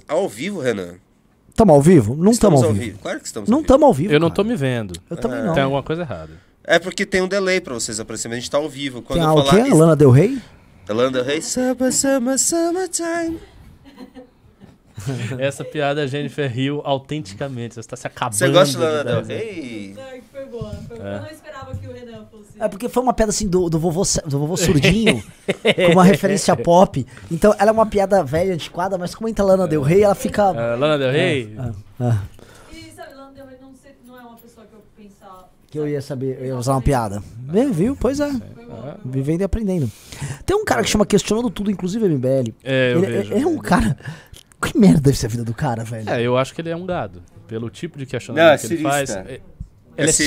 Estamos ao vivo, Renan. Estamos ao vivo? Não estamos ao, ao vivo. vivo. Claro que estamos Não ao vivo. estamos ao vivo. Eu não cara. tô me vendo. Eu também não. Tem alguma coisa errada. É porque tem um delay pra vocês aparecerem, a gente tá ao vivo. Quando Tem eu a, o falar. quê? A Lana Del Rey? Lana Del Rey. Summer, summer, summertime. Essa piada a Jennifer Hill autenticamente. Você está se acabando. Você gosta de Lana Del. Rey? Foi boa. Foi boa. Eu não esperava que o Renan fosse. É porque foi uma piada assim do, do, vovô, do vovô surdinho, com uma referência pop. Então ela é uma piada velha, antiquada, mas como entra Lana Del Rey, ela fica. Ah, Lana Del Rey? Ah, E sabe, Lana Del Rey não, sei- não é uma pessoa que eu pensava. que eu ia saber, eu ia usar uma piada. Bem, viu? Pois é. Vivendo e aprendendo. Tem um cara que chama Questionando Tudo, inclusive MBL. É, eu ele, vejo. é um cara. Que merda deve ser a vida do cara, velho? É, eu acho que ele é um gado. Pelo tipo de questionamento Não, é que ele faz. É- Ele é cirista.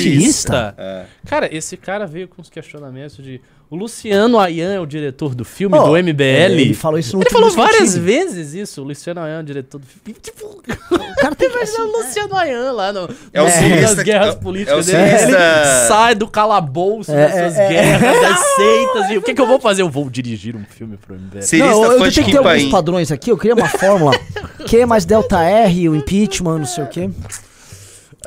cirista? É. Cara, esse cara veio com os questionamentos de. O Luciano Ayan é o diretor do filme, Oh, do MBL. Ele falou isso no Ele falou várias vezes isso. O Luciano Ayan é o diretor do filme. Tipo, O cara tem que. imagina o Luciano Ayan lá no, É o no- nas que- guerras é o- políticas é o dele. Ele sai do calabouço É, dessas é, é. guerras, das seitas. E o que, que eu vou fazer? Eu vou dirigir um filme pro MBL. Cirista Não, eu de tentei Kim ter alguns padrões aqui, eu queria uma fórmula. Q mais delta R, o impeachment, não sei o quê.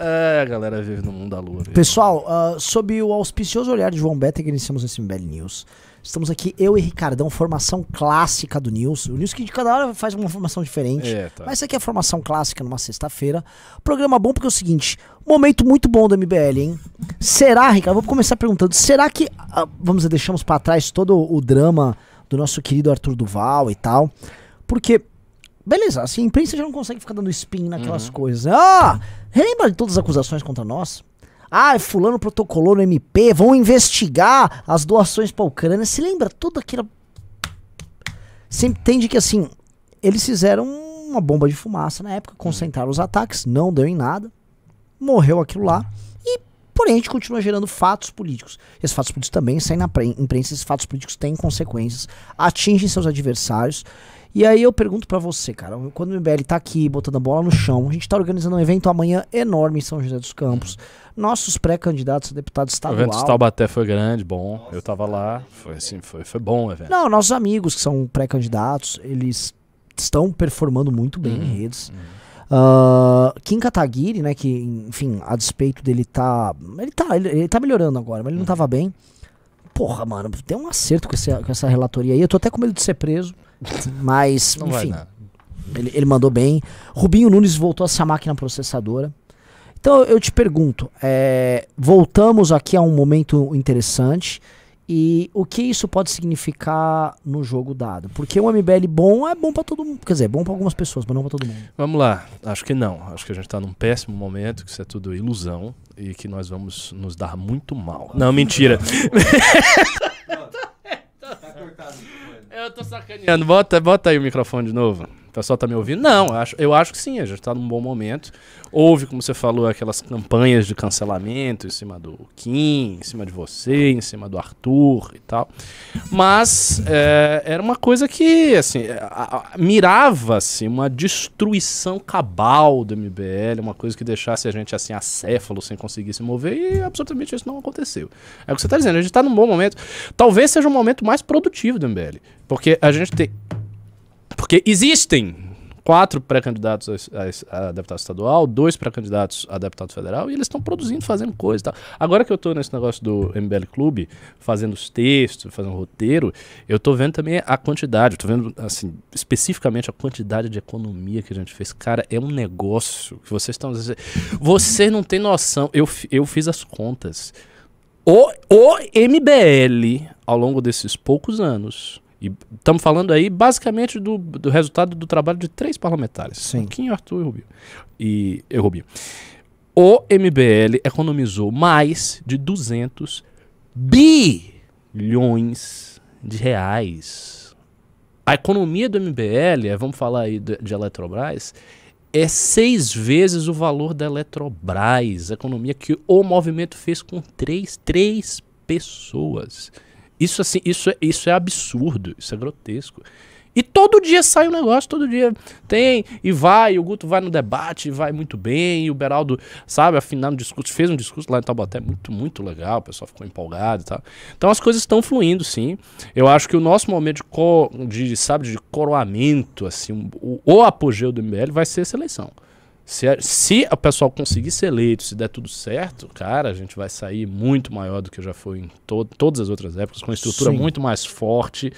É, a galera vive no mundo da lua. velho. Pessoal, ah, sob o auspicioso olhar de João Beta, que iniciamos esse MBL News. Estamos aqui, eu e Ricardão, formação clássica do News. O News que de cada hora faz uma formação diferente. É, tá. Mas isso aqui é a formação clássica numa sexta-feira. Programa bom porque é o seguinte: momento muito bom do MBL, hein? Será, Ricardo? Vou começar perguntando: será que, ah, vamos dizer, deixamos pra trás todo o drama do nosso querido Arthur Duval e tal? Porque, beleza, assim, a imprensa já não consegue ficar dando spin naquelas coisas. né? Ah, relembra de todas as acusações contra nós? Ah, fulano protocolou no MP, vão investigar as doações pra Ucrânia. Se lembra toda aquela. Você entende que assim, eles fizeram uma bomba de fumaça na época, concentraram os ataques, não deu em nada, morreu aquilo lá, e porém a gente continua gerando fatos políticos. Esses fatos políticos também saem na pre- imprensa, esses fatos políticos têm consequências, atingem seus adversários. E aí eu pergunto pra você, cara, quando o MBL tá aqui botando a bola no chão, a gente tá organizando um evento amanhã enorme em São José dos Campos. Nossos pré-candidatos a deputado O estadual. evento de Taubaté foi grande, bom. Eu tava lá. Foi assim, foi, foi bom o evento. Não, nossos amigos que são pré-candidatos, eles estão performando muito bem em redes. Ah, Kim Kataguiri, né, que, enfim, a despeito dele tá. Ele tá, ele, ele tá melhorando agora, mas ele não tava bem. Porra, mano, tem um acerto com, esse, com essa relatoria aí. Eu tô até com medo de ser preso. Mas, Não enfim, ele, ele mandou bem. Rubinho Nunes voltou a ser a máquina processadora. Então eu te pergunto, é, voltamos aqui a um momento interessante e o que isso pode significar no jogo dado? Porque um MBL bom é bom pra todo mundo, quer dizer, é bom pra algumas pessoas, mas não pra todo mundo. Vamos lá. Acho que não. Acho que a gente tá num péssimo momento, que isso é tudo ilusão e que nós vamos nos dar muito mal. Não, mentira. Eu tô sacaneando. Bota, bota aí o microfone de novo. O pessoal tá me ouvindo? Não, eu acho, eu acho que sim, a gente tá num bom momento. Houve, como você falou, aquelas campanhas de cancelamento em cima do Kim, em cima de você, em cima do Arthur e tal. Mas é, era uma coisa que, assim, a- mirava-se uma destruição cabal do MBL, uma coisa que deixasse a gente, assim, acéfalo, sem conseguir se mover, e absolutamente isso não aconteceu. É o que você tá dizendo, a gente tá num bom momento. Talvez seja o momento mais produtivo do MBL, porque a gente tem... Porque existem quatro pré-candidatos a, a deputado estadual, dois pré-candidatos a deputado federal, e eles estão produzindo, fazendo coisa e tal. Agora que eu tô nesse negócio do MBL Clube, fazendo os textos, fazendo roteiro, eu tô vendo também a quantidade, tô vendo, assim, especificamente a quantidade de economia que a gente fez. Cara, é um negócio que vocês estão... Você não tem noção, eu, eu fiz as contas. O, o MBL, ao longo desses poucos anos, e estamos falando aí basicamente do, do resultado do trabalho de três parlamentares: Sim. Kim, Arthur e Rubio. E, e Rubio. O MBL economizou mais de 200 bilhões de reais. A economia do MBL, eh, vamos falar aí de, de Eletrobras, é seis vezes o valor da Eletrobras, a economia que o movimento fez com três, três pessoas. Isso assim, isso é, isso é absurdo, isso é grotesco. E todo dia sai um negócio, todo dia tem, e vai, e o Guto vai no debate, vai muito bem, e o Beraldo, sabe, afinando discurso, fez um discurso lá em Taubaté muito, muito legal, o pessoal ficou empolgado e tal. Então as coisas estão fluindo, sim. Eu acho que o nosso momento de, co, de sabe, de coroamento, assim, o, o apogeu do MBL vai ser essa eleição. Se, a- se o pessoal conseguir ser eleito, se der tudo certo, cara, a gente vai sair muito maior do que já foi em to todas as outras épocas, com uma estrutura Sim. muito mais forte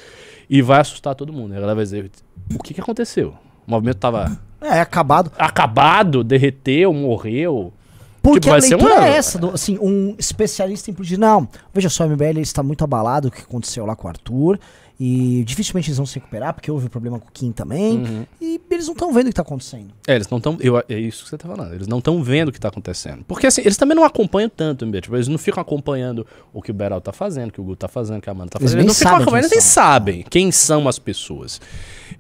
e vai assustar todo mundo. A galera vai dizer: o que, que aconteceu? O movimento tava É, acabado. acabado, derreteu, morreu. Porque Tipo, a vai ser leitura uma- é essa, do- assim, um especialista em política. Não, veja só, o MBL está muito abalado o que aconteceu lá com o Arthur. E dificilmente eles vão se recuperar, porque houve problema com o Kim também. Uhum. E eles não estão vendo o que está acontecendo. É, eles não estão. É isso que você tá falando. Eles não estão vendo o que tá acontecendo. Porque assim, eles também não acompanham tanto, MB. Tipo, eles não ficam acompanhando o que o Beral tá fazendo, o que o Guto tá fazendo, o que a Amanda tá Eles fazendo. nem Eles não ficam acompanhando, eles nem sabem quem são as pessoas.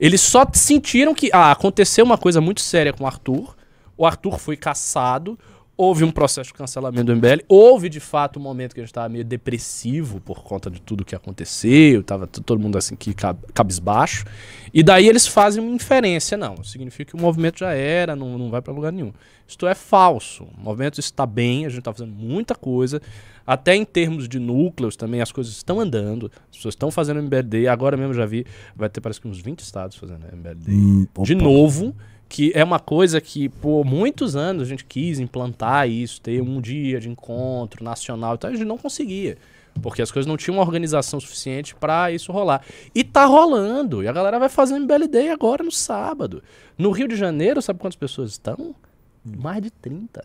Eles só sentiram que ah, aconteceu uma coisa muito séria com o Arthur. O Arthur foi caçado. Houve um processo de cancelamento do MBL. Houve, de fato, um momento que a gente estava meio depressivo por conta de tudo que aconteceu. Tava t- todo mundo assim que cab- cabisbaixo. E daí eles fazem uma inferência. Não, significa que o movimento já era, não, não vai para lugar nenhum. Isto é falso. O movimento está bem, a gente está fazendo muita coisa. Até em termos de núcleos também, as coisas estão andando. As pessoas estão fazendo MBLD. Agora mesmo já vi, vai ter parece que uns 20 estados fazendo MBLD de novo, que é uma coisa que por muitos anos a gente quis implantar isso, ter um dia de encontro nacional e tal, a gente não conseguia. Porque as coisas não tinham uma organização suficiente pra isso rolar. E tá rolando. E a galera vai fazer MBLD agora no sábado. No Rio de Janeiro, sabe quantas pessoas estão? Mais de 30.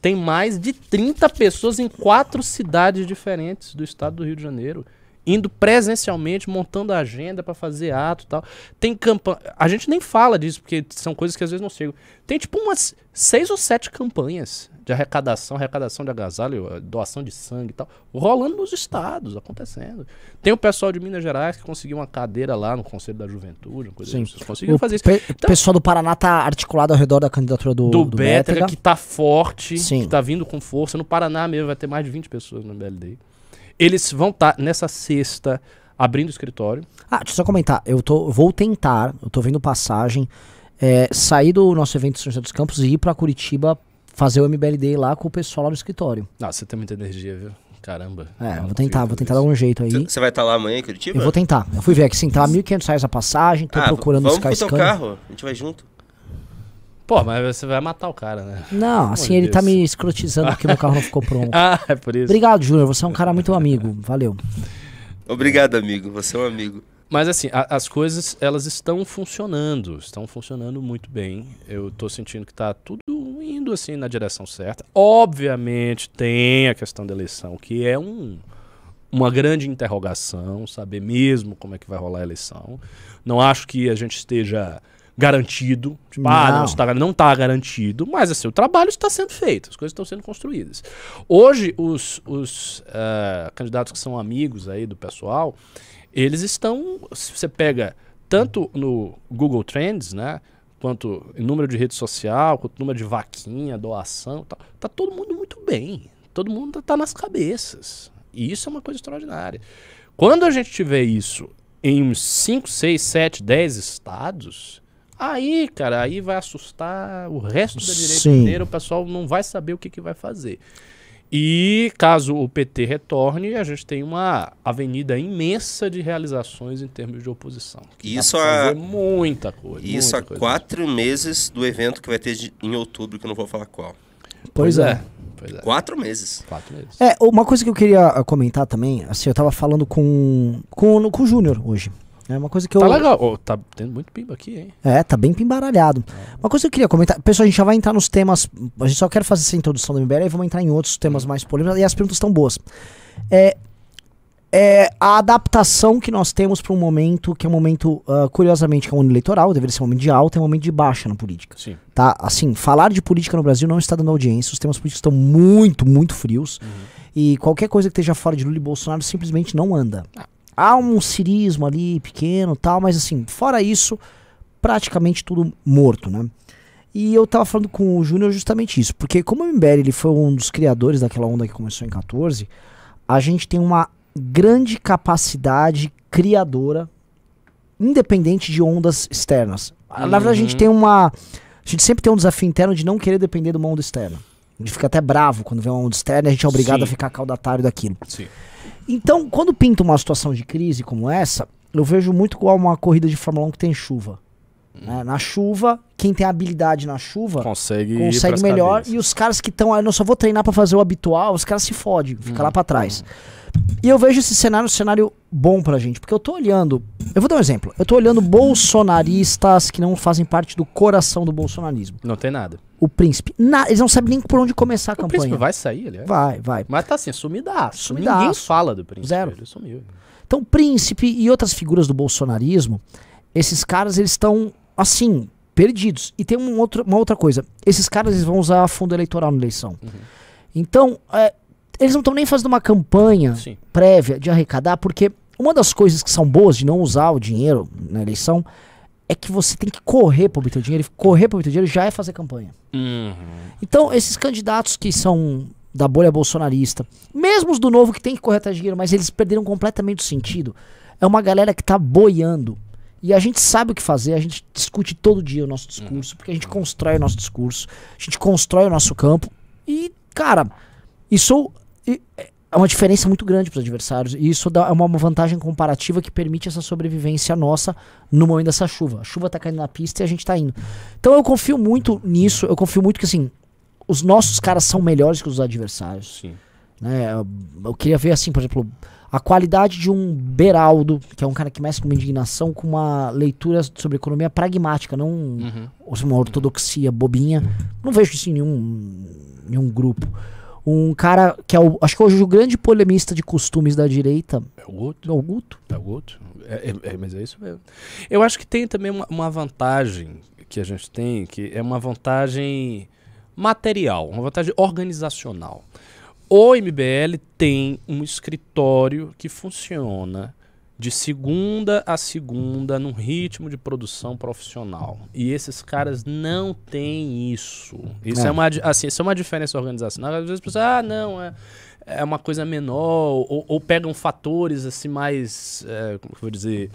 Tem mais de 30 pessoas em quatro cidades diferentes do estado do Rio de Janeiro. Indo presencialmente, montando a agenda pra fazer ato e tal. Tem campanha. A gente nem fala disso, porque são coisas que às vezes não chegam. Tem tipo umas seis ou sete campanhas de arrecadação, arrecadação de agasalho, eh, doação de sangue e tal, rolando nos estados, acontecendo. Tem o pessoal de Minas Gerais que conseguiu uma cadeira lá no Conselho da Juventude, uma coisa Sim. assim. Vocês conseguiram O fazer isso. pe- Então- pessoal do Paraná tá articulado ao redor da candidatura do, do, do Bétega, Bétega. que tá forte, Sim. que tá vindo com força. No Paraná mesmo vai ter mais de 20 pessoas no BLD. Eles vão estar nessa sexta abrindo o escritório. Ah, deixa eu só comentar. Eu tô, vou tentar, eu tô vendo passagem, é, sair do nosso evento São José dos Campos e ir pra Curitiba fazer o MBLD lá com o pessoal lá no escritório. Nossa, você tem muita energia, viu? Caramba. É, vou tentar, vou tentar dar isso. um jeito aí. Você vai estar lá amanhã em Curitiba? Eu vou tentar. Eu fui ver aqui, sim, tá 1.500 reais a passagem, tô ah, procurando vamos os pro teu Skyscanner. carro, a gente vai junto. Pô, mas você vai matar o cara, né? Não, assim, ele tá me escrotizando porque meu carro não ficou pronto. Ah, é por isso. Obrigado, Júnior, você é um cara muito amigo. Valeu. Obrigado, amigo. Você é um amigo. Mas assim, a- as coisas elas estão funcionando, estão funcionando muito bem. Eu tô sentindo que tá tudo indo assim na direção certa. Obviamente tem a questão da eleição, que é um, uma grande interrogação, saber mesmo como é que vai rolar a eleição. Não acho que a gente esteja garantido, tipo, ah, Não. não está, não tá garantido, mas assim, o trabalho está sendo feito, as coisas estão sendo construídas. Hoje, os, os eh, candidatos que são amigos aí do pessoal, eles estão. Se você pega tanto no Google Trends, né? Quanto em número de rede social, quanto número de vaquinha, doação, tá, tá todo mundo muito bem. Todo mundo tá, tá nas cabeças. E isso é uma coisa extraordinária. Quando a gente tiver isso em uns 5, 6, 7, 10 estados, aí, cara, aí vai assustar o resto da direita Sim. inteira, o pessoal não vai saber o que, que vai fazer. E caso o PT retorne, a gente tem uma avenida imensa de realizações em termos de oposição. Isso há- muita coisa. Isso há coisa. quatro meses do evento que vai ter de- em outubro, que eu não vou falar qual. Pois é. Pois é. Quatro meses. Quatro meses. É, uma coisa que eu queria comentar também, assim, eu tava falando com, com, com o Júnior hoje. É uma coisa que eu. Tá legal. Ô, tá tendo muito pimba aqui, hein? É, tá bem pimbaralhado. Uma coisa que eu queria comentar. Pessoal, a gente já vai entrar nos temas. A gente só quer fazer essa introdução do MBL e vamos entrar em outros temas mais polêmicos. E as perguntas estão boas. É, é a adaptação que nós temos para um momento que é um momento, ah, curiosamente, que é um ano eleitoral, deveria ser um momento de alta, é um momento de baixa na política. Sim. Tá? Assim, falar de política no Brasil não está dando audiência. Os temas políticos estão muito, muito frios. E qualquer coisa que esteja fora de Lula e Bolsonaro simplesmente não anda. Há um cirismo ali pequeno tal, mas assim, fora isso, praticamente tudo morto, né? E eu tava falando com o Júnior justamente isso, porque como o MBL ele foi um dos criadores daquela onda que começou em 14, a gente tem uma grande capacidade criadora independente de ondas externas. Na verdade, a gente Uhum. tem uma. A gente sempre tem um desafio interno de não querer depender de uma onda externa. A gente fica até bravo quando vem uma onda externa e a gente é obrigado Sim. a ficar caudatário daquilo. Sim. Então, quando pinta uma situação de crise como essa, eu vejo muito igual uma corrida de Fórmula 1 que tem chuva. né? Na chuva, quem tem habilidade na chuva Consegue, consegue melhor. cabeças. E os caras que estão aí, não só vou treinar pra fazer o habitual, os caras se fodem, fica lá pra trás. E eu vejo esse cenário um cenário bom pra gente, porque eu tô olhando. Eu vou dar um exemplo. Eu tô olhando bolsonaristas que não fazem parte do coração do bolsonarismo. Não tem nada. O príncipe. na- eles não sabem nem por onde começar a O campanha. príncipe vai sair, aliás. vai, vai. Mas tá assim, sumidaço. Sumidaço. Ninguém fala do príncipe. Zero. Ele sumiu. Então, príncipe e outras figuras do bolsonarismo, esses caras eles estão assim, perdidos. E tem um outro, uma outra coisa. Esses caras eles vão usar fundo eleitoral na eleição. Então, é, eles não estão nem fazendo uma campanha Sim. prévia de arrecadar, porque uma das coisas que são boas de não usar o dinheiro na eleição é que você tem que correr para obter o dinheiro. E correr para obter o dinheiro já é fazer campanha. Uhum. Então, esses candidatos que são da bolha bolsonarista, mesmo os do novo que tem que correr atrás de dinheiro, mas eles perderam completamente o sentido, é uma galera que tá boiando. E a gente sabe o que fazer, a gente discute todo dia o nosso discurso, porque a gente constrói o nosso discurso, a gente constrói o nosso campo. E, cara, isso é uma diferença muito grande para os adversários. E isso dá, é uma vantagem comparativa que permite essa sobrevivência nossa no momento dessa chuva. A chuva tá caindo na pista e a gente tá indo. Então eu confio muito nisso, eu confio muito que assim, os nossos caras são melhores que os adversários. Sim. Né? Eu, eu queria ver assim, por exemplo, a qualidade de um Beraldo, que é um cara que mexe com uma indignação, com uma leitura sobre economia pragmática, não Uhum. uma ortodoxia bobinha. Não vejo isso em nenhum, nenhum grupo. Um cara que é o, acho que hoje o grande polemista de costumes da direita É o outro. é o Guto. É o outro. É, é- é- mas é isso mesmo. Eu acho que tem também uma, uma vantagem que a gente tem, que é uma vantagem material, uma vantagem organizacional. O MBL tem um escritório que funciona de segunda a segunda num ritmo de produção profissional. E esses caras não têm isso. Isso é, É. uma, assim, isso é uma diferença organizacional. Às vezes as pessoas, ah, não, é, é uma coisa menor, ou, ou pegam fatores assim mais, é, como eu vou dizer,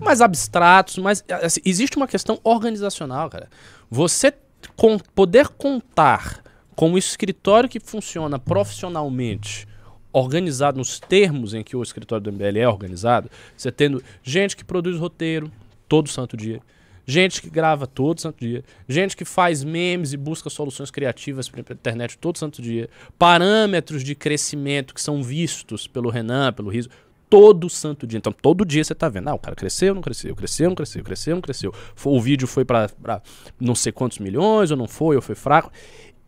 mais abstratos, mas assim, existe uma questão organizacional, cara. Você con- poder contar com um escritório que funciona profissionalmente, organizado nos termos em que o escritório do MBL é organizado, você tendo gente que produz roteiro todo santo dia, gente que grava todo santo dia, gente que faz memes e busca soluções criativas para internet todo santo dia, parâmetros de crescimento que são vistos pelo Renan, pelo Riso, todo santo dia. Então, todo dia você tá vendo, ah, o cara cresceu, não cresceu, cresceu, não cresceu, cresceu, não cresceu. O vídeo foi para não sei quantos milhões, ou não foi, ou foi fraco.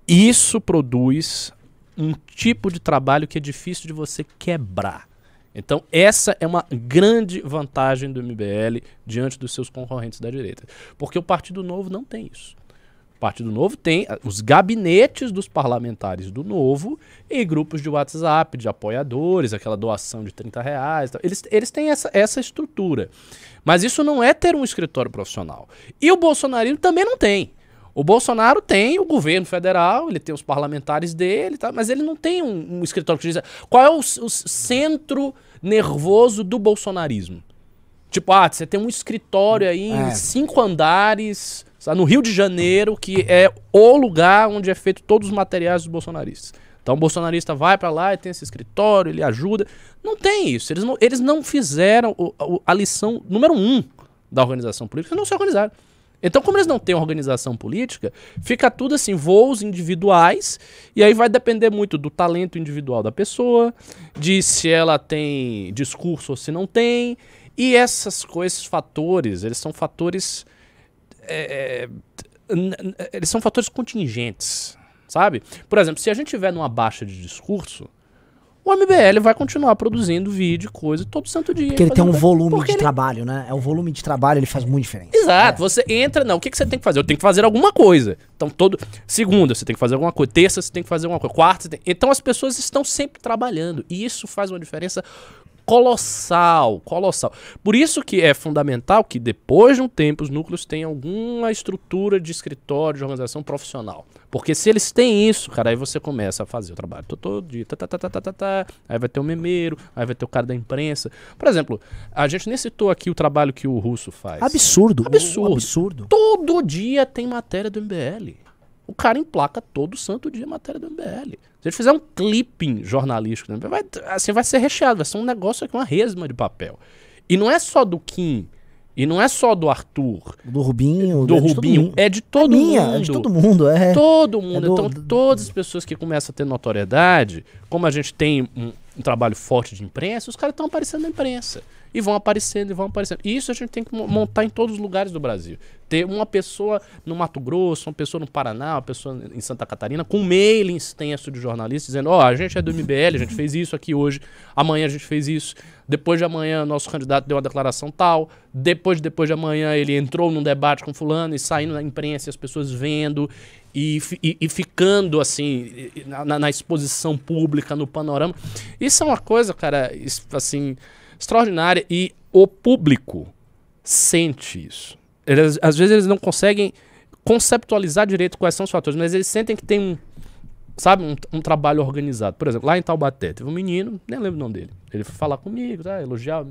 Isso produz um tipo de trabalho que é difícil de você quebrar. Então, essa é uma grande vantagem do MBL diante dos seus concorrentes da direita. Porque o Partido Novo não tem isso. O Partido Novo tem ah, os gabinetes dos parlamentares do Novo e grupos de WhatsApp, de apoiadores, aquela doação de 30 reais. Eles, eles têm essa, essa estrutura. Mas isso não é ter um escritório profissional. E o bolsonarismo também não tem. O Bolsonaro tem o governo federal, ele tem os parlamentares dele, tá? mas ele não tem um, um escritório que diz qual é o, o centro nervoso do bolsonarismo. Tipo, ah, você tem um escritório aí em É. cinco andares, sabe, no Rio de Janeiro, que é o lugar onde é feito todos os materiais dos bolsonaristas. Então o bolsonarista vai pra lá e tem esse escritório, ele ajuda. Não tem isso. Eles não, eles não fizeram o- o- a lição número um da organização política, eles não se organizaram. Então, como eles não têm organização política, fica tudo assim, voos individuais, e aí vai depender muito do talento individual da pessoa, de se ela tem discurso ou se não tem, e essas coisas, fatores, eles são fatores. é, n- eles são fatores contingentes, sabe? Por exemplo, se a gente tiver numa baixa de discurso, o MBL vai continuar produzindo vídeo, coisa, todo santo dia. Porque ele tem um fazendo- volume de ele- trabalho, né? É um volume de trabalho, ele faz muita diferença. Exato, você entra, não, o que, que você tem que fazer? Eu tenho que fazer alguma coisa. Então, todo. Segunda, você tem que fazer alguma coisa. Terça, você tem que fazer alguma coisa. Quarta, você tem... Então, as pessoas estão sempre trabalhando. E isso faz uma diferença colossal, colossal. Por isso que é fundamental que depois de um tempo os núcleos tenham alguma estrutura de escritório, de organização profissional. Porque se eles têm isso, cara, aí você começa a fazer o trabalho todo, todo dia, tá, tá, tá, tá, tá, tá, tá, aí vai ter o memeiro, aí vai ter o cara da imprensa. Por exemplo, a gente nem citou aqui o trabalho que o Russo faz. Absurdo. Absurdo. Absurdo. Todo dia tem matéria do MBL. O cara emplaca todo santo dia matéria do MBL. Se ele fizer um clipping jornalístico, MBL, vai, assim, vai ser recheado, vai ser um negócio aqui, uma resma de papel. E não é só do Kim, e não é só do Arthur, Do Rubinho. do é Rubinho, é de todo é minha, mundo. é de todo mundo, é. Todo mundo. do- então, do- todas as pessoas que começam a ter notoriedade, como a gente tem um, um trabalho forte de imprensa, os caras estão aparecendo na imprensa. E vão aparecendo, e vão aparecendo. E isso a gente tem que mo- montar em todos os lugares do Brasil. Ter uma pessoa no Mato Grosso, uma pessoa no Paraná, uma pessoa em Santa Catarina, com um mail extenso de jornalistas, dizendo: Ó, a gente é do MBL, a gente fez isso aqui hoje, amanhã a gente fez isso, depois de amanhã nosso candidato deu uma declaração tal, depois de depois de amanhã ele entrou num debate com fulano e saindo na imprensa e as pessoas vendo e, e- e ficando assim na, na- exposição pública, no panorama. Isso é uma coisa, cara, assim, extraordinária e o público sente isso. Eles- às vezes eles não conseguem conceptualizar direito quais são os fatores, mas eles sentem que tem um, sabe, um, um trabalho organizado. Por exemplo, lá em Taubaté, teve um menino, nem lembro o nome dele. Ele foi falar comigo, tá, elogiar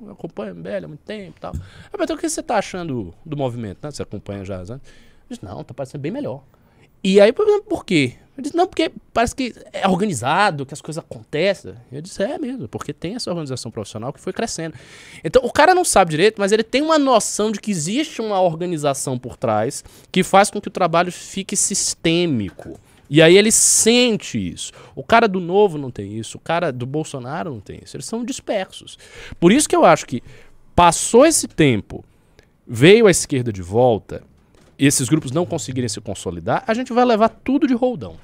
eu acompanho o MBL há muito tempo e tal. Eu perguntei, o que você tá achando do movimento, né? Você acompanha já, né? Ele disse, não, tá parecendo bem melhor. E aí, por quê? Ele disse, não, porque parece que é organizado, que as coisas acontecem. Eu disse, é mesmo, porque tem essa organização profissional que foi crescendo. Então, o cara não sabe direito, mas ele tem uma noção de que existe uma organização por trás que faz com que o trabalho fique sistêmico. E aí ele sente isso. O cara do novo não tem isso, o cara do Bolsonaro não tem isso. Eles são dispersos. Por isso que eu acho que passou esse tempo, veio a esquerda de volta, esses grupos não conseguirem se consolidar, a gente vai levar tudo de roldão.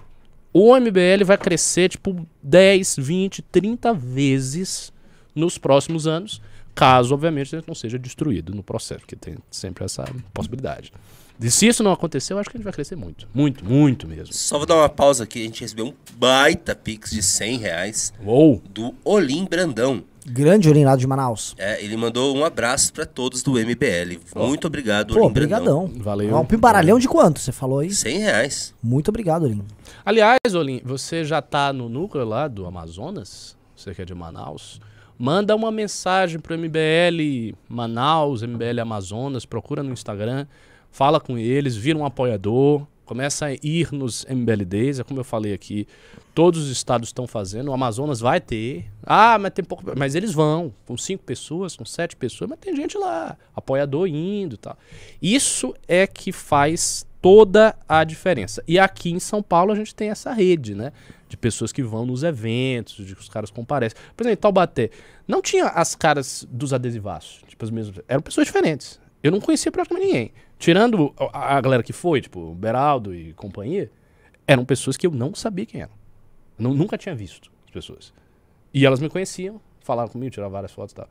O MBL vai crescer tipo 10, 20, 30 vezes nos próximos anos, caso, obviamente, ele não seja destruído no processo, porque tem sempre essa possibilidade. E se isso não acontecer, eu acho que a gente vai crescer muito. Muito, muito mesmo. Só vou dar uma pausa aqui. A gente recebeu um baita pix de 100 reais Uou! do Olim Brandão. Grande urinado de Manaus. É, ele mandou um abraço pra todos do MBL. Muito obrigado, Pô, Olim Brandão. brigadão. Valeu. É um pimbaralhão de quanto? Você falou aí? 100 reais. Muito obrigado, Olim. Aliás, Olim, você já tá no núcleo lá do Amazonas? Você que é de Manaus? Manda uma mensagem pro MBL Manaus, MBL Amazonas, procura no Instagram, fala com eles, vira um apoiador, começa a ir nos MBLDs, é como eu falei aqui, todos os estados estão fazendo, o Amazonas vai ter. Ah, mas tem pouco. Mas eles vão, com cinco pessoas, com sete pessoas, mas tem gente lá, apoiador indo e tal. Isso é que faz toda a diferença. E aqui em São Paulo a gente tem essa rede, né? De pessoas que vão nos eventos, de que os caras comparecem. Por exemplo, em Taubaté, não tinha as caras dos adesivaços, tipo as mesmas. Eram pessoas diferentes. Eu não conhecia praticamente ninguém. Tirando a, a galera que foi, tipo, Beraldo e companhia, eram pessoas que eu não sabia quem eram. Nu- nunca tinha visto as pessoas. E elas me conheciam, falavam comigo, tiravam várias fotos e tal.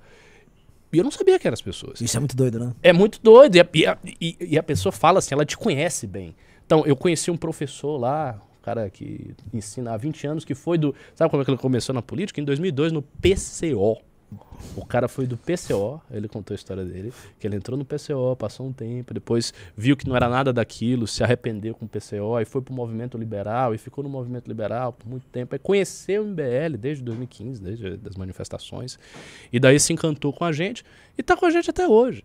E eu não sabia quem eram as pessoas. Isso é muito doido, né? É muito doido. E a, e a- e- e a pessoa fala assim, ela te conhece bem. Então, eu conheci um professor lá, um cara que ensina há 20 anos, que foi do. Sabe como é que ele começou na política? Em 2002, no PCO. O cara foi do PCO, ele contou a história dele, que ele entrou no PCO, passou um tempo, depois viu que não era nada daquilo, se arrependeu com o PCO, aí foi pro movimento liberal e ficou no movimento liberal por muito tempo. Aí conheceu o MBL desde 2015, desde as manifestações, e daí se encantou com a gente e tá com a gente até hoje.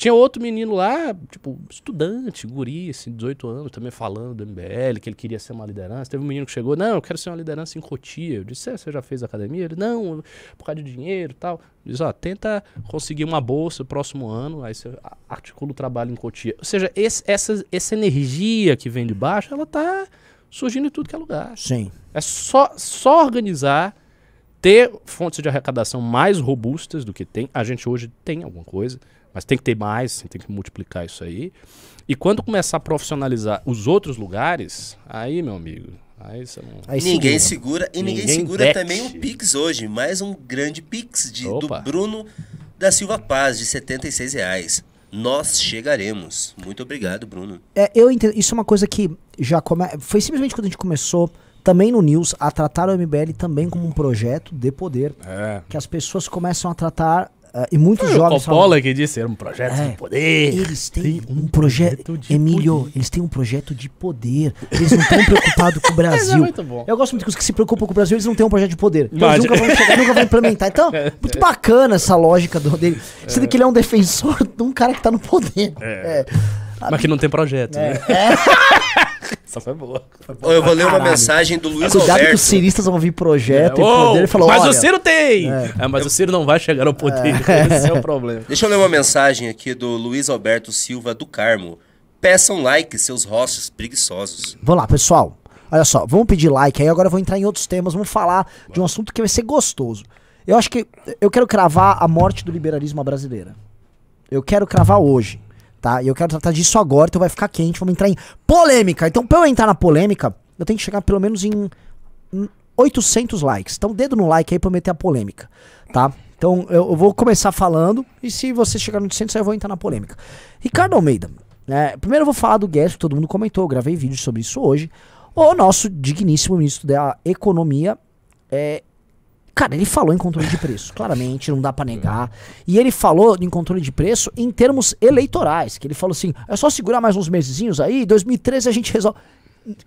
Tinha outro menino lá, tipo, estudante, guri, assim, 18 anos, também falando do MBL, que ele queria ser uma liderança. Teve um menino que chegou, não, eu quero ser uma liderança em Cotia. Eu disse, "É, você já fez academia? Ele, não, por causa de dinheiro e tal. Disse, ó, tenta conseguir uma bolsa próximo ano, aí você articula o trabalho em Cotia. Ou seja, esse- essa, essa energia que vem de baixo, ela tá surgindo em tudo que é lugar. Sim. É só, só organizar, ter fontes de arrecadação mais robustas do que tem. A gente hoje tem alguma coisa, mas tem que ter mais, tem que multiplicar isso aí. E quando começar a profissionalizar os outros lugares, aí, meu amigo, aí você não. Aí ninguém segura. segura. E ninguém, Ninguém segura dete. também um Pix hoje. Mais um grande Pix de, do. Bruno da Silva Paz, de 76 reais. Nós chegaremos. Muito obrigado, Bruno. É, eu entendo. Isso é uma coisa que já come... Foi simplesmente quando a gente começou também no News, a tratar o MBL também como um projeto de poder. É. Que as pessoas começam a tratar, ah, e muitos Foi o jovens falam, Coppola que disse era um projeto É. de poder. Eles têm um projeto. Emílio, poder. eles têm um projeto de poder. Eles não estão preocupados com o Mas é Brasil. muito bom. Eu gosto muito que os que se preocupam com o Brasil, eles não têm um projeto de poder. Então eles nunca vão chegar, nunca vão implementar. Então, muito bacana essa lógica do, dele. Sendo que ele é um defensor de um cara que tá no poder. É. Mas que não tem projeto, né? Essa foi boa. Ó, eu vou ler uma Caralho. mensagem do Luiz Cuidado que Alberto. os ciristas vão vir projeto e Ô, poder. Ele falou, mas olha, o Ciro tem! É, mas o Ciro não vai chegar ao poder. Esse é o problema. Deixa eu ler uma mensagem aqui do Luiz Alberto Silva do Carmo. Peçam like, seus hosts preguiçosos. Vamos lá, pessoal. Olha só, vamos pedir like aí. Agora eu vou entrar em outros temas. Vamos falar de um assunto que vai ser gostoso. Eu acho que eu quero cravar a morte do liberalismo à brasileira. Eu quero cravar hoje, tá? E eu quero tratar disso agora, então vai ficar quente. Vamos entrar em polêmica. Então, pra eu entrar na polêmica, eu tenho que chegar pelo menos em, em 800 likes. Então, dedo no like aí pra eu meter a polêmica, tá? Então, eu, vou começar falando e se você chegar no 800, aí eu vou entrar na polêmica. Ricardo Almeida, né? Primeiro eu vou falar do Guedes, que todo mundo comentou, eu gravei vídeo sobre isso hoje. O nosso digníssimo ministro da Economia é, Cara, ele falou em controle de preço, claramente, não dá pra negar. E ele falou em controle de preço em termos eleitorais, que ele falou assim, é só segurar mais uns mesezinhos aí, 2013 a gente resolve.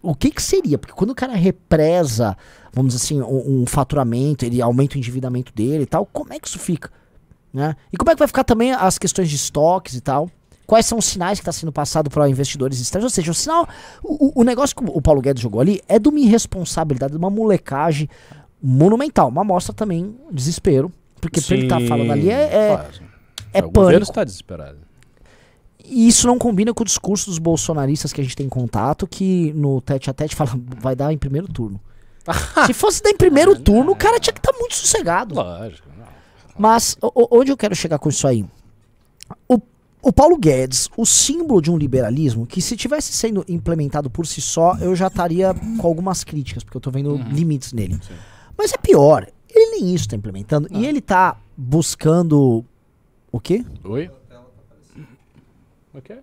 O que que seria? Porque quando o cara represa, vamos dizer assim, um, um faturamento, ele aumenta o endividamento dele e tal, como é que isso fica? Né? E como é que vai ficar também as questões de estoques e tal? Quais são os sinais que está sendo passado para investidores externos? Ou seja, o sinal, o- o negócio que o Paulo Guedes jogou ali é de uma irresponsabilidade, de uma molecagem monumental. Mas mostra também desespero. Porque o que ele tá Sim, falando ali é, é, claro. é o governo pânico. está desesperado. E isso não combina com o discurso dos bolsonaristas que a gente tem contato, que no tete a tete fala, vai dar em primeiro turno. Se fosse dar em primeiro turno, o cara tinha que estar muito sossegado. Lógico. não. Mas o- o- onde eu quero chegar com isso aí? O, o Paulo Guedes, o símbolo de um liberalismo que se tivesse sendo implementado por si só, eu já estaria com algumas críticas, porque eu tô vendo limites nele. Mas é pior, ele nem isso tá implementando. E ele tá buscando o quê? Oi? O quê?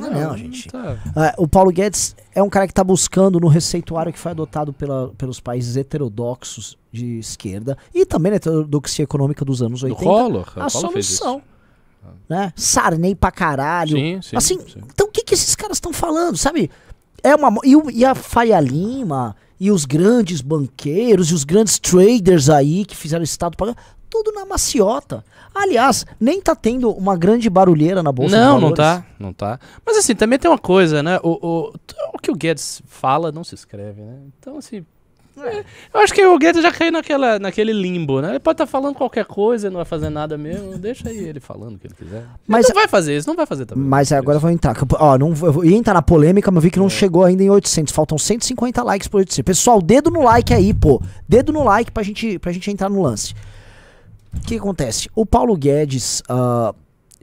Não, não, gente. Tá. Ah, o Paulo Guedes é um cara que está buscando no receituário que foi adotado pela- pelos países heterodoxos de esquerda e também na heterodoxia econômica dos anos Do 80 Collor? a o Collor isso. solução. Né? Sarney pra caralho. Sim, sim, assim, sim. então o que, que esses caras estão falando, sabe? É uma, e, e a Faria Lima e os grandes banqueiros e os grandes traders aí que fizeram Estado pagar, tudo na maciota. Aliás, nem tá tendo uma grande barulheira na Bolsa Não, não tá, não tá. Mas assim, também tem uma coisa, né? O, o, o que o Guedes fala não se escreve, né? Então, assim. É, eu acho que o Guedes já caiu naquela, naquele limbo, né? Ele pode estar falando qualquer coisa, não vai fazer nada mesmo. Deixa aí ele falando o que ele quiser. Mas- Mas não vai fazer isso, não vai fazer também. Mas agora eu vou entrar. Ó, não, eu ia entrar na polêmica, mas eu vi que É. não chegou ainda em 800. Faltam 150 likes por 800. Pessoal, dedo no like aí, pô. Dedo no like pra gente, pra gente entrar no lance. O que acontece? O Paulo Guedes ah,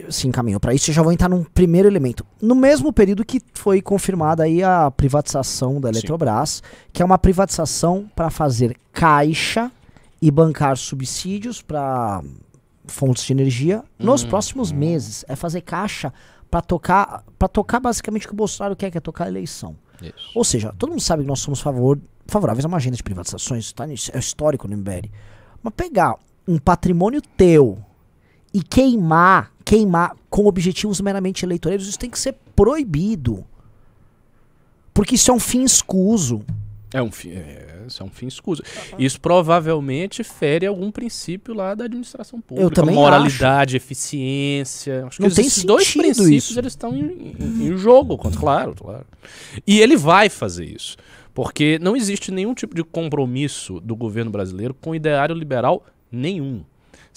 se encaminhou pra isso. Eu já vou entrar num primeiro elemento. No mesmo período que foi confirmada aí a privatização da Sim. Eletrobras, que é uma privatização para fazer caixa e bancar subsídios para fontes de energia nos Uhum. próximos meses. É fazer caixa para tocar, para tocar basicamente o que o Bolsonaro quer, que é tocar a eleição. Isso. Ou seja, todo mundo sabe que nós somos favor, favoráveis a uma agenda de privatizações, tá? É histórico no MBL. Mas pegar um patrimônio teu e queimar, queimar com objetivos meramente eleitoreiros, isso tem que ser proibido. Porque isso é um fim escuso. É um fim, é, isso é um fim escuso. Isso provavelmente fere algum princípio lá da administração pública. também moralidade, eficiência. Acho que Não tem esses dois princípios isso. eles estão em, em- em jogo, claro, claro. E ele vai fazer isso. Porque não existe nenhum tipo de compromisso do governo brasileiro com ideário liberal nenhum.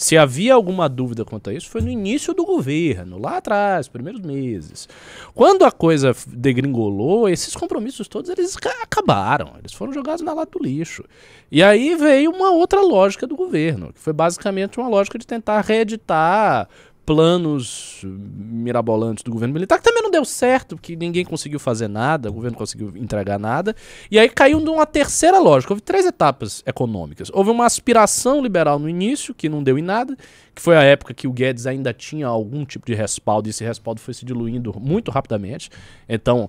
Se havia alguma dúvida quanto a isso, foi no início do governo, lá atrás, primeiros meses. Quando a coisa degringolou, esses compromissos todos eles ca- acabaram, eles foram jogados na lata do lixo. E aí veio uma outra lógica do governo, que foi basicamente uma lógica de tentar reeditar planos mirabolantes do governo militar, que também não deu certo, porque ninguém conseguiu fazer nada, o governo não conseguiu entregar nada. E aí caiu numa terceira lógica. Houve três etapas econômicas. Houve uma aspiração liberal no início, que não deu em nada, que foi a época que o Guedes ainda tinha algum tipo de respaldo, e esse respaldo foi se diluindo muito rapidamente. Então,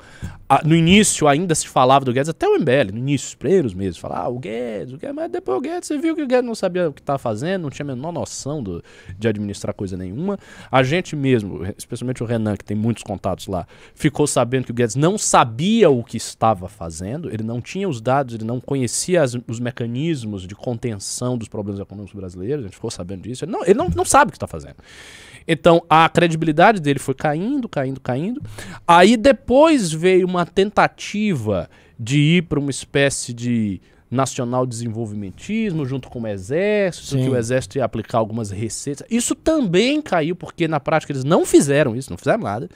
a- no início ainda se falava do Guedes, até o MBL, no início, os primeiros meses, falava, ah, o Guedes, o Guedes, mas depois o Guedes, você viu que o Guedes não sabia o que estava fazendo, não tinha a menor noção do- de administrar coisa nenhuma. A gente mesmo, especialmente o Renan, que tem muitos contatos lá, ficou sabendo que o Guedes não sabia o que estava fazendo, ele não tinha os dados, ele não conhecia as- os mecanismos de contenção dos problemas econômicos brasileiros, a gente ficou sabendo disso. Ele não, ele não, não sabe o que está fazendo. Então a credibilidade dele foi caindo, caindo, caindo. Aí depois veio uma tentativa de ir para uma espécie de nacional desenvolvimentismo junto com o exército, Sim. que o exército ia aplicar algumas receitas. Isso também caiu porque na prática eles não fizeram isso, não fizeram nada.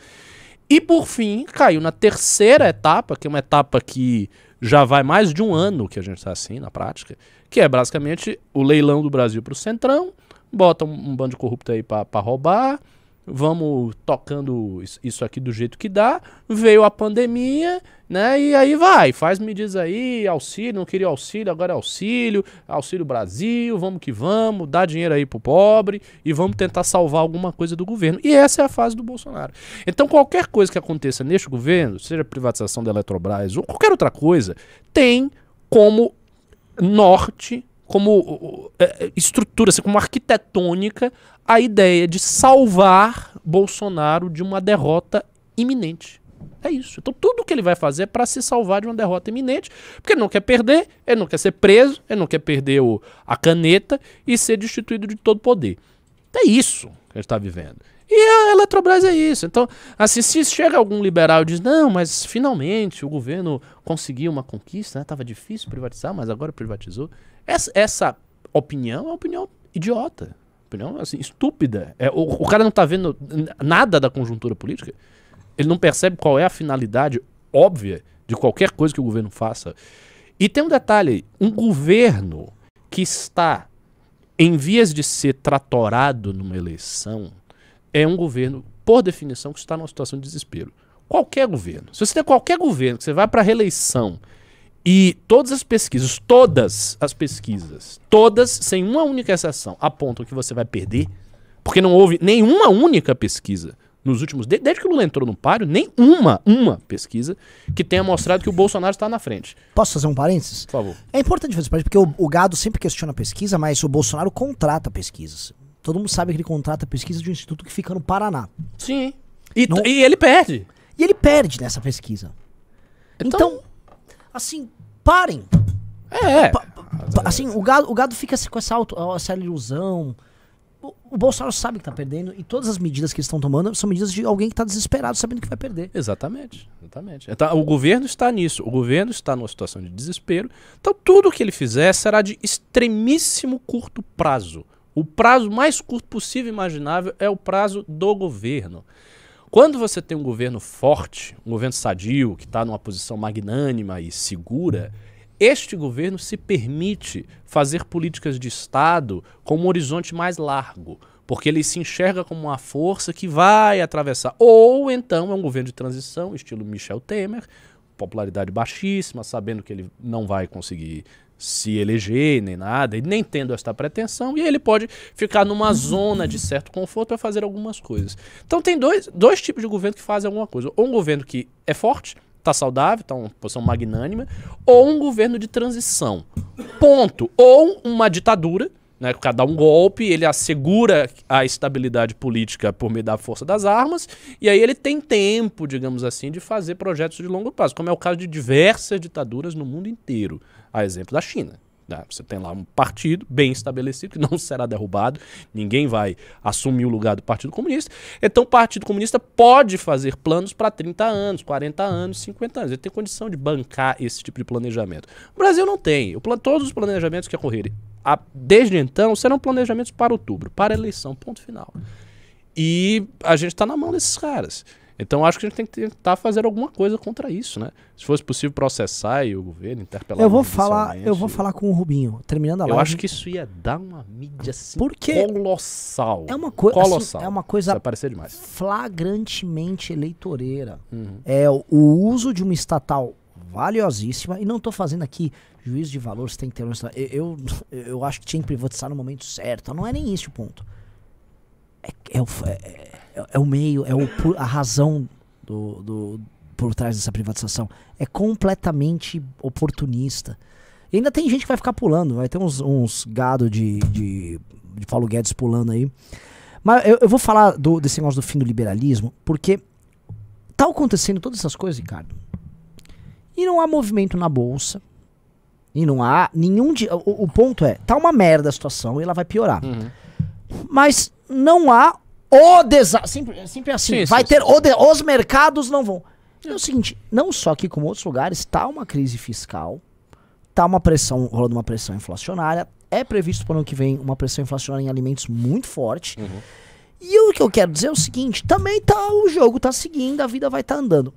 E por fim, caiu na terceira etapa, que é uma etapa que já vai mais de um ano que a gente está assim na prática, que é basicamente o leilão do Brasil para o Centrão, bota um, um bando de corrupto aí para roubar, vamos tocando is- isso aqui do jeito que dá, veio a pandemia, né, e aí vai, faz medidas aí, auxílio, não queria auxílio, agora é auxílio, auxílio Brasil, vamos que vamos, dá dinheiro aí pro pobre e vamos tentar salvar alguma coisa do governo. E essa é a fase do Bolsonaro. Então qualquer coisa que aconteça neste governo, seja privatização da Eletrobras ou qualquer outra coisa, tem como norte, como uh, eh, estrutura, assim, como arquitetônica, a ideia de salvar Bolsonaro de uma derrota iminente. É isso. Então tudo que ele vai fazer é para se salvar de uma derrota iminente, porque ele não quer perder, ele não quer ser preso, ele não quer perder o, a caneta e ser destituído de todo poder. É isso que a gente está vivendo. E a Eletrobras é isso. Então, assim, se chega algum liberal e diz, não, mas finalmente o governo conseguiu uma conquista, né? Difícil privatizar, mas agora privatizou. Essa, essa opinião é uma opinião idiota. Opinião, assim, estúpida. É, o, o cara não tá vendo nada da conjuntura política. Ele não percebe qual é a finalidade óbvia de qualquer coisa que o governo faça. E tem um detalhe. Um governo que está em vias de ser tratorado numa eleição é um governo, por definição, que está numa situação de desespero. Qualquer governo. Se você tem qualquer governo que você vai para a reeleição e todas as pesquisas, todas as pesquisas, todas, sem uma única exceção, apontam que você vai perder, porque não houve nenhuma única pesquisa nos últimos. de- Desde que o Lula entrou no páreo, nem uma, uma pesquisa que tenha mostrado que o Bolsonaro está na frente. Posso fazer um parênteses? Por favor. É importante fazer isso, porque o, o gado sempre questiona a pesquisa, mas o Bolsonaro contrata pesquisas. Todo mundo sabe que ele contrata pesquisa de um instituto que fica no Paraná. Sim. E, Não- e ele perde. E ele perde nessa pesquisa. Então- Então, assim, parem. É. Pa- pa- assim, o gado, o gado fica assim, com essa, auto, essa ilusão. O, o Bolsonaro sabe que tá perdendo e todas as medidas que eles estão tomando são medidas de alguém que tá desesperado sabendo que vai perder. Exatamente, exatamente. Então, o governo está nisso, o governo está numa situação de desespero. Então, tudo que ele fizer será de extremíssimo curto prazo. O prazo mais curto possível e imaginável é o prazo do governo. Quando você tem um governo forte, um governo sadio, que está numa posição magnânima e segura, este governo se permite fazer políticas de Estado com um horizonte mais largo, porque ele se enxerga como uma força que vai atravessar. Ou então é um governo de transição, estilo Michel Temer, popularidade baixíssima, sabendo que ele não vai conseguir se eleger nem nada, e nem tendo esta pretensão, e ele pode ficar numa zona de certo conforto para fazer algumas coisas. Então tem dois, dois tipos de governo que fazem alguma coisa. Ou um governo que é forte, está saudável, está uma posição magnânima, ou um governo de transição. Ponto. Ou uma ditadura, né, que dá um golpe, ele assegura a estabilidade política por meio da força das armas, e aí ele tem tempo, digamos assim, de fazer projetos de longo prazo, como é o caso de diversas ditaduras no mundo inteiro. A exemplo da China. né? Você tem lá um partido bem estabelecido que não será derrubado, ninguém vai assumir o lugar do Partido Comunista. Então o Partido Comunista pode fazer planos para 30 anos, 40 anos, 50 anos. Ele tem condição de bancar esse tipo de planejamento. O Brasil não tem. Todos os planejamentos que ocorrerem desde então serão planejamentos para outubro, para eleição, ponto final. E a gente está na mão desses caras. Então acho que a gente tem que tentar fazer alguma coisa contra isso, né? Se fosse possível processar e o governo interpelar. Eu vou falar, eu vou falar com o Rubinho, terminando a Eu live. acho que isso ia dar uma mídia assim Por quê? colossal. é uma coisa, assim, colossal. é uma Isso coisa flagrantemente eleitoreira. Uhum. É o, uso de uma estatal valiosíssima, e não tô fazendo aqui juízo de valor, se tem que ter estatal. Eu, eu, eu acho que tinha que privatizar no momento certo. Não é nem esse o ponto. é, é o, é, é- é o meio, é o, a razão do, do- por trás dessa privatização. É completamente oportunista. E ainda tem gente que vai ficar pulando, vai ter uns, uns gado de, de, de Paulo Guedes pulando aí. Mas eu, eu vou falar do, desse negócio do fim do liberalismo, porque tá acontecendo todas essas coisas, Ricardo. E não há movimento na bolsa. E não há nenhum. di- O, o ponto é, tá uma merda a situação e ela vai piorar. Uhum. Mas não há o desastre. Sempre, sempre assim. Sim, vai sim, ter o de- os mercados não vão. É o seguinte, não só aqui como outros lugares, tá uma crise fiscal, tá uma pressão, rolando uma pressão inflacionária. É previsto para o ano que vem uma pressão inflacionária em alimentos muito forte. Uhum. E o que eu quero dizer é o seguinte, também tá o jogo tá seguindo, a vida vai estar andando.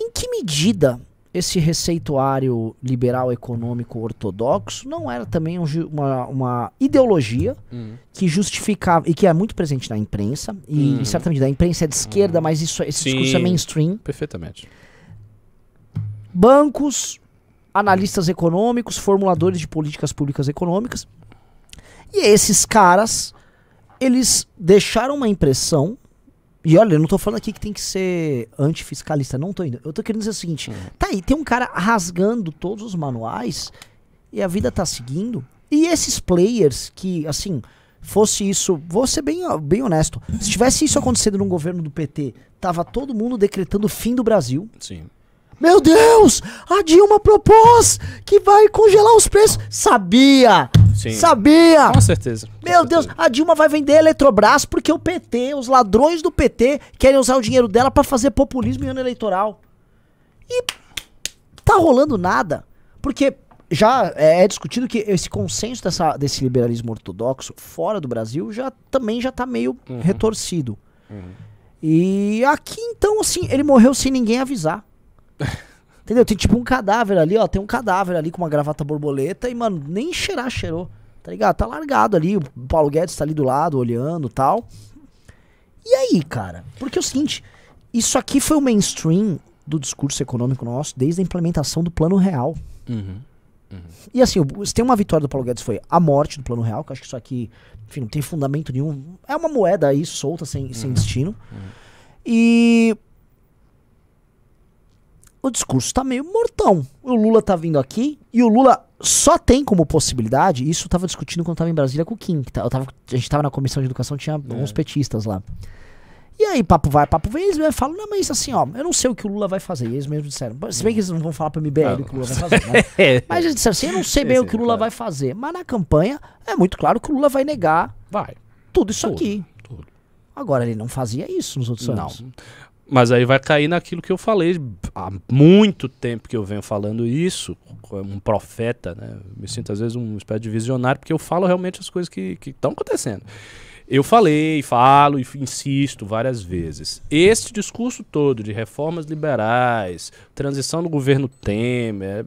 Em que medida esse receituário liberal econômico ortodoxo não era também um uma, uma ideologia Uhum. que justificava e que é muito presente na imprensa e Uhum. em certa medida a imprensa é de esquerda, mas isso, esse discurso é Sim. mainstream. Perfeitamente. Bancos, analistas econômicos, formuladores de políticas públicas econômicas. E esses caras, eles deixaram uma impressão. E olha, eu não tô falando aqui que tem que ser antifiscalista, não tô indo. Eu tô querendo dizer o seguinte: tá aí, tem um cara rasgando todos os manuais e a vida tá seguindo. E esses players que, assim, fosse isso, vou ser bem, bem honesto, se tivesse isso acontecendo num governo do PT, tava todo mundo decretando o fim do Brasil. Sim. Meu Deus! A Dilma propôs que vai congelar os preços. Sabia! Sim. Sabia! Com certeza. com Meu Deus, certeza. a Dilma vai vender a Eletrobras porque o PT, os ladrões do PT, querem usar o dinheiro dela pra fazer populismo em ano eleitoral. E tá rolando nada. Porque já é, é discutido que esse consenso dessa, desse liberalismo ortodoxo fora do Brasil já também já tá meio retorcido. E aqui, então, assim, ele morreu sem ninguém avisar. Entendeu? Tem tipo um cadáver ali, ó. Tem um cadáver ali com uma gravata borboleta e, mano, nem cheirar cheirou. Tá ligado? Tá largado ali. O Paulo Guedes tá ali do lado, olhando e tal. E aí, cara? Porque é o seguinte: isso aqui foi o mainstream do discurso econômico nosso desde a implementação do Plano Real. Uhum. E assim, se tem uma vitória do Paulo Guedes foi a morte do Plano Real, que eu acho que isso aqui, enfim, não tem fundamento nenhum. É uma moeda aí solta, sem, sem destino. E. O discurso tá meio mortão. O Lula tá vindo aqui e o Lula só tem como possibilidade. Isso eu tava discutindo quando eu tava em Brasília com o Kim. Tá- eu tava, a gente tava na comissão de educação, tinha uns petistas lá. E aí, papo vai, papo vem, eles mesmo falam, não, mas assim, ó, eu não sei o que o Lula vai fazer. E eles mesmos disseram. Se bem que eles não vão falar pro MBL o que o Lula vai fazer, né? É. Mas eles disseram assim, eu não sei bem o que o Lula claro. vai fazer. Mas na campanha é muito claro que o Lula vai negar Vai. tudo isso Tudo, aqui. tudo. Agora, ele não fazia isso nos outros Não. anos. Mas aí vai cair naquilo que eu falei há muito tempo que eu venho falando isso, como um profeta, né? Me sinto às vezes um espécie de visionário, porque eu falo realmente as coisas que estão acontecendo. Eu falei, falo e insisto várias vezes. Este discurso todo de reformas liberais, transição do governo Temer,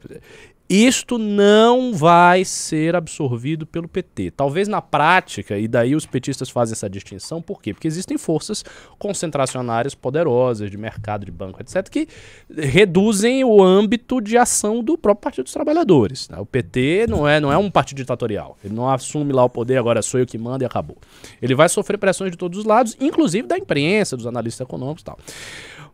isto não vai ser absorvido pelo PT. Talvez na prática, e daí os petistas fazem essa distinção, por quê? Porque existem forças concentracionárias poderosas de mercado, de banco, etc., que reduzem o âmbito de ação do próprio Partido dos Trabalhadores. né? O PT não é, não é um partido ditatorial. Ele não assume lá o poder, agora sou eu que mando e acabou. Ele vai sofrer pressões de todos os lados, inclusive da imprensa, dos analistas econômicos e tal.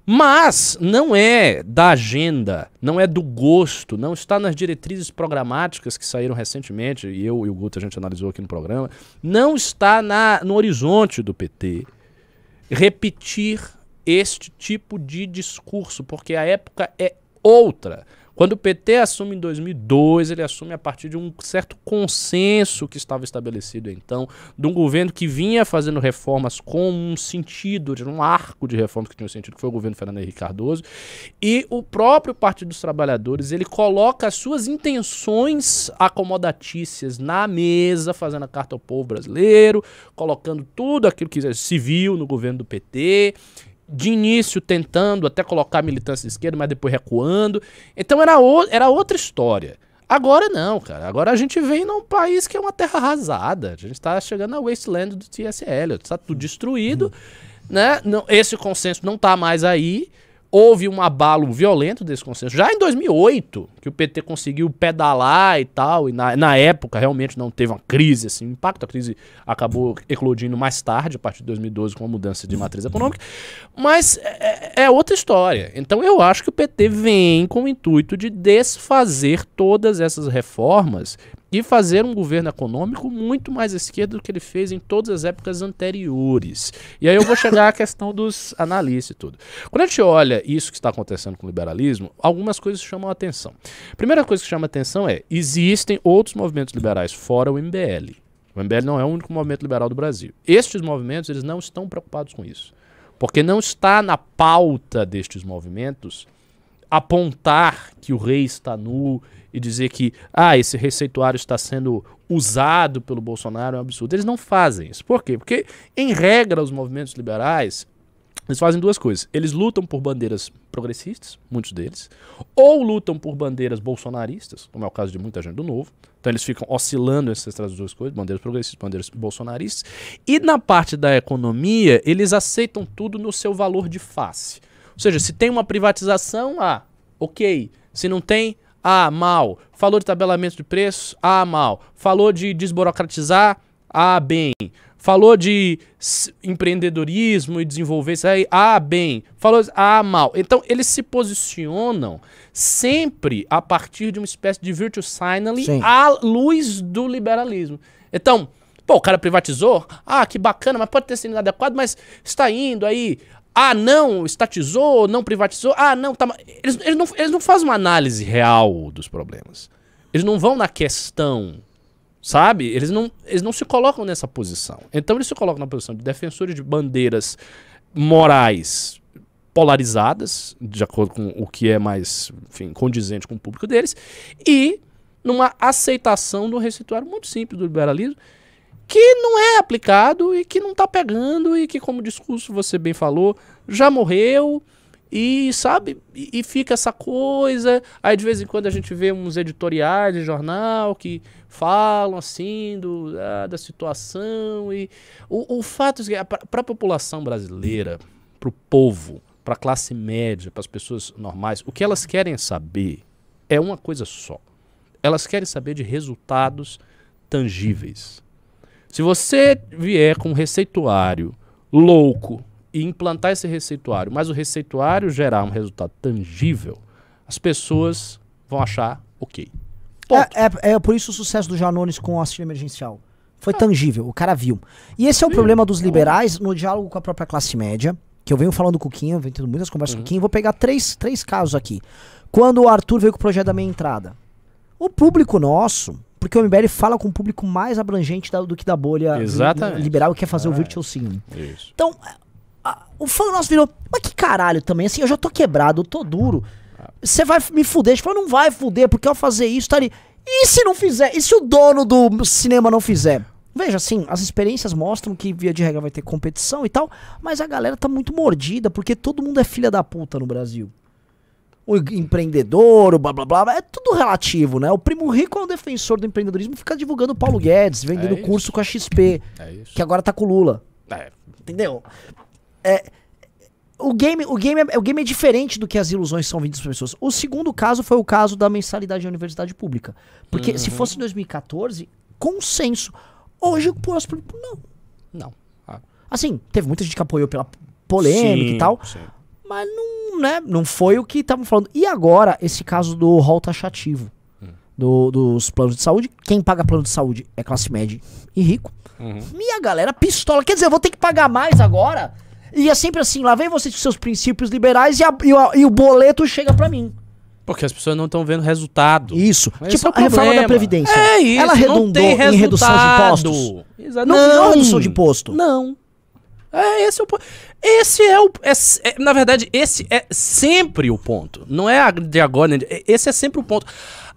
Mas não é da agenda, não é do gosto, não está nas diretrizes programáticas que saíram recentemente, e eu e o Guto a gente analisou aqui no programa, não está na, no horizonte do PT repetir este tipo de discurso, porque a época é outra. Quando o PT assume em 2002, ele assume a partir de um certo consenso que estava estabelecido então, de um governo que vinha fazendo reformas com um sentido, de um arco de reformas que tinha um sentido, que foi o governo Fernando Henrique Cardoso, e o próprio Partido dos Trabalhadores, ele coloca as suas intenções acomodatícias na mesa, fazendo a carta ao povo brasileiro, colocando tudo aquilo que se viu no governo do PT, de início tentando até colocar a militância de esquerda, mas depois recuando. Então era, o- era outra história. Agora não, cara. Agora a gente vem num país que é uma terra arrasada. A gente está chegando na wasteland do T.S. Eliot. Está tudo destruído. Né? Não, esse consenso não está mais aí. Houve um abalo violento desse consenso. Já em 2008, que o PT conseguiu pedalar e tal, e na, na época realmente não teve uma crise, assim, um impacto. A crise acabou eclodindo mais tarde, a partir de 2012, com a mudança de matriz econômica. Mas é, é outra história. Então eu acho que o PT vem com o intuito de desfazer todas essas reformas e fazer um governo econômico muito mais esquerdo do que ele fez em todas as épocas anteriores. E aí eu vou chegar à questão dos analistas e tudo. Quando a gente olha isso que está acontecendo com o liberalismo, algumas coisas chamam a atenção. Primeira coisa que chama a atenção é, existem outros movimentos liberais fora o MBL. O MBL não é o único movimento liberal do Brasil. Estes movimentos, eles não estão preocupados com isso. Porque não está na pauta destes movimentos apontar que o rei está nu e dizer que ah, esse receituário está sendo usado pelo Bolsonaro é um absurdo. Eles não fazem isso. Por quê? Porque, em regra, os movimentos liberais eles fazem duas coisas. Eles lutam por bandeiras progressistas, muitos deles, ou lutam por bandeiras bolsonaristas, como é o caso de muita gente do Novo. Então eles ficam oscilando essas duas coisas, bandeiras progressistas, bandeiras bolsonaristas. E na parte da economia, eles aceitam tudo no seu valor de face. Ou seja, se tem uma privatização, ah, ok. Se não tem, ah, mal. Falou de tabelamento de preços? Ah, mal. Falou de desburocratizar? Ah, bem. Falou de empreendedorismo e desenvolver isso aí? Ah, bem. Falou, ah, mal. Então, eles se posicionam sempre a partir de uma espécie de virtue signaling Sim. à luz do liberalismo. Então, pô, o cara privatizou? Ah, que bacana, mas pode ter sido inadequado, mas está indo aí. Ah, não, estatizou, não privatizou. Ah, não, tá. Eles, eles, não, eles não fazem uma análise real dos problemas. Eles não vão na questão, sabe? Eles não, eles não se colocam nessa posição. Então eles se colocam na posição de defensores de bandeiras morais polarizadas, de acordo com o que é mais, enfim, condizente com o público deles, e numa aceitação do receituário muito simples do liberalismo, que não é aplicado e que não está pegando e que, como discurso você bem falou, já morreu e sabe e, fica essa coisa. Aí de vez em quando a gente vê uns editoriais de jornal que falam assim do, ah, da situação e o, o fato é que para a população brasileira, para o povo, para a classe média, para as pessoas normais, o que elas querem saber é uma coisa só. Elas querem saber de resultados tangíveis. Se você vier com um receituário louco e implantar esse receituário, mas o receituário gerar um resultado tangível, as pessoas vão achar ok. É, é, é, por isso o sucesso do Janones com o auxílio emergencial. Foi ah. tangível, o cara viu. E esse é o Sim. problema dos liberais no diálogo com a própria classe média, que eu venho falando com o Quinho, venho tendo muitas conversas uhum. com o Quinho, vou pegar três, três casos aqui. Quando o Arthur veio com o projeto da meia entrada. O público nosso, porque o MBL fala com um público mais abrangente da, do que da bolha Exatamente. liberal que quer fazer é. o virtual signaling. Isso. Então, a, o fã nosso virou, mas que caralho também, assim, eu já tô quebrado, eu tô duro. Você vai me fuder? A gente falou, não vai fuder, porque ao fazer isso, tá ali. E se não fizer? E se o dono do cinema não fizer? Veja, assim, as experiências mostram que via de regra vai ter competição e tal, mas a galera tá muito mordida, porque todo mundo é filha da puta no Brasil o empreendedor, o blá blá blá, é tudo relativo, né? O primo rico é um defensor do empreendedorismo, fica divulgando o Paulo Guedes, vendendo é curso com a XP, é que agora tá com o Lula. É. Entendeu? É, o game, o, game é, o game é diferente do que as ilusões são vindas para pessoas. O segundo caso foi o caso da mensalidade da universidade pública. Porque uhum. se fosse em 2014, consenso. Hoje o público, não. Não. Ah. Assim, teve muita gente que apoiou pela polêmica sim, e tal. Sim. Mas não né, não foi o que estavam falando. E agora, esse caso do rol taxativo hum. do, dos planos de saúde. Quem paga plano de saúde é classe média e rico. Uhum. E a galera pistola. Quer dizer, eu vou ter que pagar mais agora? E é sempre assim, lá vem você com seus princípios liberais e, a, e, a, e o boleto chega para mim. Porque as pessoas não estão vendo resultado. Isso. Mas tipo, é a reforma da Previdência. É isso. Ela redundou em redução de impostos? Exato. Não, não, não redução de imposto. Não. É, esse é o ponto. Esse é o. É, é, na verdade, esse é sempre o ponto. Não é de agora. Esse é sempre o ponto.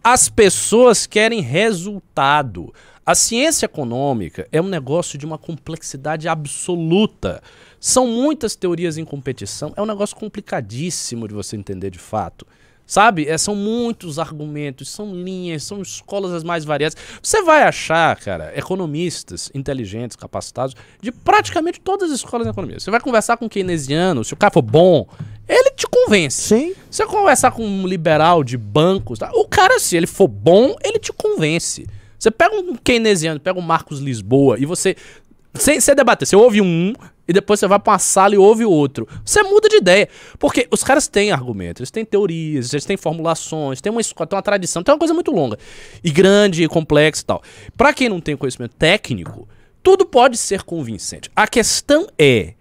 As pessoas querem resultado. A ciência econômica é um negócio de uma complexidade absoluta. São muitas teorias em competição. É um negócio complicadíssimo de você entender de fato. Sabe? É, são muitos argumentos, são linhas, são escolas as mais variadas. Você vai achar, cara, economistas inteligentes, capacitados, de praticamente todas as escolas de economia. Você vai conversar com um keynesiano, se o cara for bom, ele te convence. Sim. Se você conversar com um liberal de bancos, tá? o cara, se ele for bom, ele te convence. Você pega um keynesiano, pega um Marcos Lisboa e você. Sem, sem debater, você ouve um e depois você vai pra uma sala e ouve o outro. Você muda de ideia. Porque os caras têm argumentos, eles têm teorias, eles têm formulações, tem uma tem uma tradição, tem uma coisa muito longa. E grande, e complexa e tal. Pra quem não tem conhecimento técnico, tudo pode ser convincente. A questão é.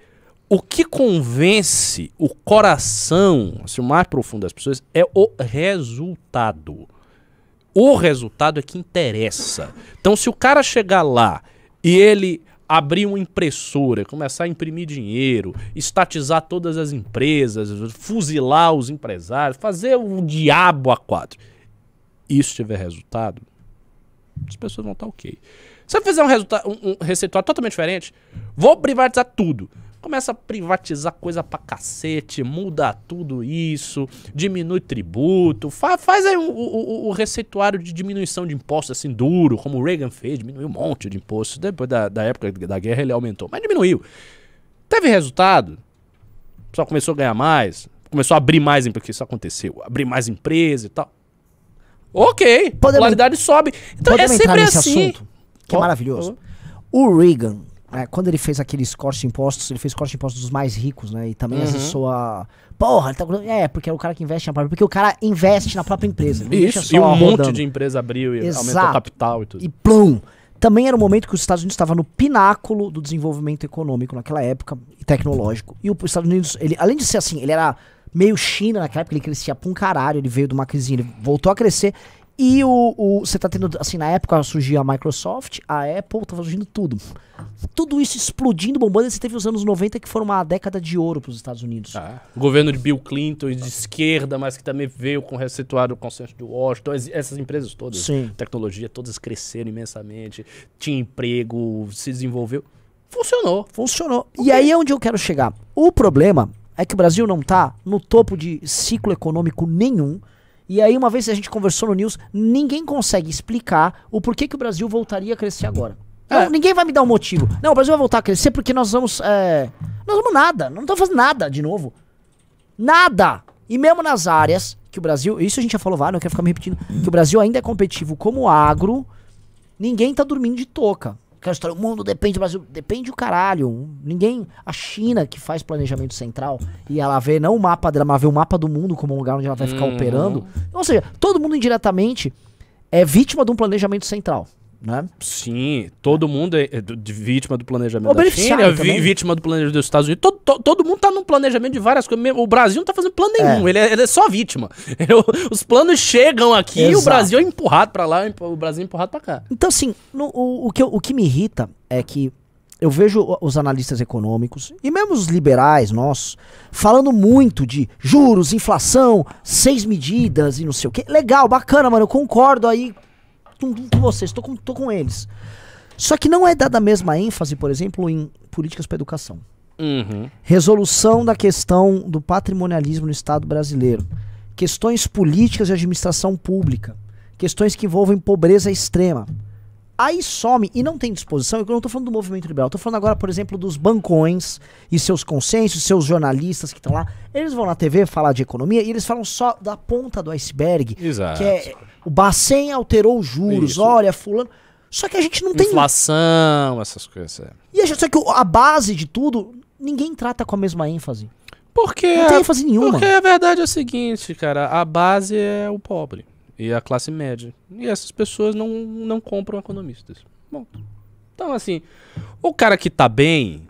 O que convence o coração, assim, o mais profundo das pessoas, é o resultado. O resultado é que interessa. Então, se o cara chegar lá e ele abrir uma impressora, começar a imprimir dinheiro, estatizar todas as empresas, fuzilar os empresários, fazer o diabo a quatro, isso tiver resultado, as pessoas vão estar ok. Se eu fizer um, um, um receituário totalmente diferente, vou privatizar tudo. Começa a privatizar coisa pra cacete, muda tudo isso, diminui tributo, fa faz aí o, o, o, receituário de diminuição de impostos assim duro, como o Reagan fez, diminuiu um monte de impostos. Depois da, da época da guerra ele aumentou, mas diminuiu. Teve resultado, o pessoal começou a ganhar mais, começou a abrir mais, porque isso aconteceu, abrir mais empresa e tal. Ok, Podemos- popularidade sobe. Então é Podemos entrar sempre assim. assunto, que é Ó, maravilhoso. O Reagan, né, quando ele fez aqueles cortes de impostos, ele fez corte de impostos dos mais ricos, né? E também Uhum. acessou a. Porra, ele tá... é, porque é o cara que investe na própria. Porque o cara investe na própria empresa. Isso, e um monte rodando. de empresa abriu e aumentou Exato. o capital e tudo. E plum! Também era o momento que os Estados Unidos estava no pináculo do desenvolvimento econômico naquela época e tecnológico. E os Estados Unidos, ele, além de ser assim, ele era meio China naquela época, ele crescia pra um caralho, ele veio de uma crise, ele voltou a crescer. E o, o- você tá tendo, assim, na época surgia a Microsoft, a Apple, tava surgindo tudo. Tudo isso explodindo, bombando, e você teve os anos 90 que foram uma década de ouro pros Estados Unidos. Ah, o governo de Bill Clinton de esquerda, mas que também veio com o receituário do consenso de Washington. es- Essas empresas todas, Sim. tecnologia, todas cresceram imensamente, tinha emprego, se desenvolveu. Funcionou. Funcionou. E aí é onde eu quero chegar. O problema é que o Brasil não tá no topo de ciclo econômico nenhum. E aí, uma vez a gente conversou no News, ninguém consegue explicar o porquê que o Brasil voltaria a crescer agora. Não, É. ninguém vai me dar um motivo. Não, o Brasil vai voltar a crescer porque nós vamos. É... Nós vamos nada. Não estamos fazendo nada de novo. Nada! E mesmo nas áreas que o Brasil. Isso a gente já falou vários, não quero ficar me repetindo. Que o Brasil ainda é competitivo como agro. Ninguém tá dormindo de história, o mundo depende do Brasil. Depende o caralho. Ninguém. A China que faz planejamento central e ela vê não o mapa dela, mas vê o mapa do mundo como um lugar onde ela vai ficar Uhum. operando. Ou seja, todo mundo indiretamente é vítima de um planejamento central. Né? Sim, todo mundo é é do- de vítima do planejamento O da China, é vi- vítima do planejamento dos Estados Unidos. Todo, to- todo mundo tá no planejamento de várias coisas. O Brasil não tá fazendo plano nenhum, ele, é, ele é só vítima. Os planos chegam aqui e o Exato. Brasil é empurrado pra lá, o Brasil é empurrado pra cá. Então, assim, no- o, o, que, o que me irrita é que eu vejo os analistas econômicos e mesmo os liberais nossos falando muito de juros, inflação, seis medidas e não sei o que. Legal, bacana, mano, eu concordo aí com, com vocês, tô com, tô com eles. Só que não é dada a mesma ênfase, por exemplo, em políticas para educação. Uhum. Resolução da questão do patrimonialismo no Estado brasileiro. Questões políticas de administração pública. Questões que envolvem pobreza extrema. Aí some e não tem disposição. Eu não estou falando do movimento liberal. Estou falando agora, por exemplo, dos bancões e seus consensos, seus jornalistas que estão lá. Eles vão na TV falar de economia e eles falam só da ponta do iceberg. Exato. Que é o Bacen alterou os juros. Isso. Olha, fulano. Só que a gente não tem Inflação, essas coisas. é. e a gente, só que a base de tudo, ninguém trata com a mesma ênfase. Porque, Não tem ênfase nenhuma. porque a verdade é o seguinte, cara, a base é o pobre e a classe média. E essas pessoas não, não compram economistas. Bom, então assim, o cara que tá bem,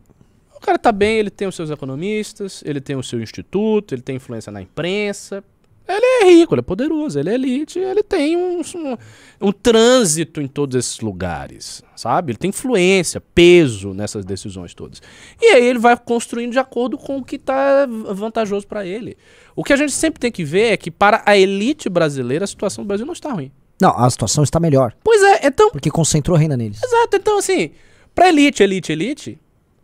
o cara tá bem, ele tem os seus economistas, ele tem o seu instituto, ele tem influência na imprensa, ele é rico, ele é poderoso, ele é elite, ele tem um, um, um trânsito em todos esses lugares, sabe? Ele tem influência, peso nessas decisões todas. E aí ele vai construindo de acordo com o que tá vantajoso para ele. O que a gente sempre tem que ver é que para a elite brasileira a situação do Brasil não está ruim. Não, a situação está melhor. Pois é, então, Porque concentrou renda neles. exato, então assim, para elite, elite, elite,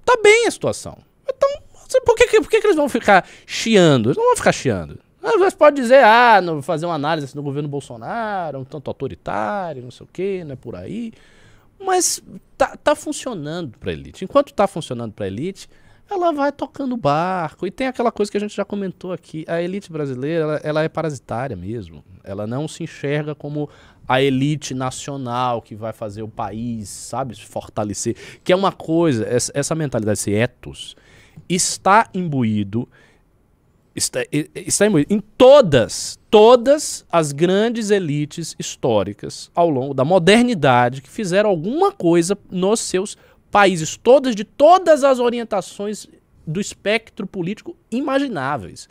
tá bem a situação. Então, assim, por que, que- por que, que eles vão ficar chiando? Eles não vão ficar chiando. Às vezes pode dizer, ah, não, fazer uma análise do governo Bolsonaro, um tanto autoritário, não sei o quê, não é por aí. Mas tá, tá funcionando pra elite. Enquanto tá funcionando pra elite, ela vai tocando barco. E tem aquela coisa que a gente já comentou aqui. A elite brasileira, ela, ela é parasitária mesmo. Ela não se enxerga como a elite nacional que vai fazer o país, sabe, se fortalecer. Que é uma coisa, essa, essa mentalidade, esse ethos, está imbuído está, está imbuído em todas, todas as grandes elites históricas ao longo da modernidade que fizeram alguma coisa nos seus países, todas de todas as orientações do espectro político imagináveis.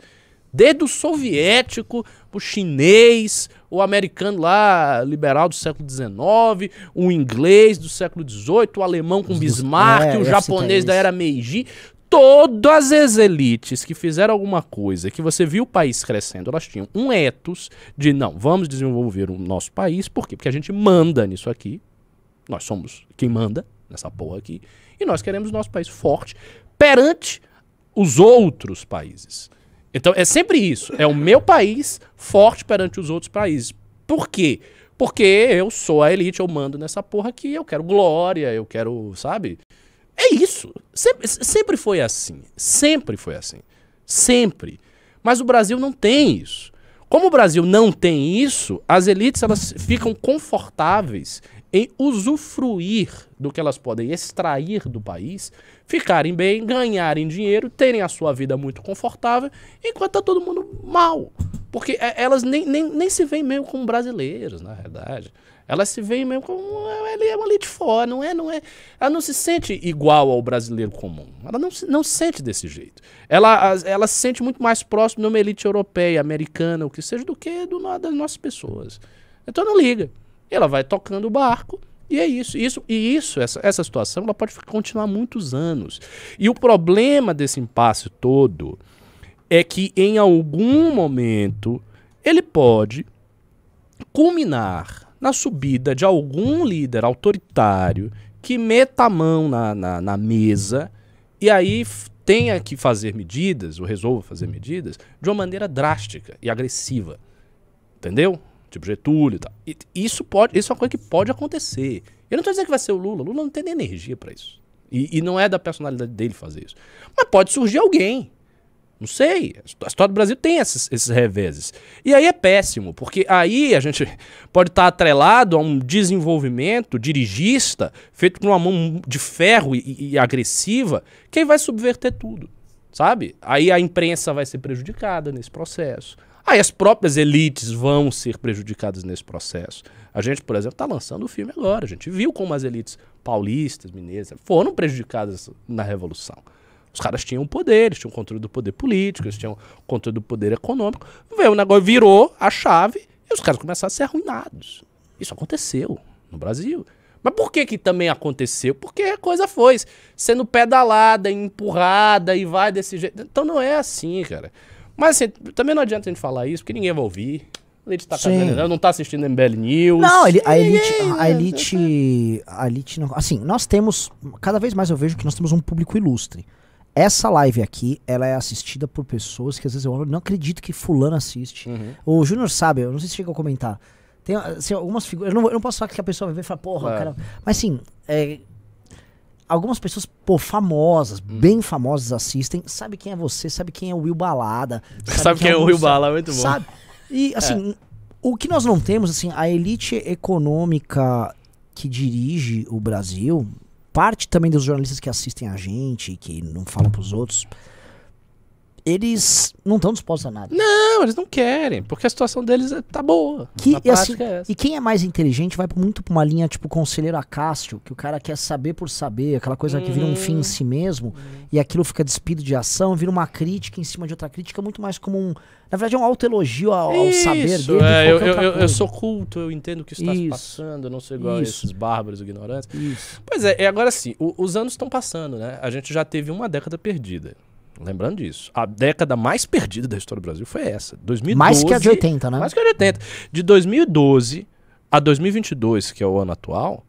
Desde o soviético, o chinês, o americano lá, liberal do século XIX, o inglês do século XVIII, o alemão com Bismarck, é, o japonês da era Meiji. Todas as elites que fizeram alguma coisa, que você viu o país crescendo, elas tinham um ethos de não, vamos desenvolver o nosso país, por quê? Porque a gente manda nisso aqui, nós somos quem manda nessa porra aqui, e nós queremos o nosso país forte perante os outros países. Então é sempre isso, é o meu país forte perante os outros países. Por quê? Porque eu sou a elite, eu mando nessa porra aqui, eu quero glória, eu quero, sabe? É isso. Sempre, sempre foi assim. Sempre foi assim. Sempre. Mas o Brasil não tem isso. Como o Brasil não tem isso, as elites elas ficam confortáveis em usufruir do que elas podem extrair do país, ficarem bem, ganharem dinheiro, terem a sua vida muito confortável, enquanto tá todo mundo mal. Porque é, elas nem, nem, nem se veem mesmo como brasileiros, na verdade. Elas se veem mesmo como ela é uma elite fora, não é, não é. Ela não se sente igual ao brasileiro comum. Ela não se, não se sente desse jeito. Ela, ela se sente muito mais próximo de uma elite europeia, americana, o que seja, do que do, das nossas pessoas. Então não liga. Ela vai tocando o barco e é isso. isso e isso, essa, essa situação, ela pode continuar muitos anos. E o problema desse impasse todo é que em algum momento ele pode culminar na subida de algum líder autoritário que meta a mão na, na, na mesa e aí tenha que fazer medidas, ou resolva fazer medidas, de uma maneira drástica e agressiva. Entendeu? Tipo Getúlio e tal. E Isso, pode, isso é uma coisa que pode acontecer. Eu não estou dizendo que vai ser o Lula. Lula não tem nem energia para isso. E, e não é da personalidade dele fazer isso. Mas pode surgir alguém. Não sei. A história do Brasil tem esses, esses reveses. E aí é péssimo, porque aí a gente pode estar atrelado a um desenvolvimento dirigista feito com uma mão de ferro e, e agressiva, que vai subverter tudo. Sabe? Aí a imprensa vai ser prejudicada nesse processo. Aí as próprias elites vão ser prejudicadas nesse processo. A gente, por exemplo, está lançando o filme agora. A gente viu como as elites paulistas, mineiras, foram prejudicadas na Revolução. Os caras tinham poder, eles tinham controle do poder político, eles tinham controle do poder econômico. Veio o negócio, virou a chave e os caras começaram a ser arruinados. Isso aconteceu no Brasil. Mas por que que também aconteceu? Porque a coisa foi sendo pedalada, empurrada e vai desse jeito. Então não é assim, cara. Mas assim, também não adianta a gente falar isso, porque ninguém vai ouvir. A gente tá cagando, não tá assistindo MBL News. Não, ele- a elite, a elite, a elite não, assim, nós temos, cada vez mais eu vejo que nós temos um público ilustre. Essa live aqui, ela é assistida por pessoas que às vezes eu olho, não acredito que fulano assiste. Uhum. O Júnior sabe, eu não sei se chega a comentar. Tem assim, algumas figuras, eu não, eu não posso falar que a pessoa vai ver e falar, porra, Claro. cara. Mas assim, é, algumas pessoas, pô, famosas, Hum. bem famosas assistem, sabe quem é você, sabe quem é o Will Balada. Sabe quem é o Will Bala, é muito bom. Sabe? E assim, o que nós não temos, assim, a elite econômica que dirige o Brasil, parte também dos jornalistas que assistem a gente, que não falam pros outros, eles não estão dispostos a nada. Não, eles não querem, porque a situação deles é- tá boa. Que, e, assim, é e quem é mais inteligente vai muito pra uma linha tipo conselheiro Acácio, que o cara quer saber por saber, aquela coisa que vira um fim em si mesmo, e aquilo fica despido de ação, vira uma crítica em cima de outra crítica, muito mais como um. Na verdade, é um autoelogio ao, ao saber Isso, dele. do que é, eu, eu, eu- sou culto, eu entendo o que está se Isso. passando, eu não sou igual a Isso. esses bárbaros ignorantes. Isso. Pois é, agora sim, os anos estão passando, né? A gente já teve uma década perdida. Lembrando disso. A década mais perdida da história do Brasil foi essa. 2012, Mais que a de 80, né? Mais que a de 80. De 2012 a 2022, que é o ano atual,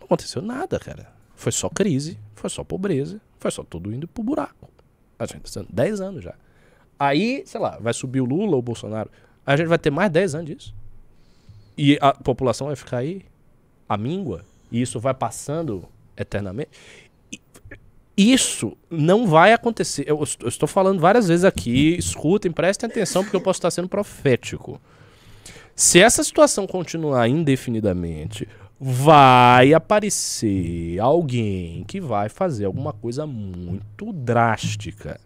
não aconteceu nada, cara. Foi só crise, foi só pobreza, foi só tudo indo pro buraco. A gente tá 10 anos já. Aí, sei lá, vai subir o Lula ou o Bolsonaro. A gente vai ter mais 10 anos disso. E a população vai ficar aí, a míngua, e isso vai passando eternamente. Isso não vai acontecer. Eu, eu estou falando várias vezes aqui, escutem, prestem atenção, porque eu posso estar sendo profético. Se essa situação continuar indefinidamente, vai aparecer alguém que vai fazer alguma coisa muito drástica.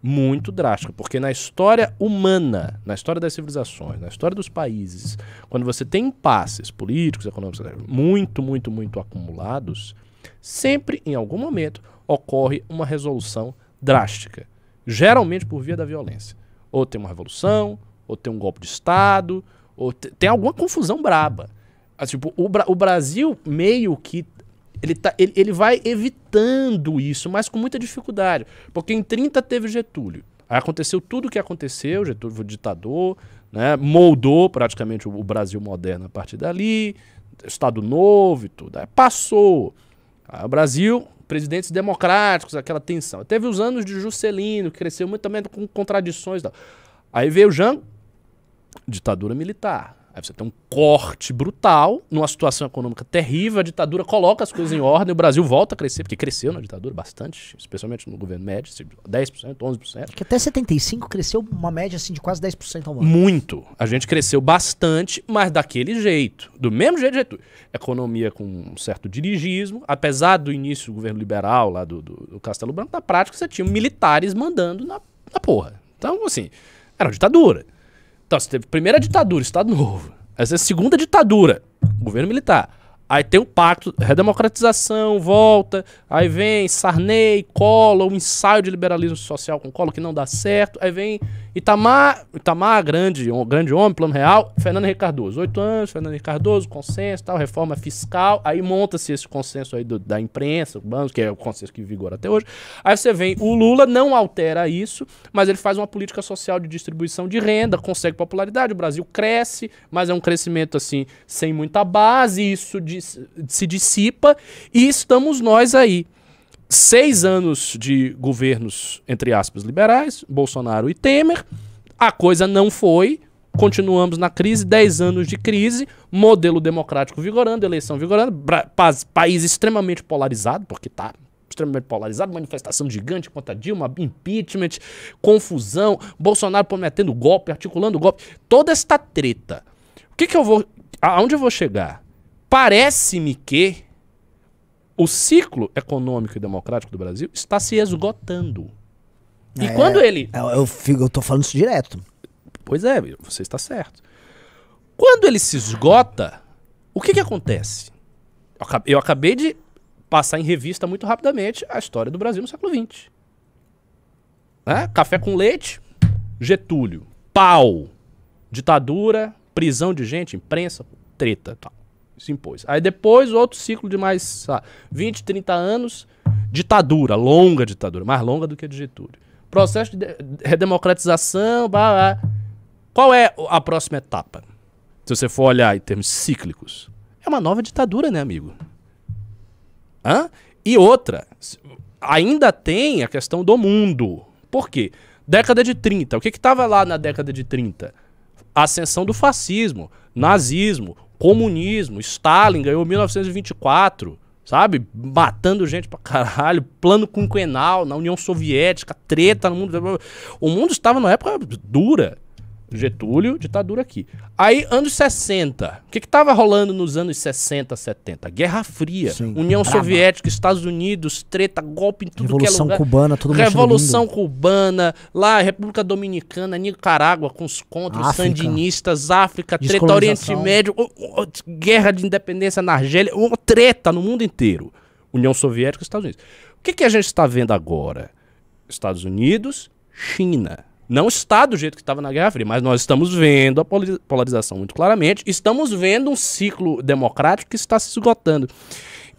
Muito drástica. Porque na história humana, na história das civilizações, na história dos países, quando você tem impasses políticos, econômicos, muito, muito, muito acumulados, sempre, em algum momento, ocorre uma resolução drástica. Geralmente por via da violência. Ou tem uma revolução, ou tem um golpe de Estado, ou te- tem alguma confusão braba. Ah, tipo, o, Bra- o Brasil meio que. Ele, tá, ele, ele vai evitando isso, mas com muita dificuldade. Porque em 30 teve Getúlio. Aí aconteceu tudo o que aconteceu, Getúlio foi ditador, né, moldou praticamente o, o Brasil moderno a partir dali, Estado Novo e tudo. Aí passou. Aí o Brasil, presidentes democráticos, aquela tensão. Teve os anos de Juscelino, que cresceu muito também com contradições. Aí veio o Jango, ditadura militar. Aí você tem um corte brutal, numa situação econômica terrível, a ditadura coloca as coisas em ordem, o Brasil volta a crescer, porque cresceu na ditadura bastante, especialmente no governo médio, 10%, 11%. Que até 75 cresceu uma média assim de quase 10% ao ano. Muito. A gente cresceu bastante, mas daquele jeito. Do mesmo jeito, jeito. Economia com um certo dirigismo. Apesar do início do governo liberal lá do, do, do Castelo Branco, na prática você tinha militares mandando na, na porra. Então, assim, era uma ditadura. Então, você teve primeira ditadura, Estado Novo. Aí você teve segunda ditadura, governo militar. Aí tem o pacto, redemocratização, volta. Aí vem Sarney, Collor, o ensaio de liberalismo social com Collor que não dá certo. Aí vem Itamar, Itamar, grande, um grande homem, plano real. Fernando Henrique Cardoso, oito anos, Fernando Henrique Cardoso, consenso, tal, reforma fiscal. Aí monta-se esse consenso aí do- da imprensa, bancos, que é o consenso que vigora até hoje. Aí você vem, o Lula não altera isso, mas ele faz uma política social de distribuição de renda, consegue popularidade, o Brasil cresce, mas é um crescimento assim, sem muita base, isso se dissipa, e estamos nós aí. Seis anos de governos, entre aspas, liberais, Bolsonaro e Temer, a coisa não foi, continuamos na crise, 10 anos de crise, modelo democrático vigorando, eleição vigorando, país extremamente polarizado, porque tá extremamente polarizado, manifestação gigante contra Dilma, impeachment, confusão, Bolsonaro prometendo golpe, articulando golpe, toda esta treta. O que que eu vou, aonde eu vou chegar? Parece-me que o ciclo econômico e democrático do Brasil está se esgotando. E É. quando ele Eu, eu, fico- eu tô falando isso direto. Pois é, você está certo. Quando ele se esgota, o que que acontece? Eu acabei de passar em revista muito rapidamente a história do Brasil no século XX. Né? Café com leite, Getúlio, pau, ditadura, prisão de gente, imprensa, treta, tal. Se impôs. Aí depois outro ciclo de mais lá, 20, 30 anos, ditadura, longa ditadura, mais longa do que a Getúlio. Processo de de- redemocratização, blá, blá. Qual é a próxima etapa? Se você for olhar em termos cíclicos, é uma nova ditadura, né, amigo? Hã? E outra, ainda tem a questão do mundo. Por quê? Década de 30. O que estava lá na década de 30? A ascensão do fascismo, nazismo, comunismo. Stalin ganhou 1924, sabe? Matando gente pra caralho. Plano quinquenal na União Soviética, treta no mundo. O mundo estava numa época dura. Getúlio, ditadura aqui. Aí, anos 60. O que estava rolando nos anos 60, 70? Guerra Fria. Sim. União Braba. Soviética, Estados Unidos, treta, golpe em tudo Revolução que é lugar. cubana, todo mundo Revolução cubana, lá, República Dominicana, Nicarágua, com os contras, sandinistas, África, treta. Oriente Médio, guerra de independência na Argélia, uma treta no mundo inteiro. União Soviética e Estados Unidos. O que, que a gente está vendo agora? Estados Unidos, China. Não está do jeito que estava na Guerra Fria, mas nós estamos vendo a polarização muito claramente. Estamos vendo um ciclo democrático que está se esgotando.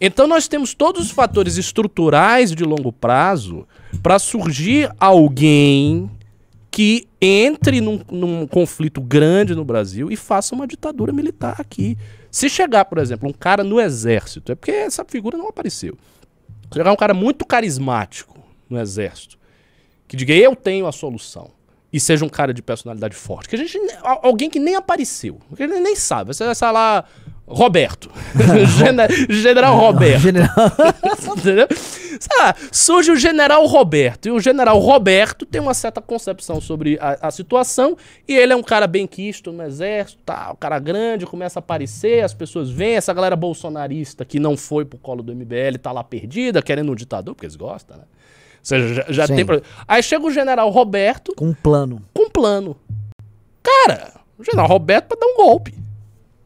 Então nós temos todos os fatores estruturais de longo prazo para surgir alguém que entre num, num conflito grande no Brasil e faça uma ditadura militar aqui. Se chegar, por exemplo, um cara no exército, é porque essa figura não apareceu. Se chegar um cara muito carismático no exército, que diga eu tenho a solução, e seja um cara de personalidade forte, que a gente, al- alguém que nem apareceu, que ele nem sabe, você sai lá, Roberto. Gene- General Roberto. General-? Sei lá, surge o general Roberto. E o general Roberto tem uma certa concepção sobre a, a situação. E ele é um cara bem quisto no exército, tá? O cara grande, começa a aparecer, as pessoas veem, essa galera bolsonarista que não foi pro colo do MBL, tá lá perdida, querendo um ditador, porque eles gostam, né? Ou seja, já, já Sim. tem. Aí chega o general Roberto Com um plano. com um plano. Cara, o general Roberto pra dar um golpe.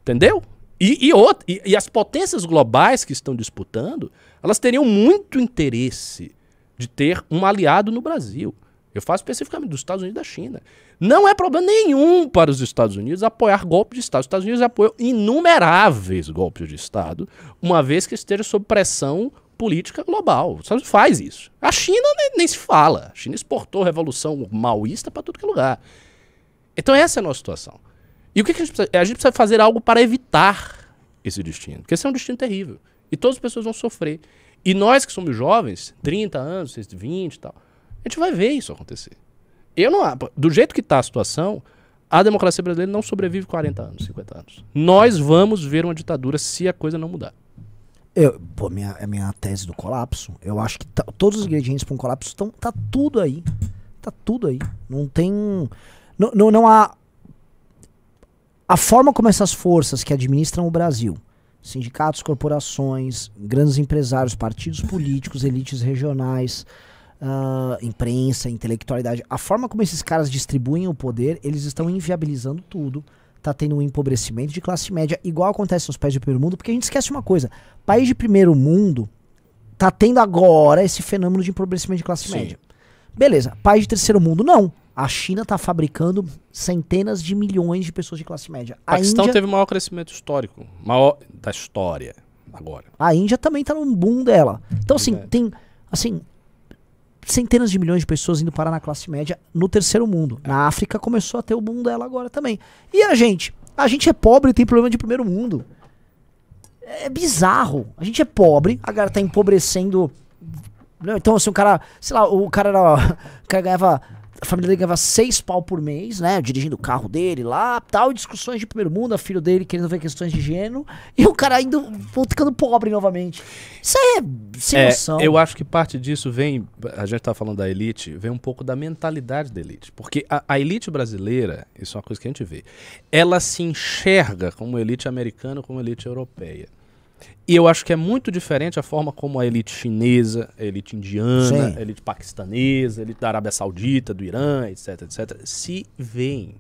Entendeu? E, e, outra- e- e as potências globais que estão disputando, elas teriam muito interesse de ter um aliado no Brasil. Eu falo especificamente dos Estados Unidos e da China. Não é problema nenhum para os Estados Unidos apoiar golpes de Estado. Os Estados Unidos apoiam inumeráveis golpes de Estado, uma vez que esteja sob pressão política global. Os faz isso. A China nem, nem se fala. A China exportou revolução maoísta para tudo que é lugar. Então essa é a nossa situação. E o que, que a gente precisa? A gente precisa fazer algo para evitar esse destino. Porque esse é um destino terrível. E todas as pessoas vão sofrer. E nós que somos jovens, 30 anos, 20 e tal, a gente vai ver isso acontecer. Eu não, do jeito que está a situação, a democracia brasileira não sobrevive 40 anos, 50 anos. Nós vamos ver uma ditadura se a coisa não mudar. Eu, pô, minha, a minha tese do colapso, eu acho que tá- todos os ingredientes para um colapso estão. Tá tudo aí. Tá tudo aí. Não tem. Não, não, não há. A forma como essas forças que administram o Brasil, sindicatos, corporações, grandes empresários, partidos políticos, elites regionais, ah, imprensa, intelectualidade, a forma como esses caras distribuem o poder, eles estão inviabilizando tudo. Tá tendo um empobrecimento de classe média, igual acontece nos países de primeiro mundo, porque a gente esquece uma coisa: país de primeiro mundo tá tendo agora esse fenômeno de empobrecimento de classe Sim. média. Beleza, país de terceiro mundo, não. A China tá fabricando centenas de milhões de pessoas de classe média. A Paquistão Índia, teve o maior crescimento histórico, maior da história agora. a Índia também tá no boom dela. Então, assim, é. tem assim centenas de milhões de pessoas indo parar na classe média no terceiro mundo. Na África começou a ter o boom dela agora também. E a gente? A gente é pobre e tem problema de primeiro mundo. É bizarro. A gente é pobre, a galera tá empobrecendo. Então, assim, o cara, sei lá, o cara era. O cara ganhava. A família dele ganhava seis pau por mês, né? Dirigindo o carro dele lá, tal, discussões de primeiro mundo, a filho dele querendo ver questões de gênero, e o cara indo ficando pobre novamente. Isso é sem É, noção. eu acho que parte disso vem, a gente tá falando da elite, vem um pouco da mentalidade da elite. Porque a, a elite brasileira, isso é uma coisa que a gente vê, ela se enxerga como elite americana, como elite europeia. E eu acho que é muito diferente a forma como a elite chinesa, a elite indiana, Sim. a elite paquistanesa, a elite da Arábia Saudita, do Irã, etc, etc, se veem.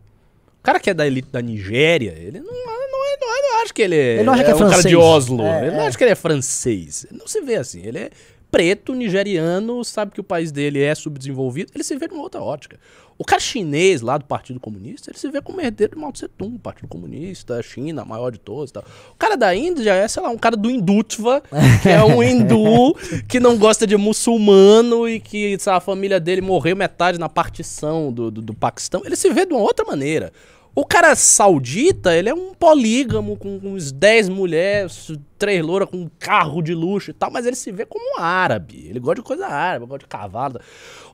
O cara que é da elite da Nigéria, ele não, não, é- não, é- não acha que ele é, Ele não acha que é um cara de francês. Oslo. É, ele não é. acha que ele é francês. Ele não se vê assim. Ele é preto, nigeriano, sabe que o país dele é subdesenvolvido. Ele se vê numa outra ótica. O cara chinês lá do Partido Comunista, ele se vê como herdeiro de Mao Tse Tung, Partido Comunista, China, a maior de todos e tal. O cara da Índia é, sei lá, um cara do Hindutva, que é um hindu, que não gosta de muçulmano e que sabe, a família dele morreu metade na partição do, do, do Paquistão. Ele se vê de uma outra maneira. O cara saudita, ele é um polígamo com uns 10 mulheres, três louras com um carro de luxo e tal, mas ele se vê como um árabe. Ele gosta de coisa árabe, gosta de cavalo.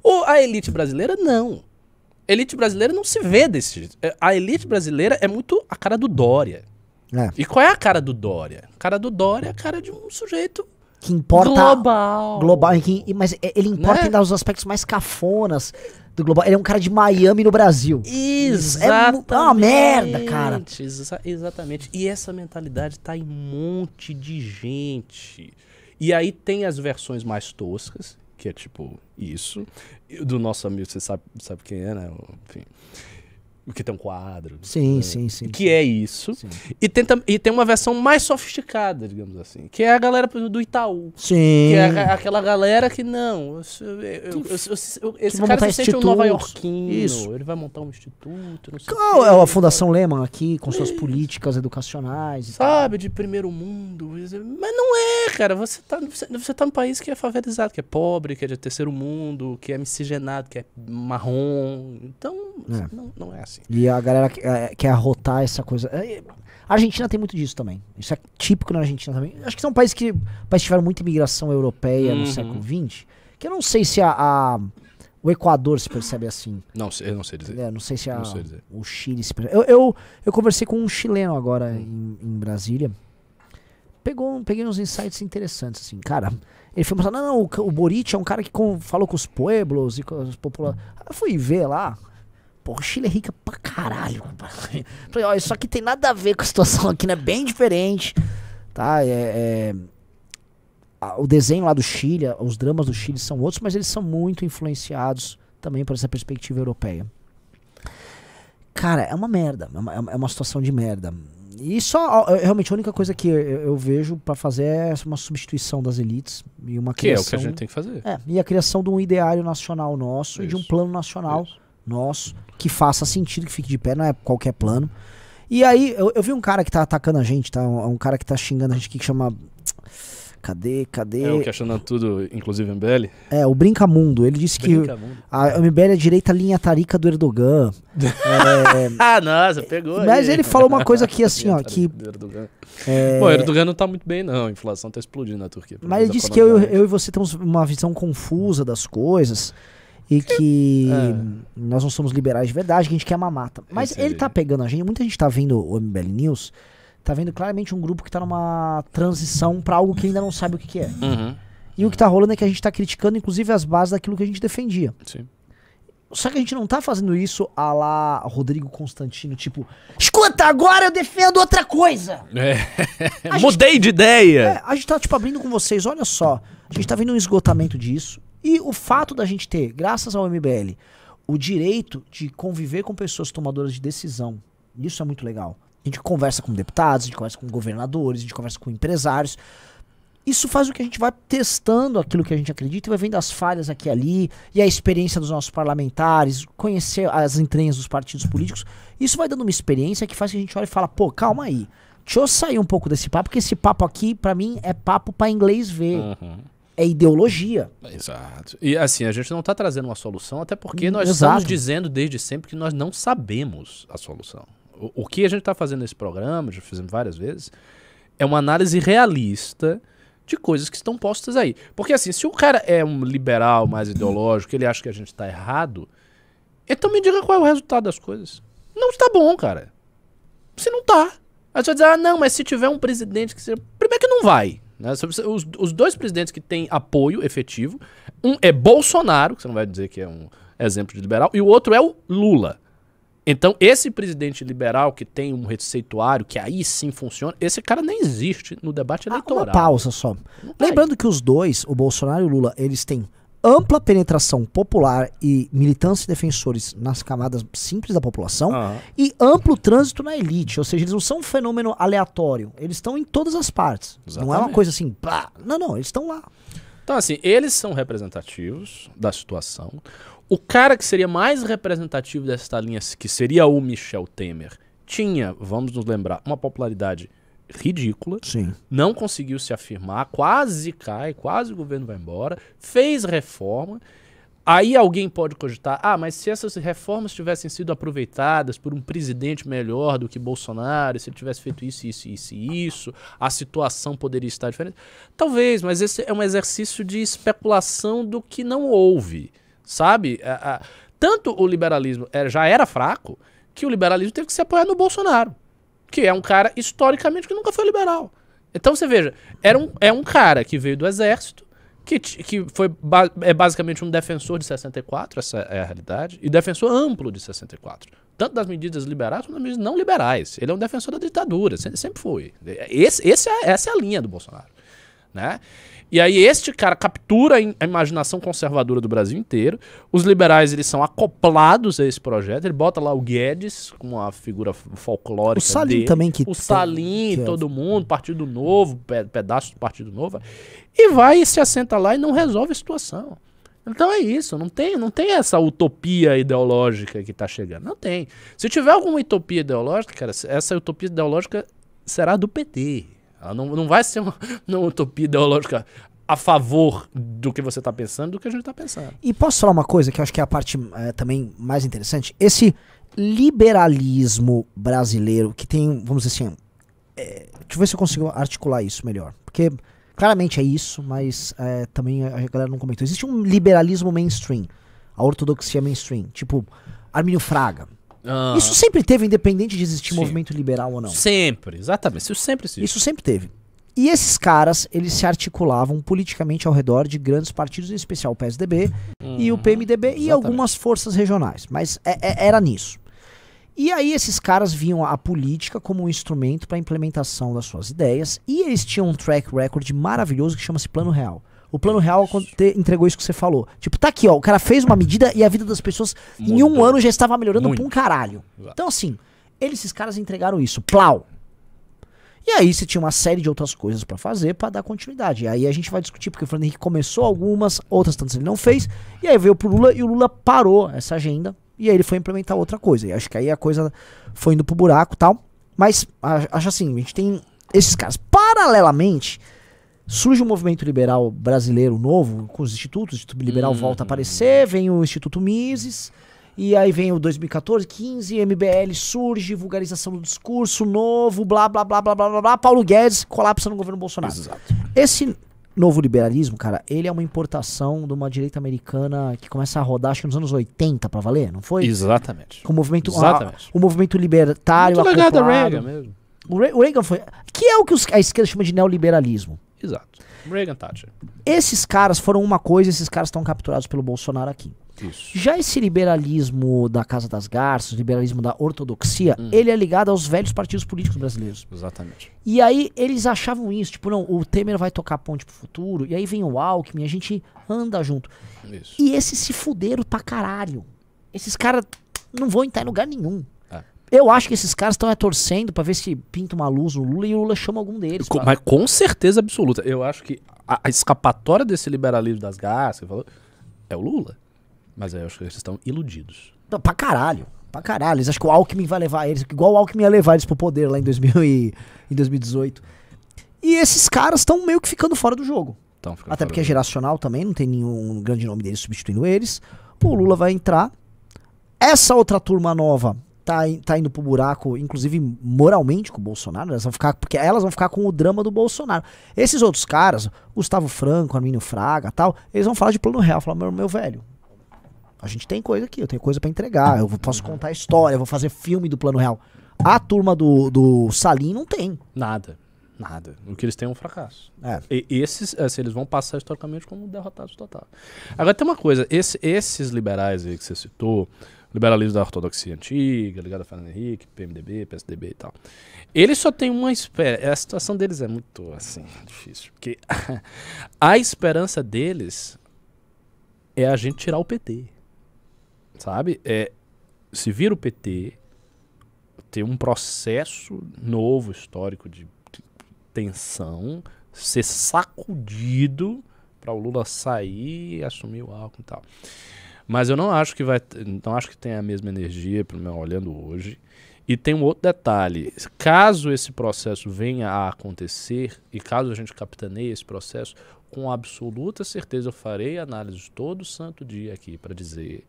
O, a elite brasileira, não. Elite brasileira não se vê desse jeito. É, A elite brasileira é muito a cara do Dória. É, E qual é a cara do Dória? A cara do Dória é a cara de um sujeito que importa global. global, mas é- ele importa Né? ainda os aspectos mais cafonas do global. Ele é um cara de Miami no Brasil. Exatamente. É uma merda, cara. Exa- exatamente. E essa mentalidade tá em um monte de gente. E aí tem as versões mais toscas, que é tipo isso. Do nosso amigo, você sabe, sabe quem é, né? Enfim. O que tem um quadro. Sim, né? sim, sim. Que é isso. E tem, tam- e tem uma versão mais sofisticada, digamos assim. Que é a galera do Itaú. Sim. Que é a- aquela galera que não. eu eu- eu- esse cara se sente um. Nova Yorkino. Isso. Ele vai montar um instituto, não sei Qual é a Fundação Lehman aqui, com suas políticas educacionais e tal? Sabe, de primeiro mundo. Mas não é, cara. Você tá, você, você tá num país que é favelizado, que é pobre, que é de terceiro mundo, que é miscigenado, que é marrom. Então, É. Não, não é assim. E a galera que- é, quer arrotar essa coisa. É, A Argentina tem muito disso também. Isso é típico na Argentina também. Acho que são países que países que tiveram muita imigração europeia no Uhum. século XX. Que eu não sei se a, a- o Equador se percebe assim. Não, sei- eu não sei dizer. né? Não sei se a- sei dizer. o Chile se percebe. Eu, eu, eu conversei com um chileno agora em, em Brasília. pegou, peguei uns insights interessantes, assim, cara. Ele foi mostrar, não, não, o, o Boric é um cara que com- falou com os pueblos e com as populações. Eu fui ver lá. Pô, o Chile é rica pra caralho. compadre. Falei, ó, isso aqui tem nada a ver com a situação aqui, né? Bem diferente. Tá? É, é- o desenho lá do Chile, os dramas do Chile são outros, mas eles são muito influenciados também por essa perspectiva europeia. Cara, é uma merda. É uma, é uma situação de merda. E só, é, realmente, a única coisa que eu, eu vejo pra fazer é uma substituição das elites e uma Que é o criação. que a gente tem que fazer. É, e a criação de um ideário nacional nosso e de um Isso. plano nacional Isso. Nosso que faça sentido, que fique de pé, não é qualquer plano. E aí, eu, eu vi um cara que tá atacando a gente, tá? Um, um cara que tá xingando a gente aqui que chama. Cadê? Cadê? É o questionando tudo, inclusive MBL. É, o Brincamundo. Ele disse que a MBL é a direita linha tarica do Erdogan. Ah, nossa, pegou Mas aí. ele falou uma coisa aqui assim, ó, que. Erdogan. é, Bom, Erdogan não tá muito bem, não. A inflação tá explodindo na Turquia. Mas ele disse que eu, eu e você temos uma visão confusa das coisas e que É. nós não somos liberais de verdade, que a gente quer mamata. Mas Esse ele tá pegando a gente, muita gente tá vendo o MBL News, tá vendo claramente um grupo que tá numa transição pra algo que ainda não sabe o que, que é. Uhum, E o que tá rolando é que a gente tá criticando, inclusive, as bases daquilo que a gente defendia. sim. Só que a gente não tá fazendo isso a lá Rodrigo Constantino, tipo, escuta, agora eu defendo outra coisa! É. Gente- Mudei de ideia! É, a gente tá, tipo, abrindo com vocês, olha só. A gente tá vendo um esgotamento disso. E o fato da gente ter, graças ao MBL, o direito de conviver com pessoas tomadoras de decisão. Isso é muito legal. A gente conversa com deputados, a gente conversa com governadores, a gente conversa com empresários. Isso faz o que a gente vai testando aquilo que a gente acredita e vai vendo as falhas aqui e ali, e a experiência dos nossos parlamentares, conhecer as entranhas dos partidos políticos. Isso vai dando uma experiência que faz que a gente olhe e fala, pô, calma aí. Deixa eu sair um pouco desse papo, porque esse papo aqui, pra mim, é papo pra inglês ver. Uhum. É ideologia. Exato. E assim, a gente não tá trazendo uma solução, até porque Hum, nós exato. estamos dizendo desde sempre que nós não sabemos a solução. O, o que a gente tá fazendo nesse programa, já fizemos várias vezes, é uma análise realista de coisas que estão postas aí. Porque assim, se o cara é um liberal mais ideológico, ele acha que a gente tá errado, então me diga qual é o resultado das coisas. Não está bom, cara. Se não tá. Aí você vai dizer, ah, não, mas se tiver um presidente que seja. Primeiro que não vai. Né? Os, os dois presidentes que têm apoio efetivo, um é Bolsonaro, que você não vai dizer que é um exemplo de liberal, e o outro é o Lula. Então, esse presidente liberal que tem um receituário, que aí sim funciona, esse cara nem existe no debate Ah, eleitoral. uma pausa só. Não vai. Lembrando que os dois, o Bolsonaro e o Lula, eles têm ampla penetração popular e militância e defensores nas camadas simples da população Aham. e amplo trânsito na elite. Ou seja, eles não são um fenômeno aleatório. Eles estão em todas as partes. Não é uma Exatamente. coisa assim, pá. Não, não, eles estão lá. Então, assim, eles são representativos da situação. O cara que seria mais representativo dessa linha, que seria o Michel Temer, tinha, vamos nos lembrar, uma popularidade ridícula, Sim. não conseguiu se afirmar, quase cai, quase o governo vai embora, fez reforma. Aí alguém pode cogitar, ah, mas se essas reformas tivessem sido aproveitadas por um presidente melhor do que Bolsonaro, se ele tivesse feito isso, isso, isso e isso, a situação poderia estar diferente. Talvez, mas esse é um exercício de especulação do que não houve, sabe? A- a- tanto o liberalismo era- já era fraco, que o liberalismo teve que se apoiar no Bolsonaro, que é um cara, historicamente, que nunca foi liberal. Então você veja, era um, é um cara que veio do exército, que, que foi ba- é basicamente um defensor de 64, essa é a realidade, e defensor amplo de 64. Tanto das medidas liberais quanto das medidas não liberais. Ele é um defensor da ditadura, se- sempre foi. Esse, esse é, essa é a linha do Bolsonaro. Né? E aí este cara captura a im- a imaginação conservadora do Brasil inteiro. Os liberais eles são acoplados a esse projeto. Ele bota lá o Guedes como a figura folclórica O Salim dele. também, que o Salim, que é- todo mundo, Partido Novo, pe pedaço do Partido Novo. E vai e se assenta lá e não resolve a situação. Então é isso, não tem, não tem essa utopia ideológica que tá chegando. Não tem. Se tiver alguma utopia ideológica, cara, essa utopia ideológica será do PT. Ela não, não vai ser uma, uma utopia ideológica a favor do que você tá pensando, do que a gente tá pensando. E posso falar uma coisa que eu acho que é a parte eh, também mais interessante? Esse liberalismo brasileiro que tem, vamos dizer assim, eh, deixa eu ver se eu consigo articular isso melhor. Porque claramente é isso, mas eh, também a galera não comentou. Existe um liberalismo mainstream, a ortodoxia mainstream, tipo Arminio Fraga. Isso sempre teve, independente de existir Sim. movimento liberal ou não. Sempre, exatamente. Isso sempre existe. Isso sempre teve. E esses caras, eles se articulavam politicamente ao redor de grandes partidos, em especial o PSDB e o PMDB e exatamente. algumas forças regionais. Mas é- é- era nisso. E aí esses caras viam a política como um instrumento para a implementação das suas ideias e eles tinham um track record maravilhoso que chama-se Plano Real. O Plano Real entregou isso que você falou. Tipo, tá aqui, ó, o cara fez uma medida e a vida das pessoas em um Mudou. ano já estava melhorando Muito. pra um caralho. Exato. Então assim, eles, esses caras entregaram isso, plau. E aí você tinha uma série de outras coisas pra fazer pra dar continuidade. E aí a gente vai discutir, porque o Fernando Henrique começou algumas, outras tantas ele não fez. E aí veio pro Lula e o Lula parou essa agenda. E aí ele foi implementar outra coisa. E acho que aí a coisa foi indo pro buraco e tal. Mas acho assim, a gente tem esses caras. Paralelamente, surge um movimento liberal brasileiro novo, com os institutos, o Instituto Liberal volta a aparecer, vem o Instituto Mises, e aí vem o 2014, 15, MBL surge, vulgarização do discurso novo, blá blá blá blá blá blá, blá Paulo Guedes colapsa no governo Bolsonaro. Exato. Esse novo liberalismo, cara, ele é uma importação de uma direita americana que começa a rodar, acho que nos anos 80 pra valer, não foi? Exatamente. Com o movimento, Exatamente. a- o movimento libertário Muito acoplado. Reagan mesmo. O Re- o Reagan foi... Que é o que os- a esquerda chama de neoliberalismo. Exato. Reagan Thatcher. Esses caras foram uma coisa, esses caras estão capturados pelo Bolsonaro aqui. Isso. Já esse liberalismo da Casa das Garças, liberalismo da ortodoxia, ele é ligado aos velhos partidos políticos brasileiros. Exatamente. E aí eles achavam isso, tipo, não, o Temer vai tocar ponte pro futuro, e aí vem o Alckmin, a gente anda junto. Isso. E esses se fuderam pra caralho. Esses caras não vão entrar em lugar nenhum. Eu acho que esses caras estão é, torcendo pra ver se pinta uma luz no Lula e o Lula chama algum deles. Co- pra- Mas com certeza absoluta. Eu acho que a, a escapatória desse liberalismo das garças que você falou, é o Lula. Mas eu acho que eles estão iludidos. Não, Pra caralho. Pra caralho. Eles acham que o Alckmin vai levar eles, igual o Alckmin ia levar eles pro poder lá em, 2000 e, em 2018. E esses caras estão meio que ficando fora do jogo. Até porque é geracional também, não tem nenhum grande nome deles substituindo eles. O Lula vai entrar. Essa outra turma nova tá, tá indo pro buraco, inclusive moralmente com o Bolsonaro. Elas vão ficar, porque elas vão ficar com o drama do Bolsonaro. Esses outros caras, Gustavo Franco, Arminio Fraga tal, eles vão falar de plano real. Falar, meu, meu velho, a gente tem coisa aqui, eu tenho coisa pra entregar, eu posso contar história, eu vou fazer filme do plano real. A turma do, do Salim não tem. Nada. Nada. O que eles têm é um fracasso. É. E esses, assim, eles vão passar historicamente como derrotados total. Agora tem uma coisa, esse- esses liberais aí que você citou, liberalismo da ortodoxia antiga, ligado a Fernando Henrique, PMDB, PSDB e tal, eles só têm uma espera. A situação deles é muito assim, difícil. Porque a esperança deles é a gente tirar o PT. Sabe? É, se vira o PT, ter um processo novo histórico de tensão, ser sacudido para o Lula sair e assumir o álcool e tal. Mas eu não acho que vai, não acho que tem a mesma energia, olhando hoje. E tem um outro detalhe: caso esse processo venha a acontecer e caso a gente capitaneie esse processo, com absoluta certeza eu farei análises todo santo dia aqui para dizer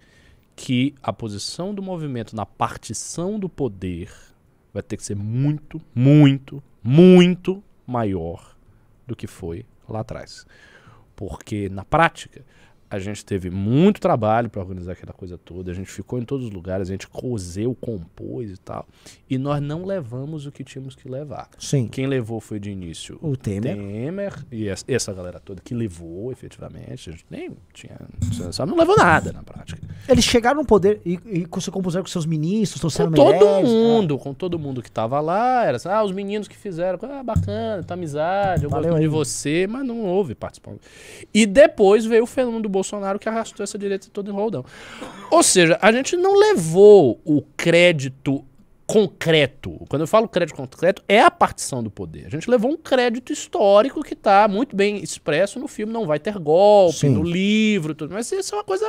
que a posição do movimento na partição do poder vai ter que ser muito, muito, muito maior do que foi lá atrás. Porque na prática a gente teve muito trabalho para organizar aquela coisa toda, a gente ficou em todos os lugares, a gente cozeu, compôs e tal, e nós não levamos o que tínhamos que levar. Sim. Quem levou foi de início O Temer. Temer e essa, galera toda que levou efetivamente. A gente nem tinha. Só não levou nada na prática. Eles chegaram no poder e, e se compuseram com seus ministros, trouxeram Com todo Meirelles, mundo, com todo mundo que tava lá, era assim, ah, os meninos que fizeram, ah, bacana, tá amizade, eu Valeu gosto aí. de você, mas não houve participação. E depois veio o fenômeno do Bolsonaro que arrastou essa direita toda em roldão. Ou seja, a gente não levou o crédito concreto. Quando eu falo crédito concreto, é a partição do poder. A gente levou um crédito histórico que está muito bem expresso no filme Não Vai Ter Golpe, Sim. no livro, tudo. Mas isso é uma coisa,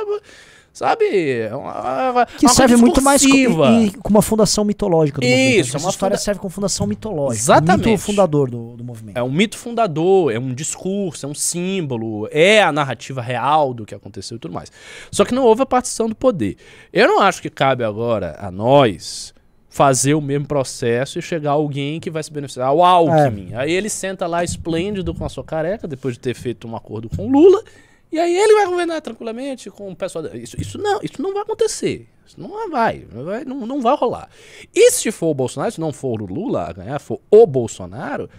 sabe? É uma, Que uma serve coisa muito mais co- discursiva. e, e com uma fundação mitológica do Isso, movimento. é Essa uma história funda- serve como fundação mitológica. Exatamente. O mito fundador do, do movimento. É um mito fundador, é um discurso, é um símbolo, é a narrativa real do que aconteceu e tudo mais. Só que não houve a partição do poder. Eu não acho que cabe agora a nós fazer o mesmo processo e chegar alguém que vai se beneficiar. O Alckmin. Aí ele senta lá esplêndido com a sua careca, depois de ter feito um acordo com o Lula, e aí ele vai governar tranquilamente com o pessoal. Isso, isso não, isso não vai acontecer. Isso não vai, não vai, não, não vai rolar. E se for o Bolsonaro, se não for o Lula a ganhar, for o Bolsonaro,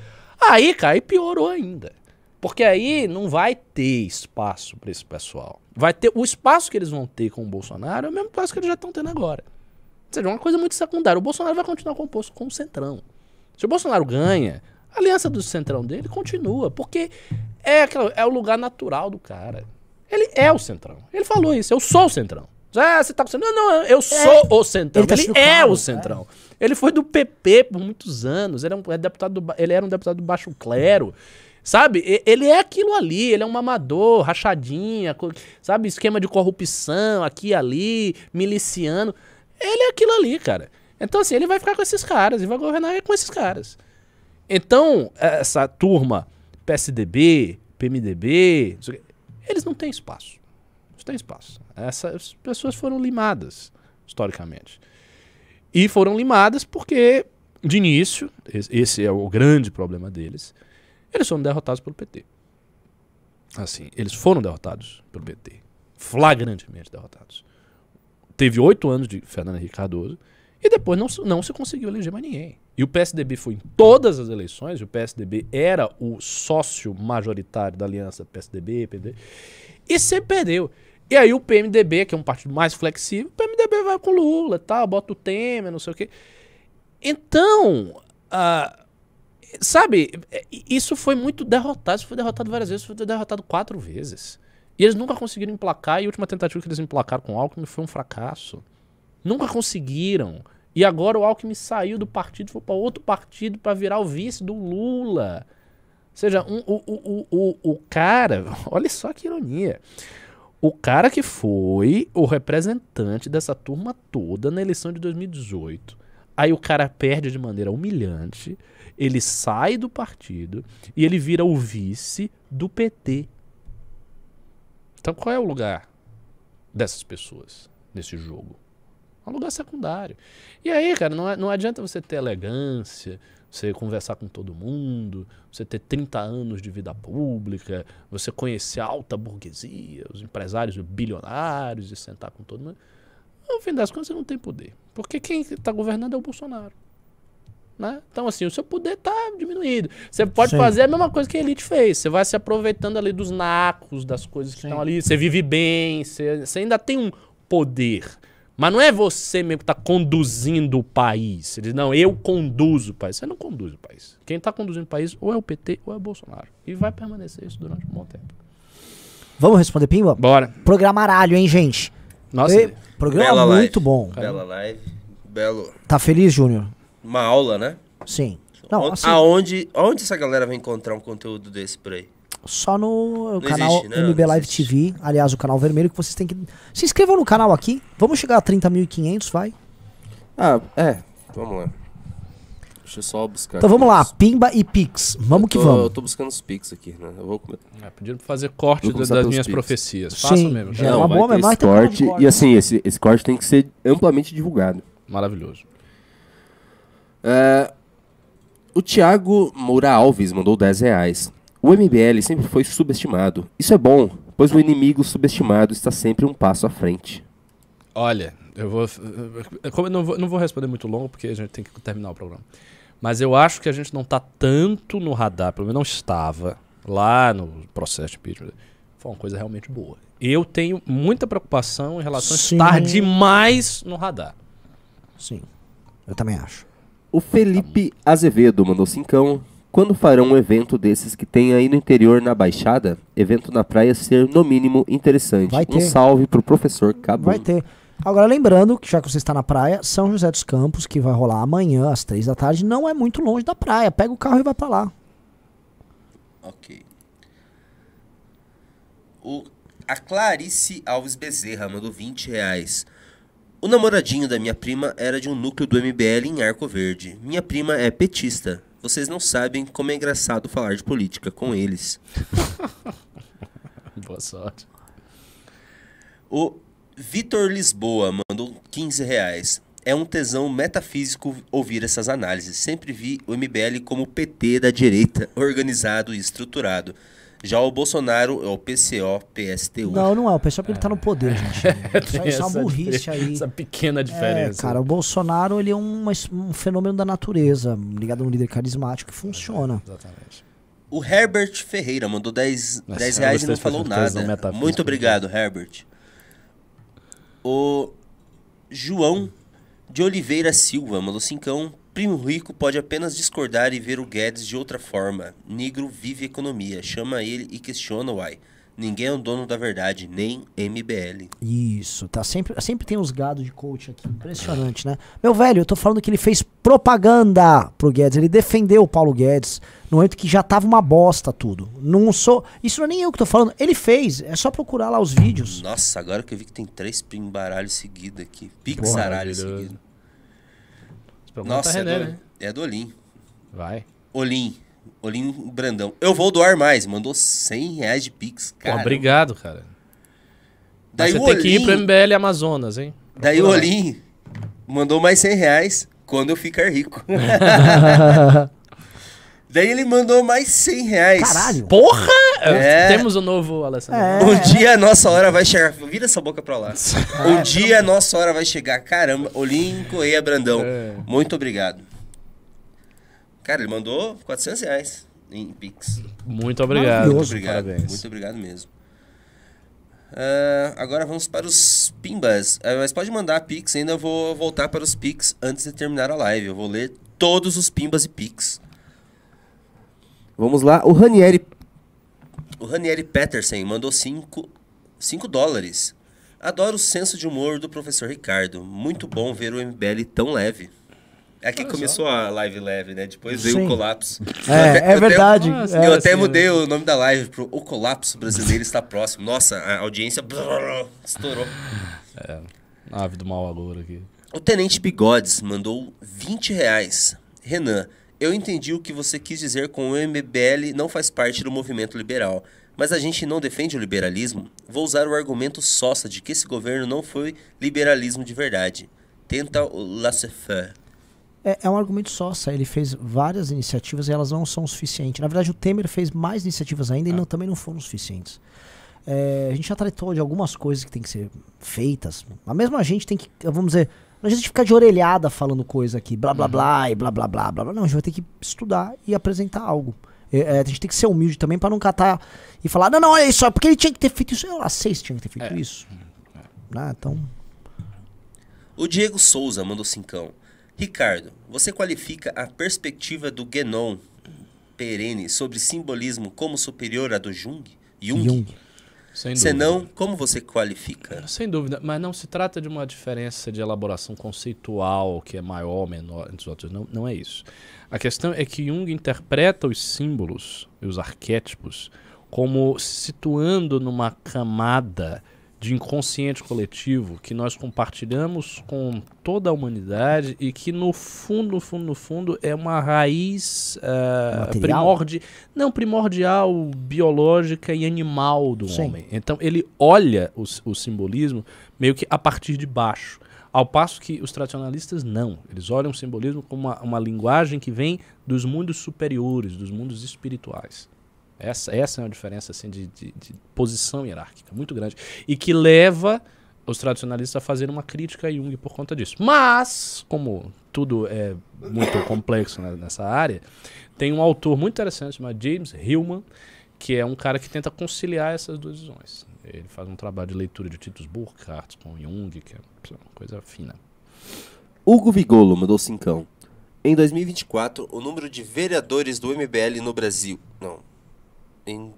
Aí, cara, aí piorou ainda. Porque aí não vai ter espaço para esse pessoal. Vai ter o espaço que eles vão ter com o Bolsonaro é o mesmo espaço que eles já estão tendo agora. Ou seja, uma coisa muito secundária. O Bolsonaro vai continuar composto com o Centrão. Se o Bolsonaro ganha, a aliança do Centrão dele continua, porque é, aquela- é o lugar natural do cara. Ele é o Centrão. Ele falou isso, eu sou o Centrão. Ah, você tá com o Centrão? Não, não, eu sou o Centrão. ele tá Ele, é claro, o Centrão. Ele foi do PP por muitos anos. Ele, é um, é deputado do ele era um deputado do baixo clero. Sabe? Ele é aquilo ali. Ele é um amador, rachadinha, sabe? Esquema de corrupção aqui e ali, miliciano. Ele é aquilo ali, cara. Então, assim, ele vai ficar com esses caras e vai governar com esses caras. Então, essa turma, PSDB, PMDB, eles não têm espaço. Não tem espaço. Essas pessoas foram limadas, historicamente. E foram limadas porque, de início, es- esse é o grande problema deles, eles foram derrotados pelo PT. Assim, eles foram derrotados pelo PT. Flagrantemente derrotados. Teve oito anos de Fernando Henrique Cardoso e depois não, não se conseguiu eleger mais ninguém. E o PSDB foi em todas as eleições, o PSDB era o sócio majoritário da aliança PSDB, PDB, e sempre perdeu. E aí o PMDB, que é um partido mais flexível, o PMDB vai com Lula, tá, bota o Temer, não sei o quê. Então, ah, sabe, é, isso foi muito derrotado, isso foi derrotado várias vezes, foi derrotado quatro vezes. E eles nunca conseguiram emplacar, e a última tentativa que eles emplacaram com o Alckmin foi um fracasso. Nunca conseguiram. E agora o Alckmin saiu do partido, foi para outro partido para virar o vice do Lula. Ou seja, um- o, o, o, o, cara, olha só que ironia. O cara que foi o representante dessa turma toda na eleição de 2018. Aí o cara perde de maneira humilhante, ele sai do partido e ele vira o vice do PT. Então qual é o lugar dessas pessoas nesse jogo? É um lugar secundário. E aí, cara, não, é- não adianta você ter elegância, você conversar com todo mundo, você ter 30 anos de vida pública, você conhecer a alta burguesia, os empresários bilionários e sentar com todo mundo. No fim das contas, você não tem poder. Porque quem está governando é o Bolsonaro. Né? Então, assim, o seu poder está diminuído. Você pode Sim. fazer a mesma coisa que a elite fez. Você vai se aproveitando ali dos nacos, das coisas que estão ali. Você vive bem, você, você ainda tem um poder. Mas não é você mesmo que está conduzindo o país. Você diz, não, eu conduzo o país. Você não conduz o país. Quem está conduzindo o país ou é o PT ou é o Bolsonaro. E vai permanecer isso durante um bom tempo. Vamos responder, Pimba? Bora. Programaralho, hein, gente? Nossa, E- programa Bela live. muito bom. Bela live. Belo. Tá feliz, Júnior? Uma aula, né? Sim. Não, assim, aonde, aonde essa galera vai encontrar um conteúdo desse por aí? Só no Não canal existe, né? MB Não Live existe. TV, aliás, o canal vermelho que vocês têm que... Se inscrevam no canal aqui, vamos chegar a 30.500, vai? Ah, é. Vamos lá. Deixa eu só buscar. Então aqui vamos lá, os- Pimba e Pix, vamos que tô- vamos. Eu tô buscando os pics aqui, né? Eu vou. É, pediram pra fazer corte Vou da- começar das pelos minhas Pix. profecias. Sim, Façam mesmo. já é Não, uma vai boa, ter vai esse corte. E assim, esse, esse corte tem que ser amplamente divulgado. Maravilhoso. É, o Thiago Moura Alves mandou 10 reais. O MBL sempre foi subestimado. Isso é bom, pois o inimigo subestimado está sempre um passo à frente. Olha, eu vou. Como eu não vou, não vou responder muito longo, porque a gente tem que terminar o programa. Mas eu acho que a gente não tá tanto no radar, pelo menos não estava lá no processo de impeachment. Foi uma coisa realmente boa. Eu tenho muita preocupação em relação Sim. a estar demais no radar. Sim, eu também acho. O Felipe Azevedo mandou cincão. Quando farão um evento desses que tem aí no interior na Baixada? Evento na praia ser, no mínimo, interessante. Vai ter. Um salve pro professor Cabo. Vai ter. Agora, lembrando que já que você está na praia, São José dos Campos, que vai rolar amanhã às três da tarde, não é muito longe da praia. Pega o carro e vai pra lá. Ok. O, a Clarice Alves Bezerra mandou 20 reais. O namoradinho da minha prima era de um núcleo do MBL em Arco Verde. Minha prima é petista. Vocês não sabem como é engraçado falar de política com eles. Boa sorte. O Vitor Lisboa mandou 15 reais. É um tesão metafísico ouvir essas análises. Sempre vi o MBL como o PT da direita, organizado e estruturado. Já o Bolsonaro é o PCO, PSTU. Não, não é. O pessoal porque ele tá no poder, gente. Isso Tem é só essa burrice aí. Essa pequena É, diferença. cara, o Bolsonaro ele é um, um fenômeno da natureza, ligado a um líder carismático que funciona. Exatamente. O Herbert Ferreira mandou 10, Nossa, 10 eu reais e não falou nada. Muito obrigado, Herbert. O João de Oliveira Silva mandou cincão. Primo rico pode apenas discordar e ver o Guedes de outra forma. Negro vive economia. Chama ele e questiona uai. Ninguém é o dono da verdade, nem MBL. Isso, tá sempre, sempre tem uns gados de coach aqui, impressionante, né? Meu velho, eu tô falando que ele fez propaganda pro Guedes, ele defendeu o Paulo Guedes no momento que já tava uma bosta tudo. Não sou, isso não é nem eu que tô falando, ele fez, é só procurar lá os vídeos. Nossa, agora que eu vi que tem três pimbaralhos seguidos aqui. Pix Porra, saralho maravilhoso. seguido. Pergunta Nossa, é René, do, né? é do Olim. Vai. Olim. Olim Brandão. Eu vou doar mais. Mandou 100 reais de Pix. Pô, Cara. obrigado, cara. Daí Mas o você tem que ir pro Olim, MBL Amazonas, hein? daí o. Olim mandou mais 100 reais quando eu ficar rico. daí ele mandou mais 100 reais. Caralho. Porra! É. Temos o novo Alessandro. É. Um dia a nossa hora vai chegar. Vira essa boca pra lá. Um dia a nossa hora vai chegar. Caramba, Olim Correia Brandão. É. Muito obrigado. Cara, ele mandou 400 reais em Pix. Muito obrigado. Muito obrigado. Parabéns. Muito obrigado mesmo. Ah, agora vamos para os Pimbas. Ah, mas pode mandar Pix, ainda vou voltar para os Pix antes de terminar a live. Eu vou ler todos os Pimbas e Pix. Vamos lá, o Ranieri. O Ranieri Petersen mandou 5 dólares. Adoro o senso de humor do professor Ricardo. Muito bom ver o MBL tão leve. Aqui começou a live leve, né? Depois veio Sim. o colapso. É, Eu até- é eu verdade. Nossa, É, eu até assim, mudei o nome da live pro O Colapso Brasileiro está próximo. Nossa, a audiência brrr, estourou. Ave do mau agouro aqui. O Tenente Bigodes mandou 20 reais. Renan, eu entendi o que você quis dizer com o MBL não faz parte do movimento liberal. Mas a gente não defende o liberalismo? Vou usar o argumento sossa de que esse governo não foi liberalismo de verdade. Tenta o laissez-faire. É, é um argumento só, só. Ele fez várias iniciativas e elas não são suficientes. Na verdade, o Temer fez mais iniciativas ainda e não, também não foram suficientes. É, a gente já tratou de algumas coisas que tem que ser feitas. A gente tem que, vamos dizer, não adianta a gente ficar de orelhada falando coisa aqui, blá blá blá e blá blá blá blá blá. Não, a gente vai ter que estudar e apresentar algo. É, é, a gente tem que ser humilde também pra não catar e falar, não, não, olha isso, é porque ele tinha que ter feito isso. Eu lá sei se tinha que ter feito É. isso. Ah, então. O Diego Souza mandou cincão. Ricardo, você qualifica a perspectiva do Guénon perene sobre simbolismo como superior à do Jung? Jung? Jung. Sem Se dúvida. não, como você qualifica? Sem dúvida, mas não se trata de uma diferença de elaboração conceitual que é maior ou menor entre os outros. Não, não é isso. A questão é que Jung interpreta os símbolos e os arquétipos como se situando numa camada de inconsciente coletivo que nós compartilhamos com toda a humanidade e que no fundo, no fundo, no fundo é uma raiz Material? primordi não primordial, biológica e animal do Sim. homem. Então ele olha o, o simbolismo meio que a partir de baixo. Ao passo que os tradicionalistas não. Eles olham o simbolismo como uma, uma linguagem que vem dos mundos superiores, dos mundos espirituais. Essa, essa é uma diferença assim, de, de- de posição hierárquica muito grande. E que leva os tradicionalistas a fazer uma crítica a Jung por conta disso. Mas, como tudo é muito complexo nessa área, tem um autor muito interessante chamado James Hillman, que é um cara que tenta conciliar essas duas visões. Ele faz um trabalho de leitura de Titus Burkhardt com Jung, que é uma coisa fina. Hugo Vigolo mandou cincão. Em 2024, o número de vereadores do MBL no Brasil. Não. Em-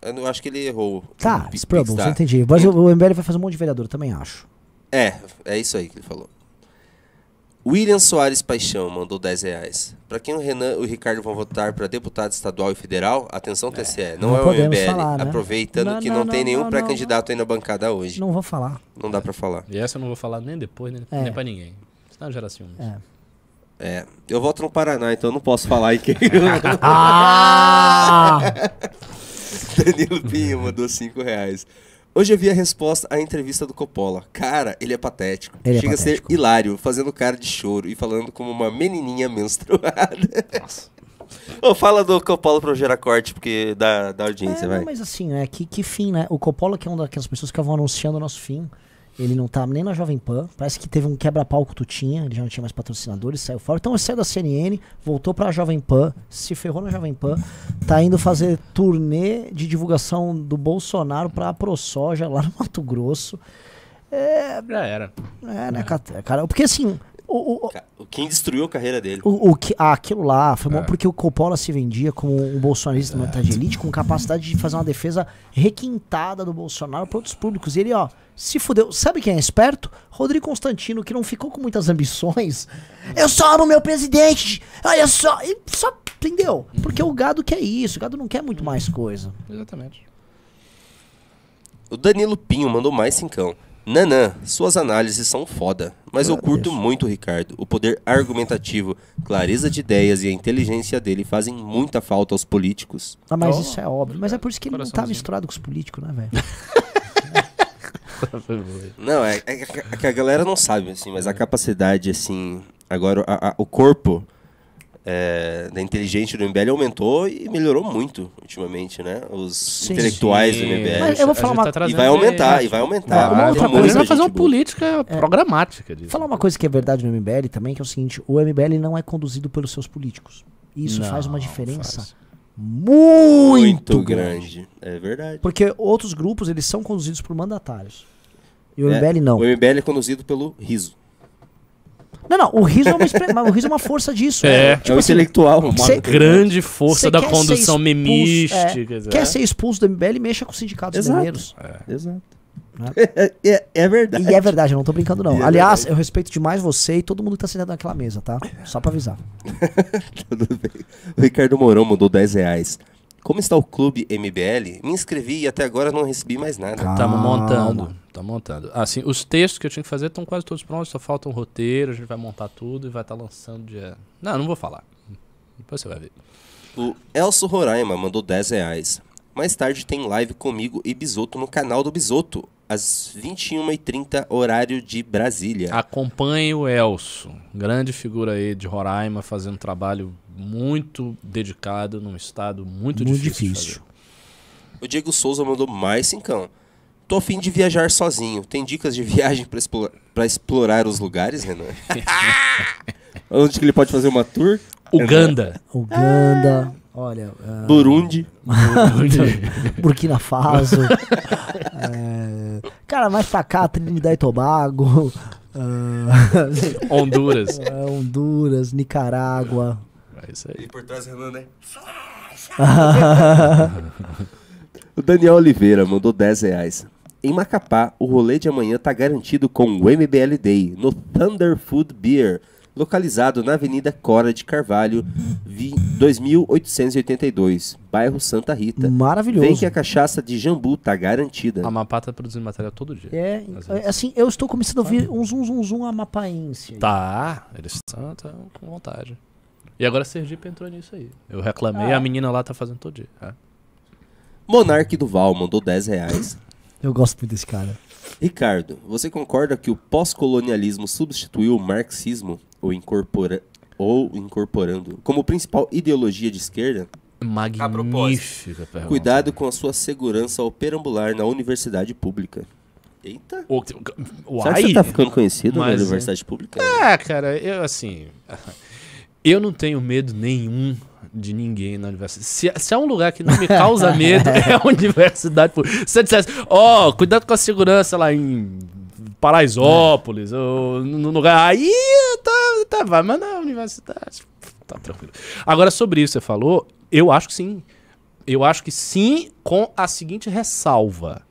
eu não- acho que ele errou. Tá, O Pix Sprubble, tá. você entendi. Mas o, MBL vai fazer um monte de vereador, também acho. É, é isso aí que ele falou. William Soares Paixão mandou 10 reais. Pra quem o Renan e o Ricardo vão votar pra deputado estadual e federal, atenção TCE, não, não é o MBL. falar, né? Aproveitando Não, que não, não, tem não, nenhum não, pré-candidato aí na bancada hoje. Não, Não vou falar. dá pra falar. E essa eu não vou falar nem depois, nem, É. nem pra ninguém. Senão gera ciúmes. É. É. Eu voto no Paraná, então eu não posso falar aí quem. Ah! Danilo Pinho mandou 5 reais. Hoje eu vi a resposta à entrevista do Coppola. Cara, ele é patético. Ele é Chega patético. a ser hilário, fazendo cara de choro e falando como uma menininha menstruada. Ô, fala do Coppola pro gerar corte, porque dá, dá audiência, É, vai. mas assim, né? Que, que fim, né? O Coppola, que é uma daquelas pessoas que estavam anunciando o nosso fim. Ele não tá nem na Jovem Pan. Parece que teve um quebra-pau com o Tutinha. Ele já não tinha mais patrocinadores, saiu fora. Então ele saiu da CNN, voltou pra Jovem Pan, se ferrou na Jovem Pan. Tá indo fazer turnê de divulgação do Bolsonaro pra ProSoja lá no Mato Grosso. Já era. É, né, cara? Porque assim, o, o, Ca- Quem destruiu a carreira dele? o, o que, ah, aquilo lá foi bom É. porque o Coppola se vendia como um bolsonarista militar de elite com capacidade de fazer uma defesa requintada do Bolsonaro para outros públicos. E ele, ó, se fudeu. Sabe quem é esperto? Rodrigo Constantino, que não ficou com muitas ambições. Eu só amo meu presidente! Olha só! E só entendeu? Porque o gado quer isso, o gado não quer muito mais coisa. Exatamente. O Danilo Pinho mandou mais cincão. Nanã, suas análises são foda, mas eu curto muito o Ricardo. O poder argumentativo, clareza de ideias e a inteligência dele fazem muita falta aos políticos. Ah, mas Oh, isso é óbvio. Mas é por isso que ele não tá misturado com os políticos, né, velho? Não, é, é que- é que a galera não sabe, assim, mas a capacidade, assim. Agora, a- a- o corpo é, da inteligência do MBL aumentou e melhorou muito ultimamente, né? Os Sim. intelectuais do. MBL. Mas eu vou falar uma- E trazendo vai aumentar, e vai Uma aumentar. outra Tem coisa- Ele vai fazer uma boa. política programática disso. Falar uma coisa que é verdade no MBL também, que é o seguinte, o MBL não é conduzido pelos seus políticos. Isso Não, faz uma diferença faz. muito, Muito grande. grande. É verdade. Porque outros grupos, eles são conduzidos por mandatários. E o É, MBL não. O MBL é conduzido pelo riso. Não, não, o riso é uma, expre- o riso é uma força disso. É. Tipo é o assim, intelectual. Uma Cê- grande força da condução expulso- memística. é, quer ser expulso do MBL, mexa com os sindicatos Exato. mineiros. Exato. Né? É, é- é verdade. E é verdade, eu não tô brincando não. É Aliás, verdade. eu respeito demais você e todo mundo que tá sentado naquela mesa, tá? Só pra avisar. Tudo bem. O Ricardo Mourão mandou 10 reais. Como está o clube MBL? Me inscrevi e até agora não recebi mais nada. Estamos montando. Estamos montando. Assim, os textos que eu tinha que fazer estão quase todos prontos, só falta um roteiro, a gente vai montar tudo e vai estar lançando dia. Não, não vou falar. Depois você vai ver. O Elso Roraima mandou 10 reais. Mais tarde tem live comigo e Bisoto no canal do Bisoto, às 21h30, horário de Brasília. Acompanhe o Elso, grande figura aí de Roraima, fazendo um trabalho muito dedicado num estado muito, Muito difícil. difícil. O Diego Souza mandou mais cincão. Tô afim de viajar sozinho. Tem dicas de viagem pra explorar os lugares, Renan? Onde que ele pode fazer uma tour? Uganda. Uganda, olha, ah, Burundi. Burkina Faso. é, cara, mais pra cá, Trinidad e Tobago. ah, Honduras. é, Honduras, Nicarágua. É isso aí. E por trás, Renan, né? o Daniel Oliveira mandou 10 reais. Em Macapá, o rolê de amanhã tá garantido com o MBL Day, no Thunder Food Beer, localizado na Avenida Cora de Carvalho, vi- 2882, bairro Santa Rita. Maravilhoso. Vem que a cachaça de jambu tá garantida. A Mapá tá produzindo material todo dia. É, é, assim, eu estou começando a ouvir um zum zum zum amapaense. Tá, eles estão tão com vontade. E agora Sergipe entrou nisso aí. Eu reclamei, Ah. a menina lá tá fazendo todo dia. É. Monarque Duval mandou 10 reais. Eu gosto muito desse cara. Ricardo, você concorda que o pós-colonialismo substituiu o marxismo ou, incorpora, ou incorporando como principal ideologia de esquerda? Magnífica pergunta. Cuidado com a sua segurança ao perambular na universidade pública. Eita. O, Será que você tá ficando conhecido na Mas, é. universidade pública? É, cara, eu assim. Eu não tenho medo nenhum de ninguém na universidade. Se, se é um lugar que não me causa medo, é a universidade. Se você dissesse, ó, cuidado com a segurança lá em Paraisópolis, ou no lugar. Aí tá, tá, vai, mas na universidade. Tá tranquilo. Agora, sobre isso que você falou, eu acho que sim. Eu acho que sim, com a seguinte ressalva: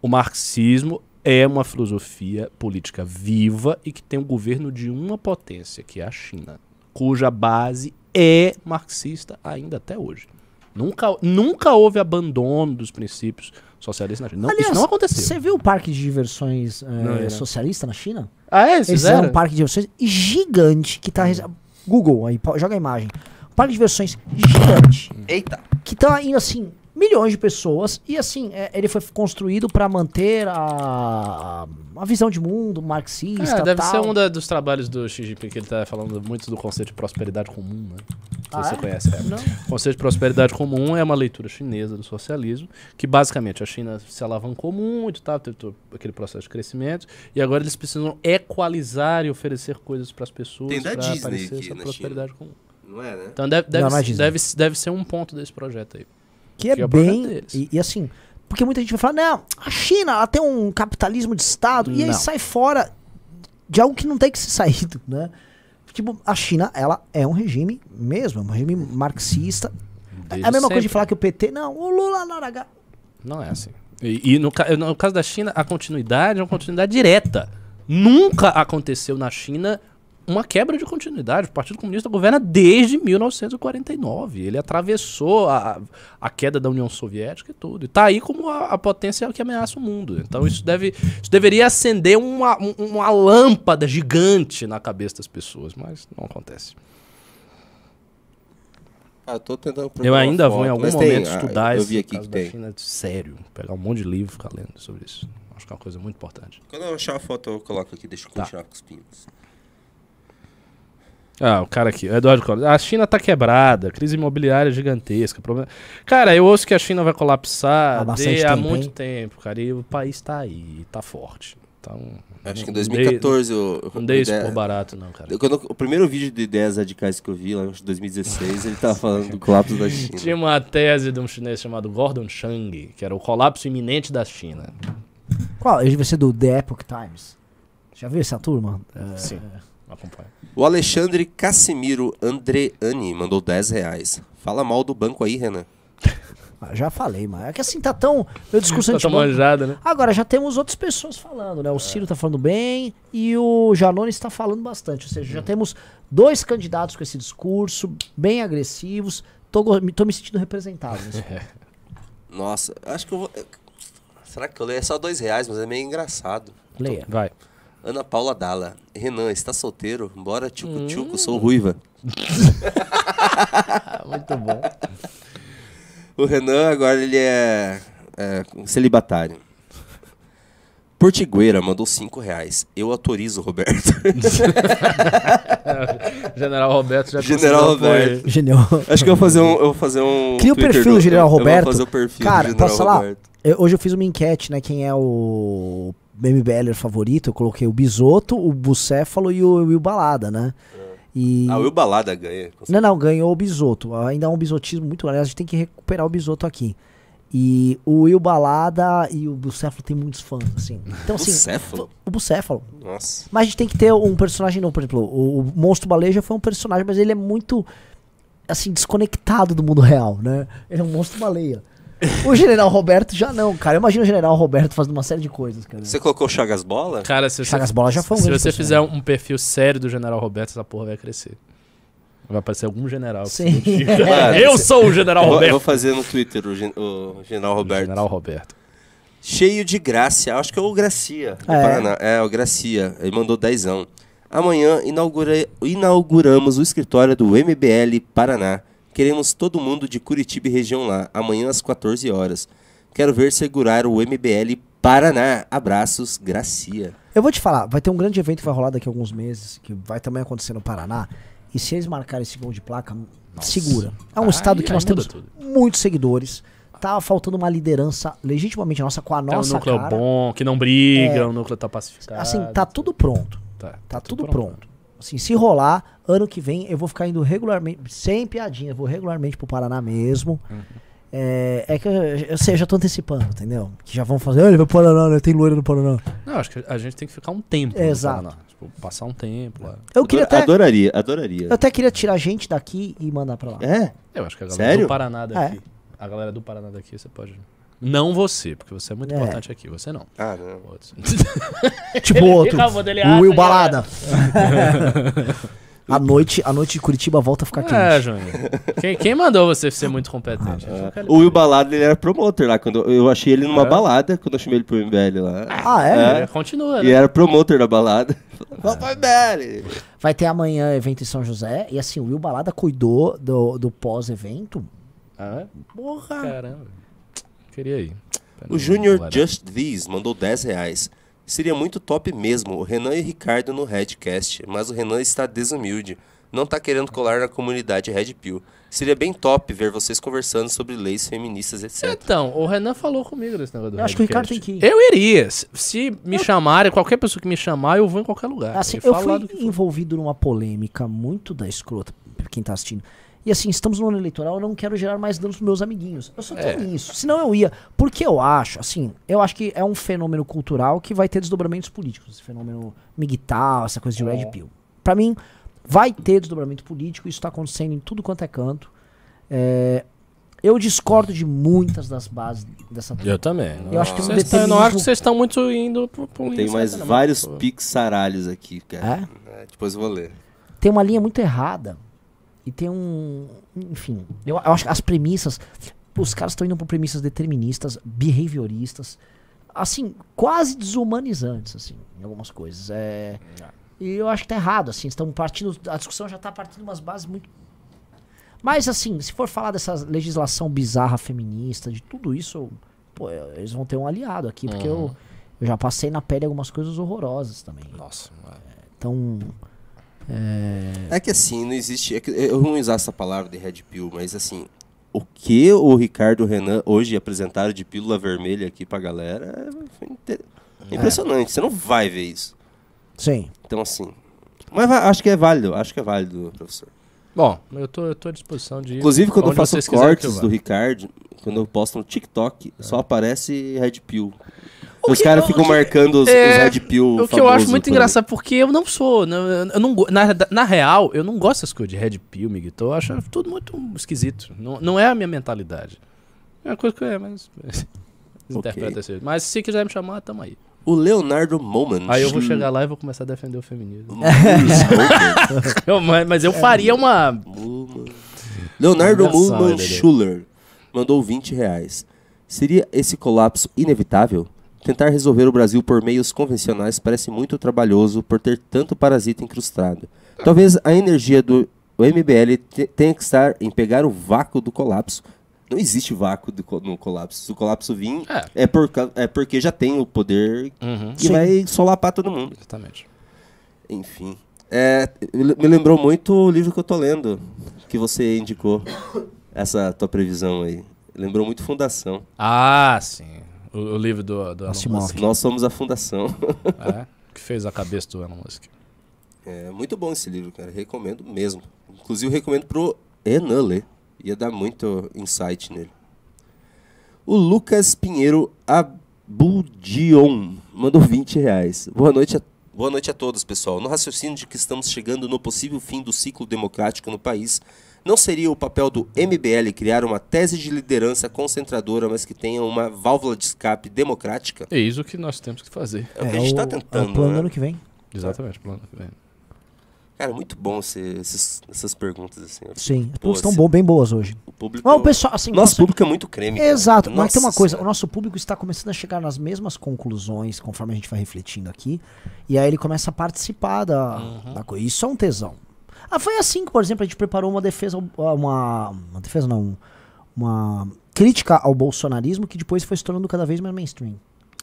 o marxismo é uma filosofia política viva e que tem um governo de uma potência, que é a China, cuja base é marxista ainda até hoje. Nunca, nunca houve abandono dos princípios socialistas na China. Não, isso não aconteceu. Você viu o parque de diversões é, Não, é. socialista na China? Ah, é? Eles fizeram fizeram? um parque de diversões gigante que tá. rece- Google aí, joga a imagem. Um parque de diversões gigante. Eita. Que tá indo assim. Milhões de pessoas. E assim, é, ele foi construído para manter a, a visão de mundo marxista. É, deve tal. ser um da- dos trabalhos do Xi Jinping que ele tá falando muito do conceito de prosperidade comum, né? Se Ah, você é? conhece. É. Não. O conceito de prosperidade comum é uma leitura chinesa do socialismo, que basicamente a China se alavancou muito, tá? teve todo aquele processo de crescimento, e agora eles precisam equalizar e oferecer coisas para as pessoas para aparecer aqui essa na prosperidade comum. Não é, né? Então deve, deve, Não, é Disney. deve, deve ser um ponto desse projeto aí. Que é é bem. E, e assim, porque muita gente vai falar, não, a China ela tem um capitalismo de Estado, e aí Não. sai fora de algo que não tem que ser saído, né? Tipo, a China, ela é um regime mesmo, é um regime marxista. É Desde a mesma coisa de sempre. falar que o PT, não, o Lula não era. Não é assim. E, e no, no caso da China, a continuidade é uma continuidade direta. Nunca aconteceu na China uma quebra de continuidade. O Partido Comunista governa desde 1949. Ele atravessou a, a queda da União Soviética e tudo. E tá aí como a, a potência que ameaça o mundo. Então isso, deve, isso deveria acender uma, um- uma lâmpada gigante na cabeça das pessoas, mas não acontece. Ah, eu tô tentando Eu ainda vou em algum mas tem, momento ah, estudar Eu esse vi aqui caso que da tem. China sério. Pegar um monte de livro e ficar lendo sobre isso. Acho que é uma coisa muito importante. Quando eu achar a foto, eu coloco aqui, deixa eu Tá. continuar com os pinos. Ah, o cara aqui, o Eduardo Collins. A China tá quebrada, crise imobiliária gigantesca. Problema... Cara, eu ouço que a China vai colapsar Há bastante de- há tempo, muito hein? tempo, cara. E o país tá aí, tá forte. Então, Acho que em não 2014 eu. Dei, não dei isso ideia- por barato, não, cara. eu- quando- o primeiro vídeo de ideias radicais que eu vi, lá em 2016, ele tava falando do colapso da Tinha China. uma tese de um chinês chamado Gordon Chang, que era o colapso iminente da China. Qual? Ele vai ser do The Epoch Times. Já viu essa turma? É, O Alexandre Cassimiro Andreani mandou 10 reais. Fala mal do banco aí, Renan. ah, Já falei, mas é que assim tá tão. Meu discurso Tá tão antibanco- manjada, né? Agora, já temos outras pessoas falando, né? O Ciro tá falando bem e o Janone está falando bastante. Ou seja, já temos dois candidatos com esse discurso, bem agressivos. Tô, tô me sentindo representado. Nossa, acho que eu vou. Será que eu leio? É só dois reais, mas é meio engraçado. Leia. Vai. Ana Paula Dalla. Renan, está solteiro? Bora, tchucu-tchucu, Hum. sou ruiva. Muito bom. O Renan agora ele é, é celibatário. Portigueira mandou 5 reais. Eu autorizo, Roberto. General Roberto já General. Roberto. Genial. Acho que eu vou fazer um. Eu vou fazer um Cria o Twitter perfil do General eu vou Roberto. fazer o perfil Cara, do General posso falar? Roberto. Eu- hoje eu fiz uma enquete, né? Quem é o MBLer favorito. Eu coloquei o Bisoto, o Bucéfalo e o Will Balada, né? E... Ah, o Will Balada ganha. Não, não, ganhou o Bisoto. Ainda há um bisotismo muito grande. A gente tem que recuperar o Bisoto aqui. E o Will Balada e o Bucéfalo tem muitos fãs, assim. Então, assim. Bucéfalo? O Bucéfalo. Nossa. Mas a gente tem que ter um personagem novo. Por exemplo, o, o Monstro Baleia já foi um personagem, mas ele é muito, assim, desconectado do mundo real, né? Ele é um monstro baleia. O General Roberto já não, cara. Eu imagino o General Roberto fazendo uma série de coisas, cara. Você colocou Chagas Bola? Cara, se você, Chagas Bola já foi um se você fizer personagem. um perfil sério do General Roberto, essa porra vai crescer. Vai aparecer algum general. Sim. eu você- sou o General Eu vou, eu vou Roberto. fazer no Twitter o, gen- o General Roberto. General Roberto. Cheio de graça. Acho que é o Gracia. do É. Paraná. É, o Gracia. Ele mandou dezão. Amanhã inaugura- inauguramos o escritório do MBL Paraná. Queremos todo mundo de Curitiba e região lá. Amanhã às 14 horas. Quero ver segurar o MBL Paraná. Abraços, Gracia. Eu vou te falar, vai ter um grande evento que vai rolar daqui a alguns meses, que vai também acontecer no Paraná. E se eles marcarem esse gol de placa, segura. É um estado que nós temos tudo. muitos seguidores. Tá faltando uma liderança legitimamente nossa com a É um nossa núcleo cara. bom, que não briga, É. o núcleo tá pacificado. Assim, tá tudo pronto. Tá, Tá tudo pronto. Assim, se rolar, ano que vem eu vou ficar indo regularmente, sem piadinha, eu vou regularmente pro Paraná mesmo. Uhum. É, é que eu, eu sei, eu já tô antecipando, entendeu? Que já vão fazer, ele vai pro Paraná, né? Tem loira no Paraná. Não, acho que a gente tem que ficar um tempo. no Exato. Paraná. Tipo, passar um tempo lá. Eu queria até, Adoraria, adoraria. eu até queria tirar gente daqui e mandar pra lá. É? Eu acho que a galera Sério? do Paraná daqui. A galera do Paraná daqui você pode. Não você, porque você é muito É. importante aqui. Você não. Ah, não. Outros. Tipo o outro, dele o Will. Balada. a, noite, a noite de Curitiba volta a ficar É, quente. Júnior. Quem, quem mandou você ser muito competente? O Will Balada, ele era promotor lá. Quando eu- achei ele numa É? balada, quando eu chamei ele pro MBL lá. Ah, é? É, continua, E né? era promotor da balada. Vamos pro MBL. Vai ter amanhã evento em São José. E assim, o Will Balada cuidou do, do pós-evento. Ah, é? Porra! Caramba. Queria ir. O Junior Just These mandou 10 reais. Seria muito top mesmo, o Renan e o Ricardo no Redcast, mas o Renan está desumilde. Não tá querendo colar na comunidade Red Pill. Seria bem top ver vocês conversando sobre leis feministas, etc. Então, o Renan falou comigo desse negócio do Eu acho que o. Ricardo tem que ir. Eu iria. Se- Se me chamarem, qualquer pessoa que me chamar, eu vou em qualquer lugar. Assim, eu fui envolvido numa polêmica muito da escrota, pra quem tá assistindo. E assim, estamos no ano eleitoral, eu não quero gerar mais danos pros meus amiguinhos. Eu só É. tenho isso. Senão eu ia. Porque eu acho, assim, eu acho que é um fenômeno cultural que vai ter desdobramentos políticos. Esse fenômeno migtal, essa coisa de É. red pill. Pra mim, vai ter desdobramento político, isso tá acontecendo em tudo quanto é canto. É, eu discordo de muitas das bases dessa Eu também. Eu acho que Vocês eu não determinismo- acho que vocês estão muito indo pro, pro Tem mais vários pixaralhos aqui, cara. É? É, depois eu vou ler. tem uma linha muito errada. E tem um. Enfim, eu, eu acho que as premissas. Os caras estão indo por premissas deterministas, behavioristas, assim, quase desumanizantes, assim, em algumas coisas. É, e eu acho que tá errado, assim, estão partindo. A discussão já tá partindo de umas bases muito. Mas, assim, se for falar dessa legislação bizarra feminista, de tudo isso, pô, eu- eles vão ter um aliado aqui, porque eu, eu já passei na pele algumas coisas horrorosas também. Nossa, mano. Então. É que assim, não existe. é que eu não usar essa palavra de Red Pill, mas assim, o que o Ricardo Renan hoje apresentaram de pílula vermelha aqui pra galera é- foi inte- impressionante. Você não vai ver isso. Sim. Então, assim. Mas acho que é válido, acho que é válido, professor. Bom, eu tô, eu tô à disposição de. Inclusive, quando eu faço cortes do Ricardo, quando eu posto no TikTok, só aparece Red Pill. O Os caras o ficam marcando os, é, os Red Pill. O que eu acho muito engraçado, porque eu não sou. eu não, na, na real, eu não gosto dessas coisas de Red Pill, Miguel. Eu acho tudo muito esquisito. Não, não é a minha mentalidade. É uma coisa que é, mas. Interpreta assim. Mas se quiser me chamar, tamo aí. O Leonardo Moman. Aí eu vou chegar lá e vou começar a defender o feminismo. Eu- mas, mas eu faria uma. Leonardo né? Schuller mandou 20 reais. Seria esse colapso inevitável? Tentar resolver o Brasil por meios convencionais parece muito trabalhoso por ter tanto parasita incrustado. Talvez a energia do MBL te- tenha que estar em pegar o vácuo do colapso. Não existe vácuo do no colapso. Se o colapso vir, É. é, por, é porque já tem o poder Uhum, que Sim. vai solapar todo mundo. exatamente. Enfim. É, me lembrou muito o livro que eu tô lendo, que você indicou. Essa tua previsão aí. Lembrou muito Fundação. Ah, sim. O, o livro do, do Elon. Musk. Nós somos a Fundação. É, que fez a cabeça do Elon Musk. É muito bom esse livro, cara. Recomendo mesmo. Inclusive, eu recomendo pro Enan ler. Ia dar muito insight nele. O Lucas Pinheiro Abudion mandou 20 reais. Boa noite, a, boa noite a todos, pessoal. No raciocínio de que estamos chegando no possível fim do ciclo democrático no país, não seria o papel do MBL criar uma tese de liderança concentradora, mas que tenha uma válvula de escape democrática? É isso que nós temos que fazer. É o que a gente o, tá é o tentando, plano né? ano que vem. Exatamente, plano que vem. Cara, muito bom esse- esses- essas perguntas, assim. Sim, as perguntas estão bom, bem boas hoje. O público... Mas o pessoal, assim, Nosso nossa- público é muito creme. cara. Exato, mas tem uma Nossa coisa, o Senhora. nosso público está começando a chegar nas mesmas conclusões conforme a gente vai refletindo aqui, e aí ele começa a participar da, Uhum. da coisa. Isso é um tesão. Ah, foi assim que, por exemplo, a gente preparou uma defesa, ao- uma, uma defesa não, uma crítica ao bolsonarismo que depois foi se tornando cada vez mais mainstream.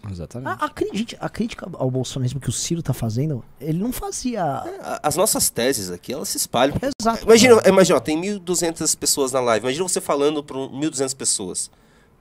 Exatamente. A, a, cri- gente, a crítica ao bolsonarismo que o Ciro tá fazendo, ele não fazia... A- As nossas teses aqui, elas se espalham. Exato. Imagina, imagina ó, tem 1.200 pessoas na live. Imagina você falando para 1.200 pessoas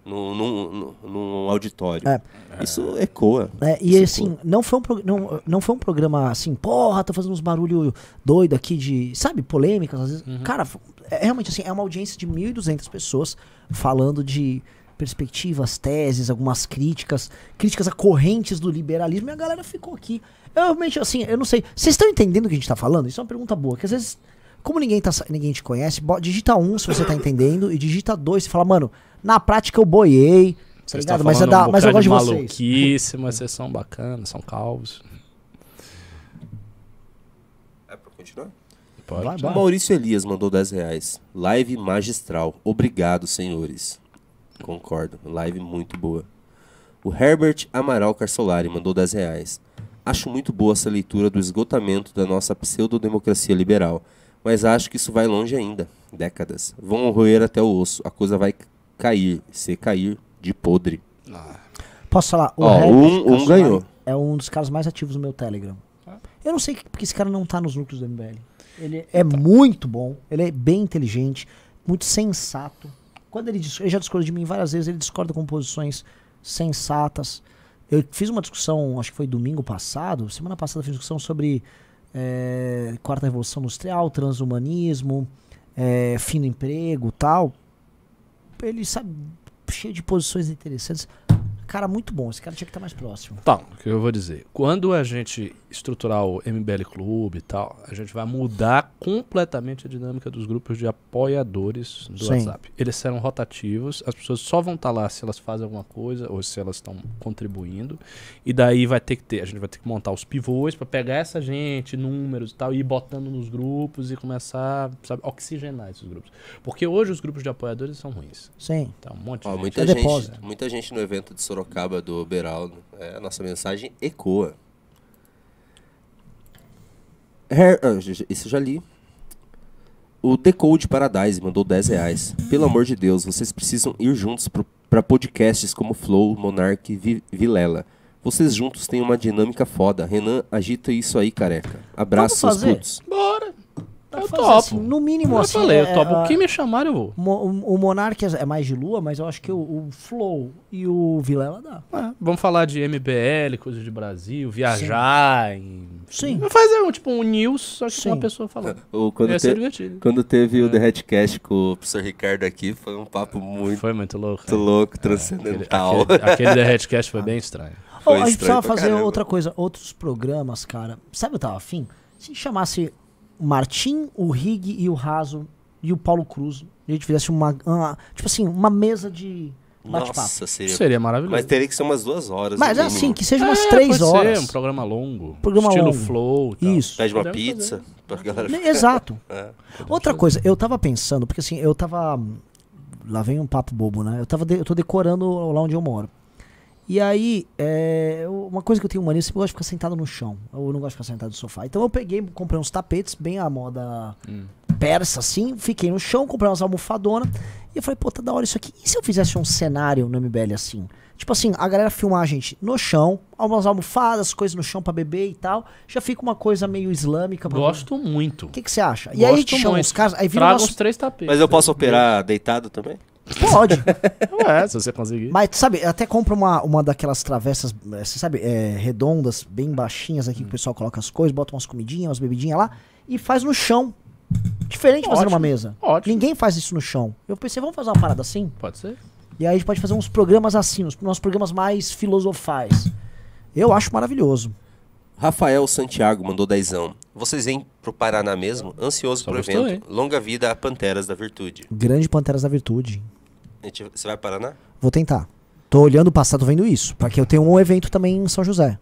num, num, num- auditório. É. Isso ecoa. É, e Isso, assim, não foi, um não, não foi um programa assim, porra, tô fazendo uns barulho doido aqui de, sabe, polêmicas, às vezes. Cara, f- é realmente assim, é uma audiência de 1.200 pessoas falando de perspectivas, teses, algumas críticas, críticas a correntes do liberalismo, e a galera ficou aqui. Eu realmente, assim, eu não sei. Vocês estão entendendo o que a gente tá falando? Isso é uma pergunta boa, que às vezes, como ninguém, tá, ninguém te conhece, digita um se você tá entendendo, e digita dois e fala, mano, na prática eu boiei. Tá Vocês Mas, é da, um mas eu gosto de de vocês. maluquice, mas vocês são bacanas, são calvos. É pra continuar? Pode. Vai, O vai. Maurício Elias mandou 10 reais. Live magistral. Obrigado, senhores. Concordo. Live muito boa. O Herbert Amaral Carsolari mandou 10 reais. Acho muito boa essa leitura do esgotamento da nossa pseudodemocracia liberal, mas acho que isso vai longe ainda. Décadas. Vão roer até o osso. A coisa vai cair. Se cair, de podre. Posso falar? O Ó, Regis um- um ganhou. É um dos caras mais ativos no meu Telegram. Eu não sei que- porque esse cara não tá nos núcleos do MBL. Ele é muito bom, ele é bem inteligente, muito sensato. Quando ele, dis- ele já discorda de mim várias vezes, ele discorda com posições sensatas. Eu fiz uma discussão, acho que foi domingo passado, semana passada fiz discussão sobre eh, quarta revolução industrial, transhumanismo, eh, fim do emprego, tal. Ele sabe cheio de posições interessantes. Cara, muito bom. Esse cara tinha que estar mais próximo. Tá, o que eu vou dizer. Quando a gente estruturar o MBL Clube e tal, a gente vai mudar completamente a dinâmica dos grupos de apoiadores do Sim. WhatsApp. Eles serão rotativos, as pessoas só vão estar lá se elas fazem alguma coisa ou se elas estão contribuindo. E daí vai ter que ter, a gente vai ter que montar os pivôs para pegar essa gente, números e tal, e ir botando nos grupos e começar, sabe, oxigenar esses grupos. Porque hoje os grupos de apoiadores são ruins. Sim. Tá um monte de Ó, gente. muita, É gente, muita gente no evento de Sorocaba do Beraldo. É, a nossa mensagem ecoa. Her- ah, já- já- Isso eu já li. O Decode Paradise mandou 10 reais. Pelo amor de Deus, vocês precisam ir juntos pro, pra podcasts como Flow, Monark e Vi- Vilela. Vocês juntos têm uma dinâmica foda. Renan, agita isso aí, careca. Abraço, Vamos seus fazer? putos. Bora! Dá Eu fazer topo. assim, no mínimo, Eu assim. falei, é- eu topo. é, O que me chamarem, eu vou. Mo- O, o Monark é é mais de lua, mas eu acho que o, o Flow e o Vilela dá. É, vamos falar de MBL, coisas de Brasil, viajar. Em... Sim. Fazer um, tipo um news, só que Sim. com uma pessoa falando. O- quando, Ia ser te- divertido. quando teve É. o The Hatcast com O professor Ricardo aqui foi um papo muito Foi muito louco. louco, Aquele, transcendental. aquele, aquele The Hatcast foi bem estranho. Oh, a gente precisava fazer caramba. outra coisa, outros programas, cara. Sabe o que eu tava afim? Se chamasse Martim, o Rig e o Raso e o Paulo Cruz. E a gente fizesse uma, uma- Tipo assim, uma mesa de bate-papo. Nossa, seria. Seria maravilhoso. Mas teria que ser umas duas horas. Mas assim, que seja umas É, três pode horas. Ser, um programa longo. Programa estilo longo. flow. tal. Isso. Pede uma Podemos pizza pra galera. Ne- Exato. É. Outra coisa, eu tava pensando, porque assim, eu tava. Lá vem um papo bobo, né? Eu, tava de- eu tô decorando lá onde eu moro. E aí, é, uma coisa que eu tenho mania, eu sempre gosto de ficar sentado no chão. Eu não gosto de ficar sentado no sofá. Então eu peguei, comprei uns tapetes, bem à moda persa, assim. Fiquei no chão, comprei umas almofadonas. E eu falei, pô, tá da hora isso aqui. E se eu fizesse um cenário no MBL assim? Tipo assim, a galera filmar a gente no chão, umas almofadas, coisas no chão pra beber e tal. Já fica uma coisa meio islâmica. Gosto muito. o que, você acha? E aí a gente Gosto chama muito. os caras, aí vira Traga nosso... uns três tapetes. Mas eu posso operar deitado também? Pode. É, se você conseguir. Mas, sabe, até compra uma, uma daquelas travessas, eh, você sabe, é, redondas, bem baixinhas aqui, que o pessoal coloca as coisas, bota umas comidinhas, umas bebidinhas lá, e faz no chão. Diferente de fazer Ótimo, numa mesa. ótimo. Ninguém faz isso no chão. Eu pensei, vamos fazer uma parada assim? Pode ser. E aí a gente pode fazer uns programas assim, uns, uns programas mais filosofais. Eu acho maravilhoso. Rafael Santiago mandou dezão. Vocês vêm pro Paraná mesmo? Ansioso Só pro gostou, evento. Longa vida a Panteras da Virtude. Grande Panteras da Virtude. A gente- Você vai para Paraná? Vou tentar. Tô olhando o passado vendo isso, porque eu tenho um evento também em São José.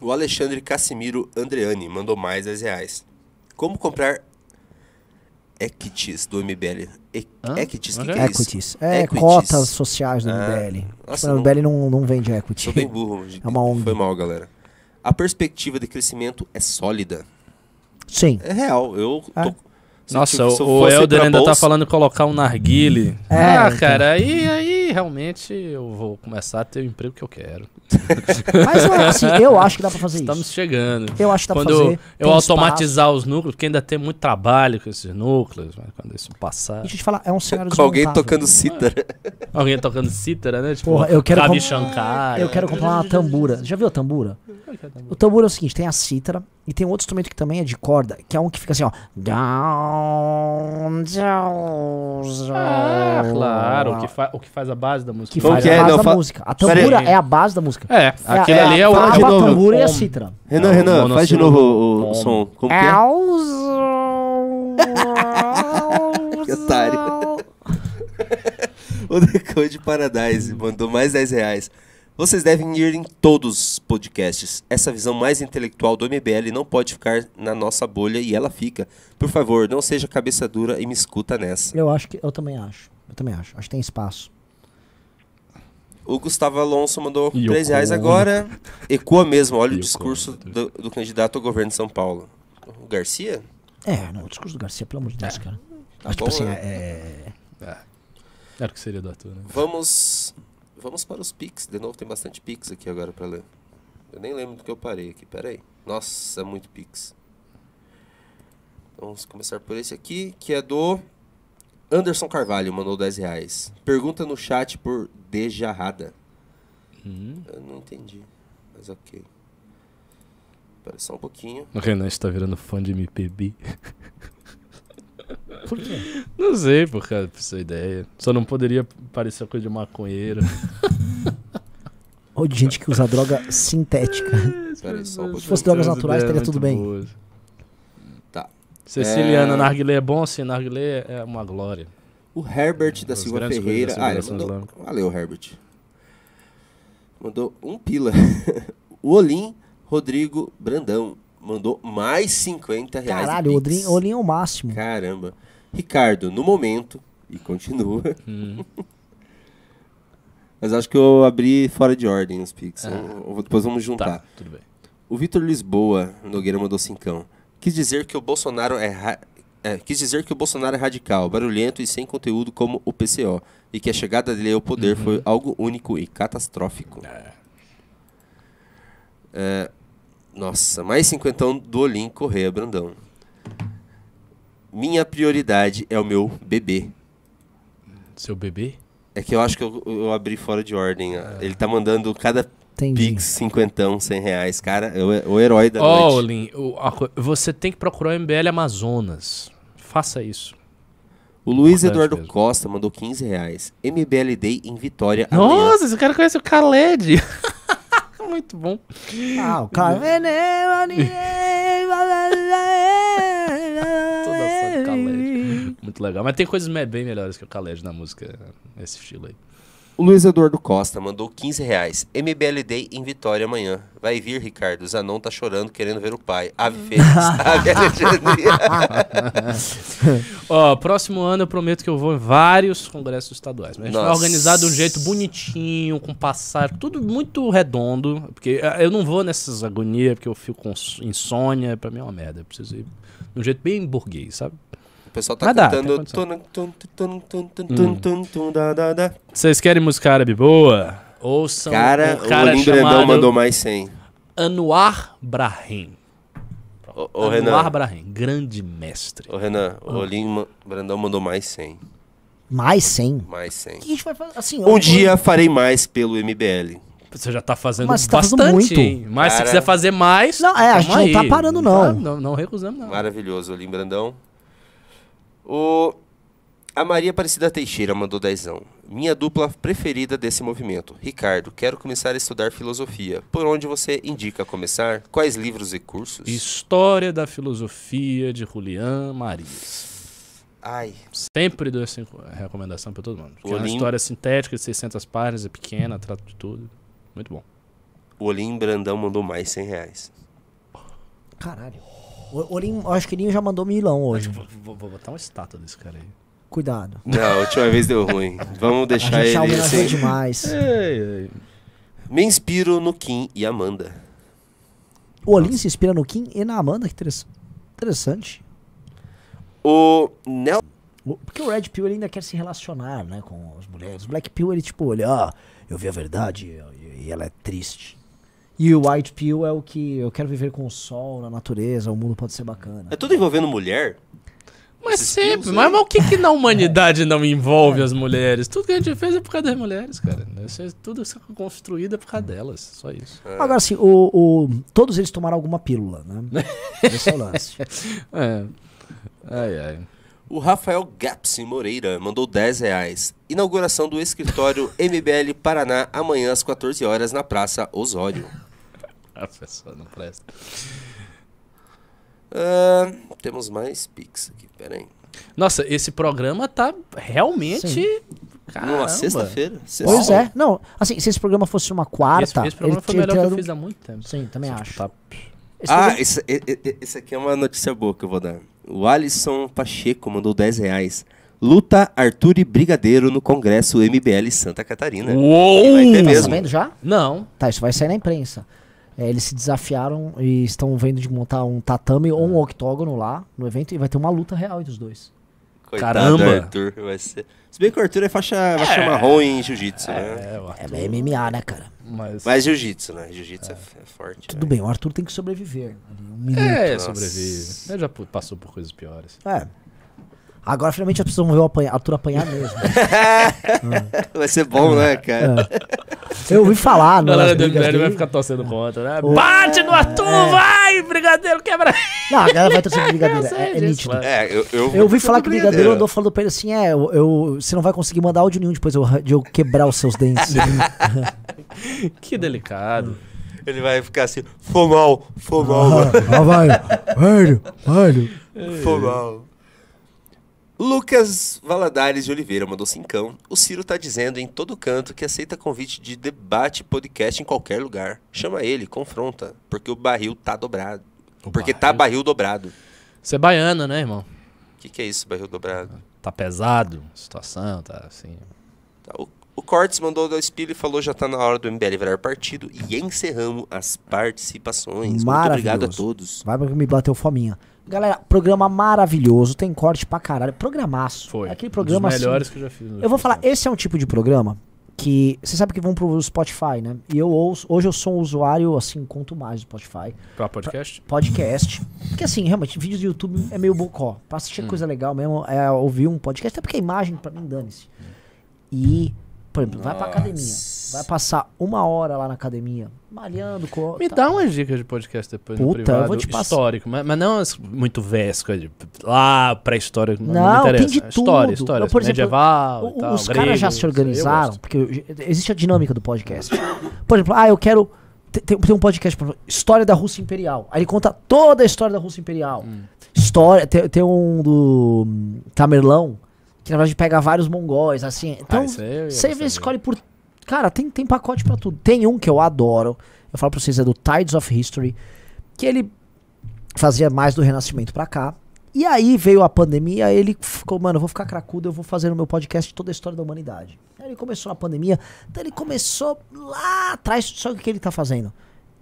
O Alexandre Cassimiro Andreani mandou mais 10 reais. Como comprar equities do MBL? E Hã? equities? O que, que é isso? Equities. É, Equities. cotas sociais do Ah, MBL. nossa, Tipo, o não- MBL não, não vende equity. Sou bem burro. É uma ONG. Foi mal, galera. A perspectiva de crescimento é sólida. Sim. É real. Eu tô... eu Nossa, eu o, o Helder pra ainda tá bolsa- falando colocar um narguile. É, ah, então. cara, aí, aí realmente eu vou começar a ter o emprego que eu quero. Mas eu, assim, eu acho que dá pra fazer Estamos isso. chegando. Eu acho que dá pra quando fazer. eu Tem automatizar os núcleos, porque ainda tem muito trabalho com esses núcleos, mas quando isso passar. Deixa eu te falar, é um cenário Com alguém tocando cítara. Alguém tocando cítara, né? Tipo, Porra, eu quero Ravi Shankar. Eu quero comprar uma tambura. Já viu a tambura? O tambor é o seguinte, tem a cítara e tem um outro instrumento que também é de corda, que é um que fica assim, ó. Down, Ah, claro, o que, fa- o que faz a base da música. Que faz que a é? base Não, da fa- música. A Pera tambura é a base da música. É, aquele ali é o. a, de novo. a tambura e a cítara. Renan, É Renan, faz de novo o, o Om. som. Como que é? Que otário. O Decode Paradise mandou mais 10 reais. Vocês devem ir em todos os podcasts. Essa visão mais intelectual do MBL não pode ficar na nossa bolha e ela fica. Por favor, não seja cabeça dura e me escuta nessa. Eu acho que. Eu também acho. Eu também acho. Acho que tem espaço. O Gustavo Alonso mandou E o 3 reais agora. Ecoa mesmo, olha E o discurso do, do candidato ao governo de São Paulo. O Garcia? É, não, o discurso do Garcia, pelo amor de Deus, cara. Mas, tipo bom, assim, né? é. Era o que seria do Arthur, né? Vamos. Vamos para os Pix. De novo, tem bastante Pix aqui agora pra ler. Eu nem lembro do que eu parei aqui. Pera aí. Nossa, muito Pix. Vamos começar por esse aqui, que é do Anderson Carvalho, mandou 10 reais. Pergunta no chat por Dejarrada. Hum. Eu não entendi, mas ok. Espera só um pouquinho. O Renan está virando fã de MPB. Por quê? Não sei, por causa dessa ideia. Só não poderia parecer coisa de maconheiro. Ou de gente que usa droga sintética. Espera aí só um Se fosse drogas naturais, estaria tudo bem. boas. Tá. Siciliana É. narguilé é bom, sim, narguilé é uma glória. O Herbert da As Silva Ferreira. da Ah, ele mandou. islâmica. Valeu, Herbert. Mandou um pila. o Olim Rodrigo Brandão mandou mais 50 reais. Caralho, o Olin é o máximo. Caramba. Ricardo, no momento, e continua. Hum. Mas acho que eu abri fora de ordem os Pix. Ah. Depois vamos juntar. Tá, tudo bem. O Vitor Lisboa Nogueira mandou cincão. Quis dizer que o Bolsonaro é, ra- é, quis dizer que o Bolsonaro é radical, barulhento e sem conteúdo como o PCO, e que a chegada dele ao poder foi algo único e catastrófico. É, nossa, mais cinquentão do Olim Correia Brandão. Minha prioridade é o meu bebê. Seu bebê? É que eu acho que eu, eu abri fora de ordem. Ele tá mandando cada Entendi. Pix, cinquentão, cem reais. Cara, é o, herói da Ó, noite. Olin, o- a co- você tem que procurar o MBL Amazonas. Faça isso. O Luiz Importante Eduardo mesmo. Costa mandou 15 reais. MBL Day em Vitória amanhã. Nossa, esse cara conhece o Khaled. Muito bom. Ah, o cara. Muito legal. Mas tem coisas bem melhores que o Khaled na música, nesse estilo aí. O Luiz Eduardo Costa mandou 15 reais. MBL Day em Vitória amanhã. Vai vir, Ricardo. O Zanon tá chorando querendo ver o pai. Ave Fênix. Ave. Ó, próximo ano eu prometo que eu vou em vários congressos estaduais. Mas a gente vai organizar de um jeito bonitinho, com passagem, tudo muito redondo. Porque ah, eu não vou nessas agonias, porque eu fico com insônia. Pra mim é uma merda. Eu preciso ir de um jeito bem burguês, sabe? pessoal tá Mas cantando. Vocês querem música árabe boa? Ouçam. Cara, um cara o Lindredão mandou mais 100. Anuar Brahim. O, o Anuar Renan. Brahim, grande mestre. Ô, Renan, hum. o Rolim Brandão mandou mais 100. Mais 100? Mais 100. Que a gente vai fazer? Assim, um eu... dia farei mais pelo MBL. Você já tá fazendo Mas tá bastante. Fazendo muito. Mas Cara... se quiser fazer mais. Não, é, a gente aí. não tá parando, não. Não, não, não recusamos, não. Maravilhoso, Olim Brandão. O... A Maria Aparecida Teixeira mandou dezão. Minha dupla preferida desse movimento. Ricardo, quero começar a estudar filosofia. Por onde você indica começar? Quais livros e cursos? História da filosofia de Julián Marias. Ai, Sempre dou essa recomendação pra todo mundo. Porque é uma história sintética de 600 páginas, é pequena, trata de tudo. Muito bom. o Olim Brandão mandou mais 100 reais. Caralho. O Olim, eu acho que ele já mandou milão hoje. Vou, vou- vou botar uma estátua desse cara aí. Cuidado. Não, a última vez deu ruim. Vamos A deixar ele assim. demais. Me inspiro no Kim e Amanda. O Olim se inspira no Kim e na Amanda, que interess- interessante. O Nel... Porque o Red Pill ele ainda quer se relacionar, né, com as mulheres. O Black Pill ele tipo, olha, ah, eu vi a verdade e ela é triste. E o White Pill é o que eu quero viver com o sol, na natureza, o mundo pode ser bacana. É tudo envolvendo mulher? Mas sempre, mas, aí. mas o que, que na humanidade não envolve as mulheres? Tudo que a gente fez é por causa das mulheres, cara. Isso é tudo isso é construído é por causa delas, só isso. Agora assim, o, o- todos eles tomaram alguma pílula, né? Esse é o lance. É. Ai, ai. O Rafael Gapsi Moreira mandou 10 reais. Inauguração do escritório MBL Paraná amanhã às 14 horas na Praça Osório. A pessoa não presta. Ah, temos mais Pix aqui, peraí. Nossa, esse programa tá realmente. Sim. Caramba. Numa sexta-feira? Pois Sexta- é. Não, assim, se esse programa fosse uma quarta, Esse, esse programa ele foi o melhor que eu fiz há muito tempo. Sim, também acho. Tá. Esse Ah, programa- esse, esse aqui é uma notícia boa que eu vou dar. O Alisson Pacheco mandou 10 reais. Luta Arthur e Brigadeiro no Congresso MBL Santa Catarina. Uou! Vai ter Tá mesmo. sabendo já? Não. Tá, isso vai sair na imprensa. É, eles se desafiaram e estão vendo de montar um tatame ou um octógono lá no evento e vai ter uma luta real entre os dois. Coitado Caramba. do Arthur, vai ser... Se bem que o Arthur é faixa, faixa marrom em jiu-jitsu, né? É, o É Arthur, bem MMA, né, cara? mas... Mas jiu-jitsu, né? Jiu-jitsu é. é forte. Tudo né? bem, o Arthur tem que sobreviver. ali, Um minuto. É, sobrevive. Ele já pu- passou por coisas piores. É. Agora finalmente as pessoas vão ver o apanha- Arthur apanhar mesmo. Vai ser bom, né, cara? Eu ouvi falar, A não galera do MBL vai ficar torcendo contra, né? O- Bate no Arthur, vai! Brigadeiro quebra! Não, a galera vai torcer sei É, é nítido. É, eu... Eu, Eu ouvi falar que o brigadeiro brigadeiro andou falando pra ele assim: é, eu, eu- você não vai conseguir mandar áudio nenhum depois de eu quebrar os seus dentes. Que delicado. Ele vai ficar assim, foi mal, foi mal, ah, vai. Velho, velho. Foi mal. Lucas Valadares de Oliveira mandou cincão. O Ciro tá dizendo em todo canto que aceita convite de debate podcast em qualquer lugar. Chama ele, confronta, porque o barril tá dobrado. O porque tá barril? barril dobrado. Você é baiano, né, irmão? O que, que é isso, barril dobrado? Tá pesado a situação, tá assim. Tá, O, o Cortes mandou do Espírito e falou já tá na hora do MBL virar partido. E encerramos as participações. Muito obrigado a todos. Vai porque me bateu fominha. Galera, programa maravilhoso, tem corte pra caralho. Programaço. Foi. Aquele programa um dos assim. melhores que eu já fiz. Eu vou falar, esse é um tipo de programa que. Você sabe que vão pro Spotify, né? E eu ouço. Hoje eu sou um usuário, assim, conto mais do Spotify. Pra podcast? Podcast. Porque assim, realmente, vídeos do YouTube é meio bocó. Pra assistir coisa legal mesmo é ouvir um podcast, até porque a imagem, pra mim, dane-se. E, por exemplo, vai pra academia. Vai passar uma hora lá na academia, malhando. Co Me tá. dá umas dicas de podcast depois no Puta, eu privado. vou te passar. Histórico, mas, mas não muito vesca, de lá, pré-histórico. Não, Não, não me tem interessa. de tudo. História, história. Eu, por exemplo, medieval, O- tal, os grego, caras já se eu organizaram, porque eu- existe a dinâmica do podcast. Por exemplo, ah, eu quero. te- Tem, tem um podcast, por exemplo, História da Rússia Imperial. Aí ele conta toda a história da Rússia Imperial. Hum. História. Tem, tem um do Tamerlão, que na verdade pega vários mongóis, assim. Então, Ah, eu ia você escolhe por. Cara, tem, tem pacote pra tudo. Tem um que eu adoro. Eu falo pra vocês, é do Tides of History. Que ele fazia mais do Renascimento pra cá. E aí veio a pandemia, ele ficou, mano, eu vou ficar cracudo, eu vou fazer no meu podcast toda a história da humanidade. Aí ele começou a pandemia, então ele começou lá atrás, só que o que ele tá fazendo?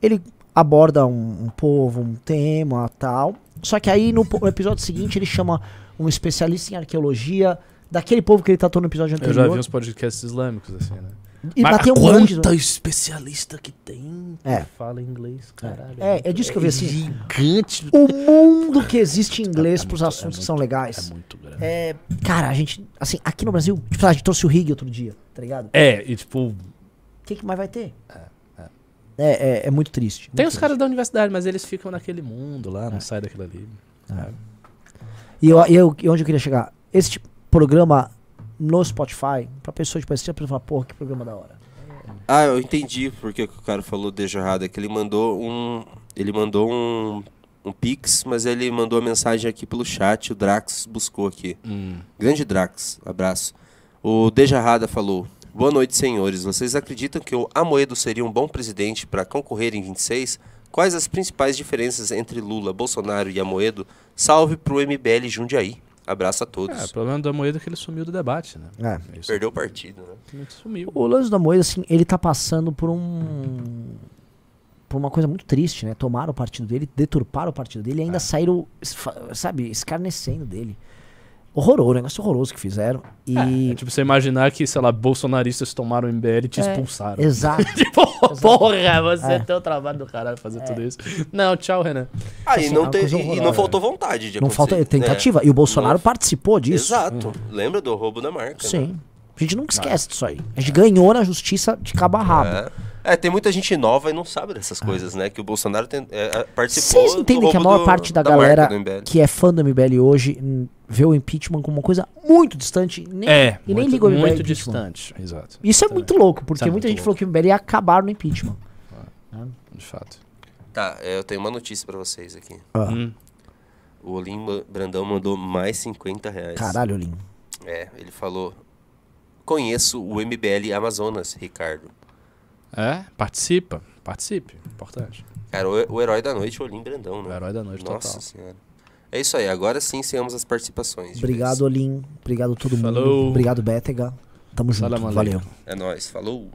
Ele aborda um, um povo, um tema, tal. Só que aí no episódio seguinte ele chama um especialista em arqueologia daquele povo que ele tratou no episódio Eu anterior. já vi uns podcasts islâmicos, assim, né? E Mas bateu um quanta monte. de- especialista que tem que É. fala inglês, caralho. É, é disso que eu vi assim. Gigante. O mundo que existe em inglês É pros muito- assuntos é que são muito- legais. É muito grande. É, cara, a gente, assim, aqui no Brasil, tipo, a gente trouxe o Rig outro dia, tá ligado? É, e tipo, O que, que mais vai ter? É, é, é muito triste. tem muito os triste. caras da universidade, mas eles ficam naquele mundo lá, É. não sai daquilo ali. E, eu, e, eu, e onde eu queria chegar? Esse tipo, programa no Spotify, pra pessoa, tipo, assim, a pessoa fala, porra, que programa da hora. Ah, eu entendi porque que o cara falou deixa errado. É que ele mandou um. Ele mandou um. Um Pix, mas ele mandou a mensagem aqui pelo chat. O Drax buscou aqui. Hum. Grande Drax, abraço. O Dejarrada falou: Boa noite, senhores. Vocês acreditam que o Amoedo seria um bom presidente para concorrer em 26? Quais as principais diferenças entre Lula, Bolsonaro e Amoedo? Salve pro MBL Jundiaí. Abraço a É, todos. o problema da moeda é que ele sumiu do debate, né? É. Isso Perdeu o partido, né? sumiu. O lance da moeda, assim, ele tá passando por um. Por uma coisa muito triste, né? Tomaram o partido dele, deturparam o partido dele e ainda saíram, esfa- sabe, escarnecendo dele. Horroroso, um negócio horroroso que fizeram. E. É, tipo, você imaginar que, sei lá, bolsonaristas tomaram o MBL e te É, expulsaram. Exato. Tipo, porra, você É. tem o trabalho do caralho fazer tudo isso. Não, tchau, Renan. Ah, e Assim, não, é uma te- coisa e- não horrorosa. faltou vontade de Não acontecer. falta tentativa. É. E o Bolsonaro Não- participou disso. Exato. Lembra do roubo da marca? né? Sim. A gente nunca esquece disso aí. A gente ganhou na justiça de cabo a rabo. É. É, tem muita gente nova e não sabe dessas coisas, né? Que o Bolsonaro tem- é, é, participou. Vocês entendem que a maior do- parte da, marca galera que é fã do MBL hoje hum, vê o impeachment como uma coisa muito distante e nem, É, e nem muito, liga o MBL muito distante. Exato. Isso é muito louco, porque é muita gente falou que o MBL ia acabar no impeachment. De fato. Tá, é, eu tenho uma notícia pra vocês aqui. Ah. Hum. O Olim Brandão mandou mais 50 reais. Caralho, Lin. É, ele falou: Conheço o MBL Amazonas, Ricardo. É, participa. Participe. Importante. Cara, o, o herói da noite, o Olim Brandão, né? O herói da noite Nossa total. senhora. É isso aí, agora sim encerramos as participações. Obrigado, Olin. Obrigado todo mundo. Falou. Obrigado, Bétega. Tamo junto. Valeu. É nóis, falou.